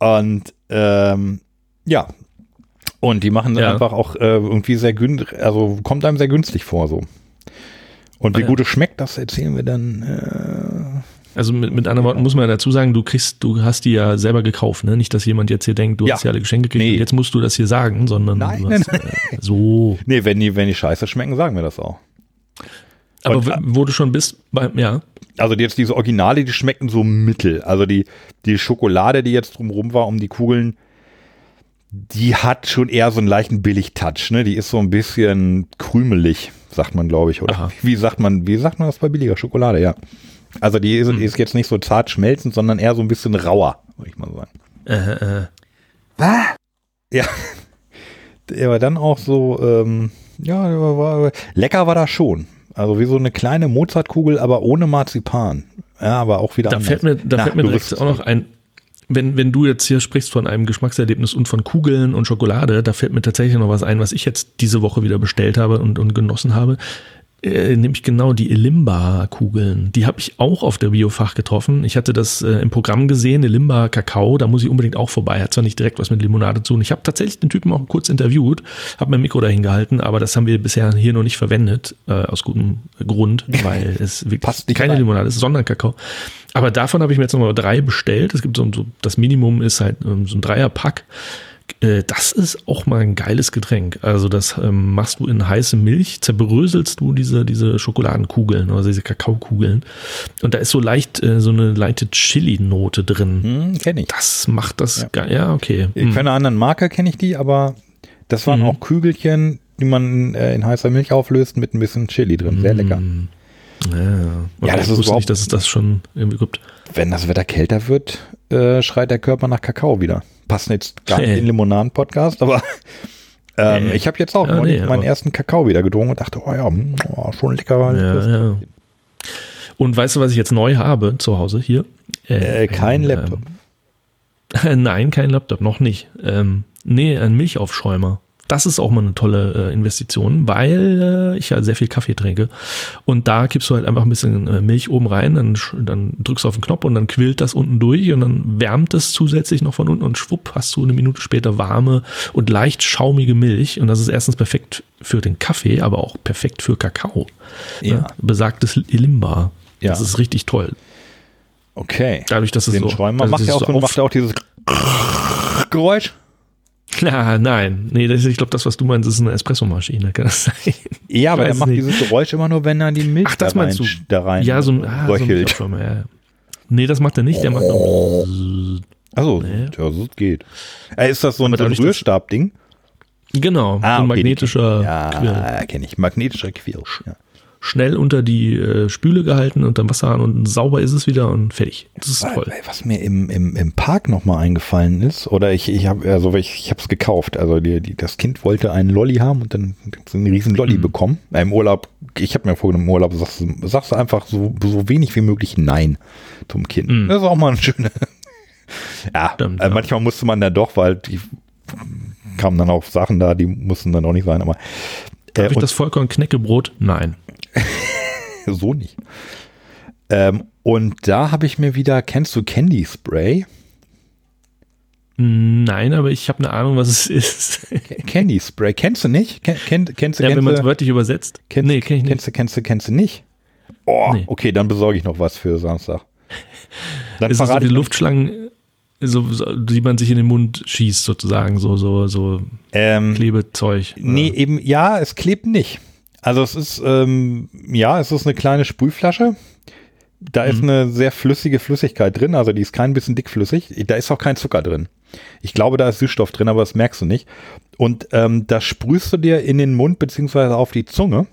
Und ähm, ja. Und die machen dann Ja. einfach auch äh, irgendwie sehr günstig, also kommt einem sehr günstig vor so. Und wie Ah, ja. gut es schmeckt, das erzählen wir dann. Äh, Also mit, mit anderen Worten muss man dazu sagen, du kriegst, du hast die ja selber gekauft, ne? Nicht, dass jemand jetzt hier denkt, du Ja. hast ja alle Geschenke gekriegt Nee. jetzt musst du das hier sagen, sondern Nein, du nein, hast, äh, so. nee, wenn die, wenn die scheiße schmecken, sagen wir das auch. Aber Und- wo du schon bist, beim, ja. Also jetzt diese Originale, die schmecken so mittel. Also die, die Schokolade, die jetzt drumrum war um die Kugeln, die hat schon eher so einen leichten Billig-Touch, ne? Die ist so ein bisschen krümelig, sagt man, glaube ich. Oder Aha. wie sagt man, wie sagt man das bei billiger Schokolade, ja. Also die ist, Hm. ist jetzt nicht so zart schmelzend, sondern eher so ein bisschen rauer, würde ich mal sagen. Äh, äh. Ja. Aber dann auch so, ähm, ja, war, war, lecker war das schon. Also wie so eine kleine Mozartkugel, aber ohne Marzipan. Ja, aber auch wieder Da anders. fällt mir, da Na, fällt mir direkt auch noch ein, wenn, wenn du jetzt hier sprichst von einem Geschmackserlebnis und von Kugeln und Schokolade, da fällt mir tatsächlich noch was ein, was ich jetzt diese Woche wieder bestellt habe und, und genossen habe. Äh, nämlich genau die Elimba-Kugeln. Die habe ich auch auf der Biofach getroffen. Ich hatte das äh, im Programm gesehen, Elimba Kakao, da muss ich unbedingt auch vorbei. Hat zwar nicht direkt was mit Limonade zu tun. Ich habe tatsächlich den Typen auch kurz interviewt, habe mein Mikro dahin gehalten, aber das haben wir bisher hier noch nicht verwendet, äh, aus gutem Grund, weil es wirklich Passt nicht keine rein. Limonade ist, sondern Kakao. Aber davon habe ich mir jetzt nochmal drei bestellt. Es gibt so, so das Minimum ist halt ähm, so ein Dreierpack. Äh, Das ist auch mal ein geiles Getränk. Also das ähm, machst du in heiße Milch, zerbröselst du diese, diese Schokoladenkugeln oder diese Kakaokugeln. Und da ist so leicht äh, so eine leichte Chili-Note drin. Hm, kenne ich. Das macht das Ja. geil. Ja, okay. Hm. Von einer anderen Marke kenne ich die, aber das waren Mhm. auch Kügelchen, die man äh, in heißer Milch auflöst mit ein bisschen Chili drin. Sehr lecker. Hm. Ja, Ja, das ich ist wusste nicht, dass es das schon irgendwie gibt. Wenn das Wetter kälter wird, äh, schreit der Körper nach Kakao wieder. Passt jetzt gar nicht Hey. in den Limonaden-Podcast, aber ähm, Nee. ich habe jetzt auch Ja, nee, meinen ersten Kakao wieder getrunken und dachte, oh ja, mm, oh, schon lecker. Ja, ja. Und weißt du, was ich jetzt neu habe zu Hause hier? Äh, kein ein, Laptop. Ähm, nein, kein Laptop, noch nicht. Ähm, nee, ein Milchaufschäumer. Das ist auch mal eine tolle äh, Investition, weil äh, ich ja sehr viel Kaffee trinke. Und da kippst du halt einfach ein bisschen äh, Milch oben rein, dann, dann drückst du auf den Knopf und dann quillt das unten durch und dann wärmt es zusätzlich noch von unten und schwupp hast du eine Minute später warme und leicht schaumige Milch. Und das ist erstens perfekt für den Kaffee, aber auch perfekt für Kakao. Ja. Ne? Besagtes Ilimba. Ja. Das ist richtig toll. Okay. Dadurch, dass es Den so, Schäumer macht ja auch, so macht ja auch dieses Geräusch. Na, nein, nee, das ich glaube, das, was du meinst, ist eine Espressomaschine, kann das sein? Ja, aber er macht nicht. dieses Geräusch immer nur, wenn er die Milch Ach, das da rein, meinst du? da rein Ja, so ein, ah, so röchelt. Milchaufschäumer, ja. ja. Nee, das macht er nicht, der macht nur Achso, Nee. ja, das geht. Äh, ist das so ein, so ein Rührstab-Ding? Genau, so ein okay, die magnetischer. Quirl. Ja, kenne ich. Magnetischer Quirl. Ja. Schnell unter die äh, Spüle gehalten und dann Wasser an und sauber ist es wieder und fertig. Das ist toll. Was mir im, im, im Park nochmal eingefallen ist, oder ich, ich habe also ich, ich habe es gekauft. Also die, die, das Kind wollte einen Lolli haben und dann einen riesen Lolli Mhm. bekommen. Äh, Im Urlaub, ich habe mir vorgenommen, im Urlaub sagst, du- sagst du einfach so, so wenig wie möglich Nein zum Kind. Mhm. Das ist auch mal eine schöne. ja, Stimmt, ja. manchmal musste man da doch, weil die kamen dann auch Sachen da, die mussten dann auch nicht sein, aber äh, Darf ich das Vollkorn-Knäckebrot? Nein. so nicht. Ähm, und da habe ich mir wieder, kennst du Candy Spray? Nein, aber ich habe eine Ahnung, was es ist. Candy Spray, kennst du nicht? Ken, kenn, kennst du, ja, wenn kennst man es du, wörtlich übersetzt. kennst, nee, kenn ich nicht. kennst du, kennst du, kennst du nicht? Oh, Nee. okay, dann besorge ich noch was für Samstag. Dann ist das so verrate die Luftschlangen, so, so, die man sich in den Mund schießt, sozusagen, so, so, so ähm, Klebezeug. nee, eben, ja, es klebt nicht. Also es ist, ähm, ja, es ist eine kleine Sprühflasche. Da Mhm. ist eine sehr flüssige Flüssigkeit drin, also die ist kein bisschen dickflüssig. Da ist auch kein Zucker drin. Ich glaube, da ist Süßstoff drin, aber das merkst du nicht. Und ähm, das sprühst du dir in den Mund beziehungsweise auf die Zunge.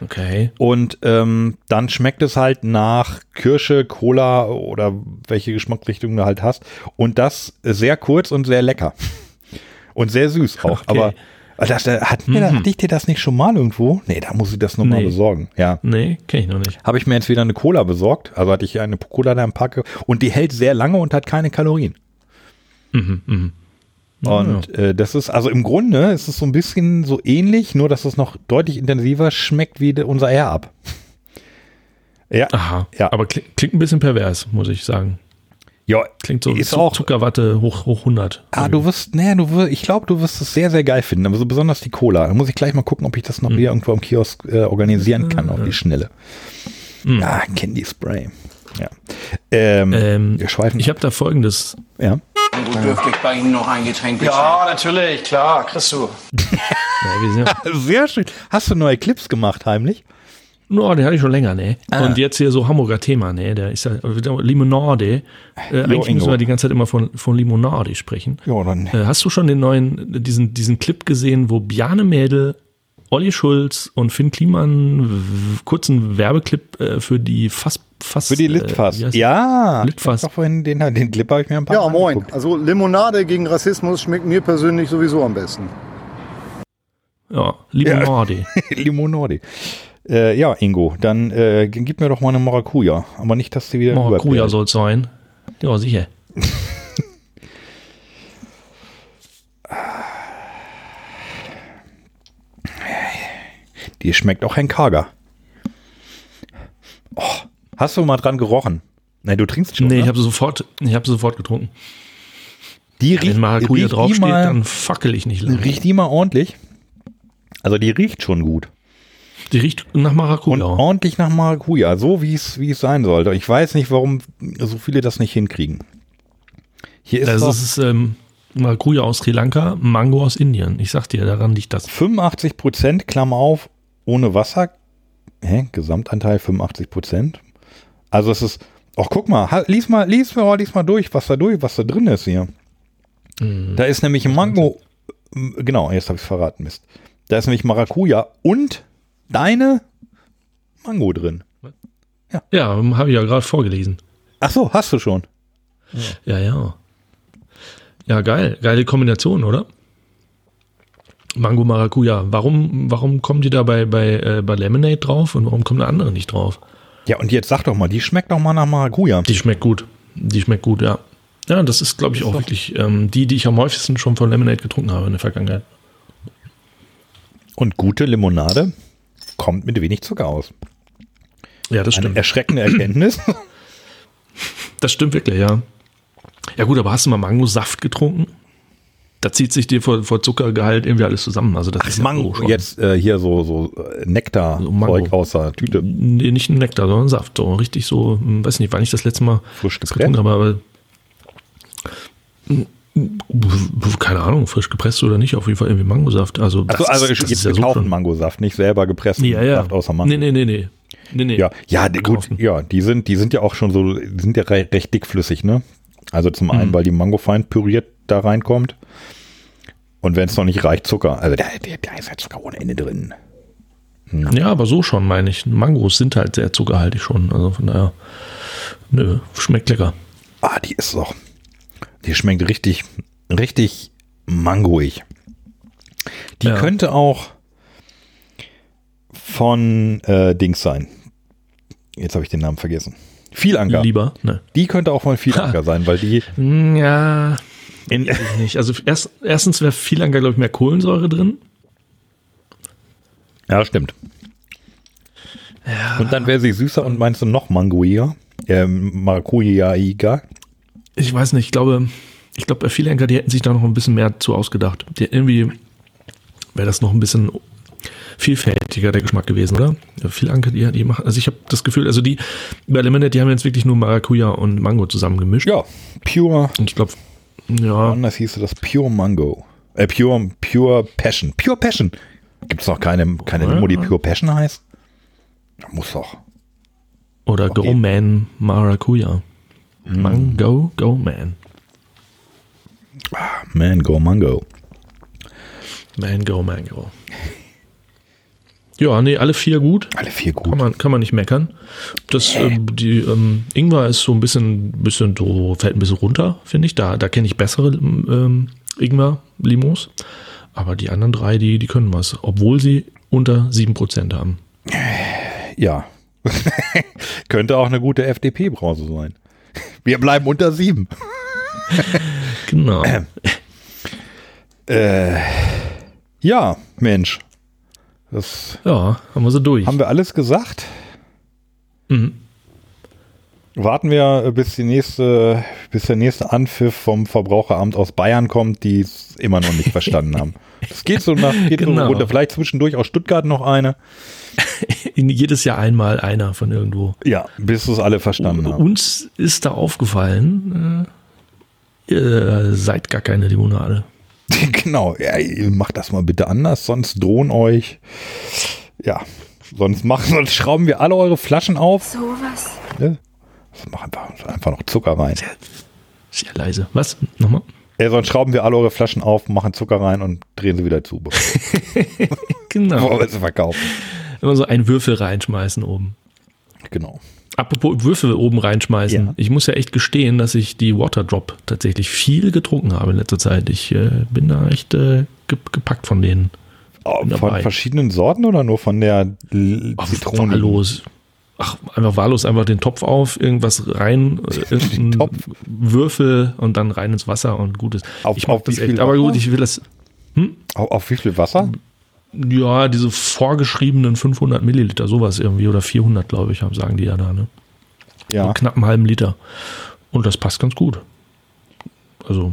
Okay. Und ähm, dann schmeckt es halt nach Kirsche, Cola oder welche Geschmacksrichtung du halt hast. Und das sehr kurz und sehr lecker. Und sehr süß auch. Okay. Aber das, äh, hat mir, Mhm. hatte ich dir das nicht schon mal irgendwo? Nee, da muss ich das nochmal Nee. besorgen. Ja. Nee, kenne ich noch nicht. Habe ich mir jetzt wieder eine Cola besorgt. Also hatte ich eine Cola da im Packe. Und die hält sehr lange und hat keine Kalorien. Mhm, mhm. Und äh, das ist, also im Grunde ist es so ein bisschen so ähnlich, nur dass es noch deutlich intensiver schmeckt wie de- unser Air Up. Ja, Aha. Ja. Aber klingt, klingt ein bisschen pervers, muss ich sagen. Ja, Klingt so ist auch. Zuckerwatte hoch, hoch 100. Ah, du wirst, nee, du wirst, ich glaube, du wirst es sehr, sehr geil finden. Aber so besonders die Cola. Da muss ich gleich mal gucken, ob ich das noch wieder irgendwo am Kiosk äh, organisieren kann, auf die Schnelle. Ja, Candy Spray. Ja. Ähm, Ähm, wir schweifen. ich habe da folgendes. ja. Wo dürfte ich bei Ihnen noch ein Getränk? Ja, natürlich, klar, kriegst du. Ja, wir sind ja, Sehr schön. Hast du neue Clips gemacht, heimlich? No, den hatte ich schon länger, ne? Ah. Und jetzt hier so Hamburger Thema, ne? Der ist ja Limonade. Äh, eigentlich Ingo. müssen wir die ganze Zeit immer von, von Limonade sprechen. Ja, dann. Äh, hast du schon den neuen, diesen, diesen Clip gesehen, wo Bjarne Mädel, Olli Schulz und Finn Kliman kurzen Werbeclip äh, für die Fass, Fass Für die äh, Litfass. heißt- ja. Litfass. Doch vorhin den, den Clip habe ich mir ein paar Ja, Mal moin. angeguckt. Also Limonade gegen Rassismus schmeckt mir persönlich sowieso am besten. Ja, Limonade. Limonade. Äh, ja, Ingo, dann äh, gib mir doch mal eine Maracuja. Aber nicht, dass sie wieder Maracuja soll es sein. Ja, sicher. Die schmeckt auch ein Kager. Oh, hast du mal dran gerochen? Nein, du trinkst schon. Nee, ne? ich habe sofort, ich habe sofort getrunken. die riecht, Wenn Maracuja riecht die draufsteht, mal, dann fackel ich nicht lange. riecht die mal ordentlich. Also die riecht schon gut. Die riecht nach Und Maracuja. ordentlich nach Maracuja, so wie es wie es sein sollte. Ich weiß nicht, warum so viele das nicht hinkriegen. Hier ist Das doch ist ähm, Maracuja aus Sri Lanka, Mango aus Indien. Ich sag dir, daran liegt das. 85 Prozent, Klammer auf, ohne Wasser. Hä? Gesamtanteil 85 Prozent. Also es ist, ach guck mal, lies mal, lies mal, lies mal durch, was da durch, was da drin ist hier. Da ist nämlich ein Mango, genau, jetzt habe ich es verraten, Mist. Da ist nämlich Maracuja und deine Mango drin. Ja, habe ich ja gerade vorgelesen. Ach so, hast du schon. Ja, ja. Ja, geil. Geile Kombination, oder? Mango Maracuja. Warum, warum kommen die da bei, bei, äh, bei Lemonade drauf und warum kommen da andere nicht drauf? Ja, und jetzt sag doch mal, die schmeckt doch mal nach Maracuja. Die schmeckt gut. Die schmeckt gut, ja. Ja, das ist, glaube ich, auch wirklich ähm, die, die ich am häufigsten schon von Lemonade getrunken habe in der Vergangenheit. Und gute Limonade kommt mit wenig Zucker aus. Ja, das Eine stimmt. erschreckende Erkenntnis. Das stimmt wirklich, ja. Ja gut, aber hast du mal Mangosaft getrunken? Da zieht sich dir vor, vor Zuckergehalt irgendwie alles zusammen. Also das ist ja Mango, schon- jetzt äh, hier so, so äh, Nektar-Zeug So Mango. aus der Tüte. Nee, nicht ein Nektar, sondern Saft. So richtig so, hm, weiß nicht, wann ich das letzte Mal Frisch getrunken habe, aber keine Ahnung, frisch gepresst oder nicht, auf jeden Fall irgendwie Mangosaft. Also, das Also, also ist- jetzt ist ja so gekauften Mangosaft, nicht selber gepressten Ja, ja. Saft außer Mango. Nee, nee, nee, nee. nee, nee. Ja, ja, die- gut, ja, die sind, die sind ja auch schon so, die sind ja re recht dickflüssig, ne? Also zum Mhm. einen, weil die Mango fein püriert da reinkommt. Und wenn es noch nicht reicht, Zucker. Also da, da, ist ja Zucker ohne Ende drin. Ja, aber so schon, meine ich. Mangos sind halt sehr zuckerhaltig schon. Also von daher, nö, schmeckt lecker. Ah, die ist doch. Die schmeckt richtig, richtig mangoig. Die Ja. könnte auch von äh, Dings sein. Jetzt habe ich den Namen vergessen. Vielanker. Lieber, ne. Die könnte auch von Vielanker sein, weil die Hm, Ja, in, nicht. Also erst, erstens wäre viel Anker, glaube ich, mehr Kohlensäure drin. Ja, stimmt. Und dann wäre sie süßer und meinst du noch mangoiger? Ähm, Maracuja-iger? Ich weiß nicht, ich glaube, ich glaube, bei viel Anker, die hätten sich da noch ein bisschen mehr zu ausgedacht. Die, irgendwie wäre das noch ein bisschen vielfältiger der Geschmack gewesen, oder? Ja, viel Anker, die, die machen, also ich habe das Gefühl, also die bei Lemonade, die haben jetzt wirklich nur Maracuja und Mango zusammengemischt. Ja, Pure. Und ich glaube, ja, Anders hieße das Pure Mango. Äh, Pure, Pure Passion. Pure Passion. Gibt es noch keine, keine Ja. Limo, die Pure Passion heißt? Muss doch. oder Okay. Go Man Maracuja. Mm. Mango, Go Man. Mango, Mango. Mango, Mango. Ja, nee, alle vier gut. Alle vier gut. Kann man, kann man nicht meckern. Das, ähm, die ähm, Ingwer ist so ein bisschen, bisschen so, fällt ein bisschen runter, finde ich. Da, da kenne ich bessere ähm, Ingwer-Limos. Aber die anderen drei, die, die können was. Obwohl sie unter 7% haben. Ja. Könnte auch eine gute FDP-Brause sein. Wir bleiben unter sieben. Genau. Äh, ja, Mensch. Das Ja, haben wir sie durch. haben wir alles gesagt. Mhm. Warten wir, bis die nächste, bis der nächste Anpfiff vom Verbraucheramt aus Bayern kommt, die es immer noch nicht verstanden haben. Es geht so nach, geht so Genau. runter. Vielleicht zwischendurch aus Stuttgart noch eine. In jedes Jahr einmal einer von irgendwo. Ja, bis es alle verstanden haben. Uns ist da aufgefallen, äh, ihr seid gar keine Limonade. genau. Ja, ihr macht das mal bitte anders, sonst drohen euch. Ja, sonst machen, sonst schrauben wir alle eure Flaschen auf. Sowas. Ne? Das machen wir einfach noch Zucker rein. Sehr leise. Was? Nochmal? Ja, sonst schrauben wir alle eure Flaschen auf, machen Zucker rein und drehen sie wieder zu, Genau. bevor wir sie verkaufen. Immer so einen Würfel reinschmeißen oben. Genau. Apropos Würfel oben reinschmeißen. Ja. Ich muss ja echt gestehen, dass ich die Waterdrop tatsächlich viel getrunken habe in letzter Zeit. Ich äh, bin da echt äh, ge gepackt von denen. Oh, von dabei. verschiedenen Sorten oder nur von der L- Ach, Zitronen? wahllos. Ach, einfach wahllos, einfach den Topf auf, irgendwas rein, äh, irgendeinen Topf? Würfel und dann rein ins Wasser und gut ist. Auf- ich mag das echt. Aber gut, ich will das, Auf, auf wie viel Wasser? ja, diese vorgeschriebenen 500 Milliliter, sowas irgendwie, oder 400, glaube ich, haben, sagen die ja da, ne? Ja. knapp einen halben Liter. Und das passt ganz gut. Also,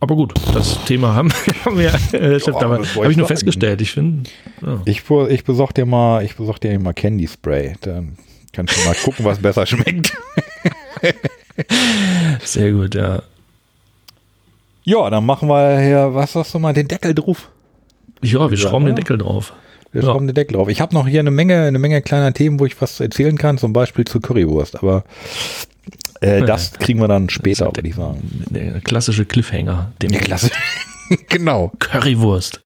aber gut, das Thema haben, haben wir, äh, Ja, habe ich nur sagen. festgestellt. Ich finde, ja. Ich, ich besorg dir mal, ich besorg dir mal Candy Spray. Dann kannst du mal gucken, was besser schmeckt. sehr gut, ja. Ja, dann machen wir hier, was sagst du mal, den Deckel drauf. Ja, wir Ja, schrauben den ja. Deckel drauf. Wir Ja. schrauben den Deckel drauf. Ich habe noch hier eine Menge, eine Menge kleiner Themen, wo ich was erzählen kann, zum Beispiel zur Currywurst. Aber äh, das kriegen wir dann später, würde ich sagen. Der klassische Cliffhanger, dem Ja, klasse. genau. Currywurst.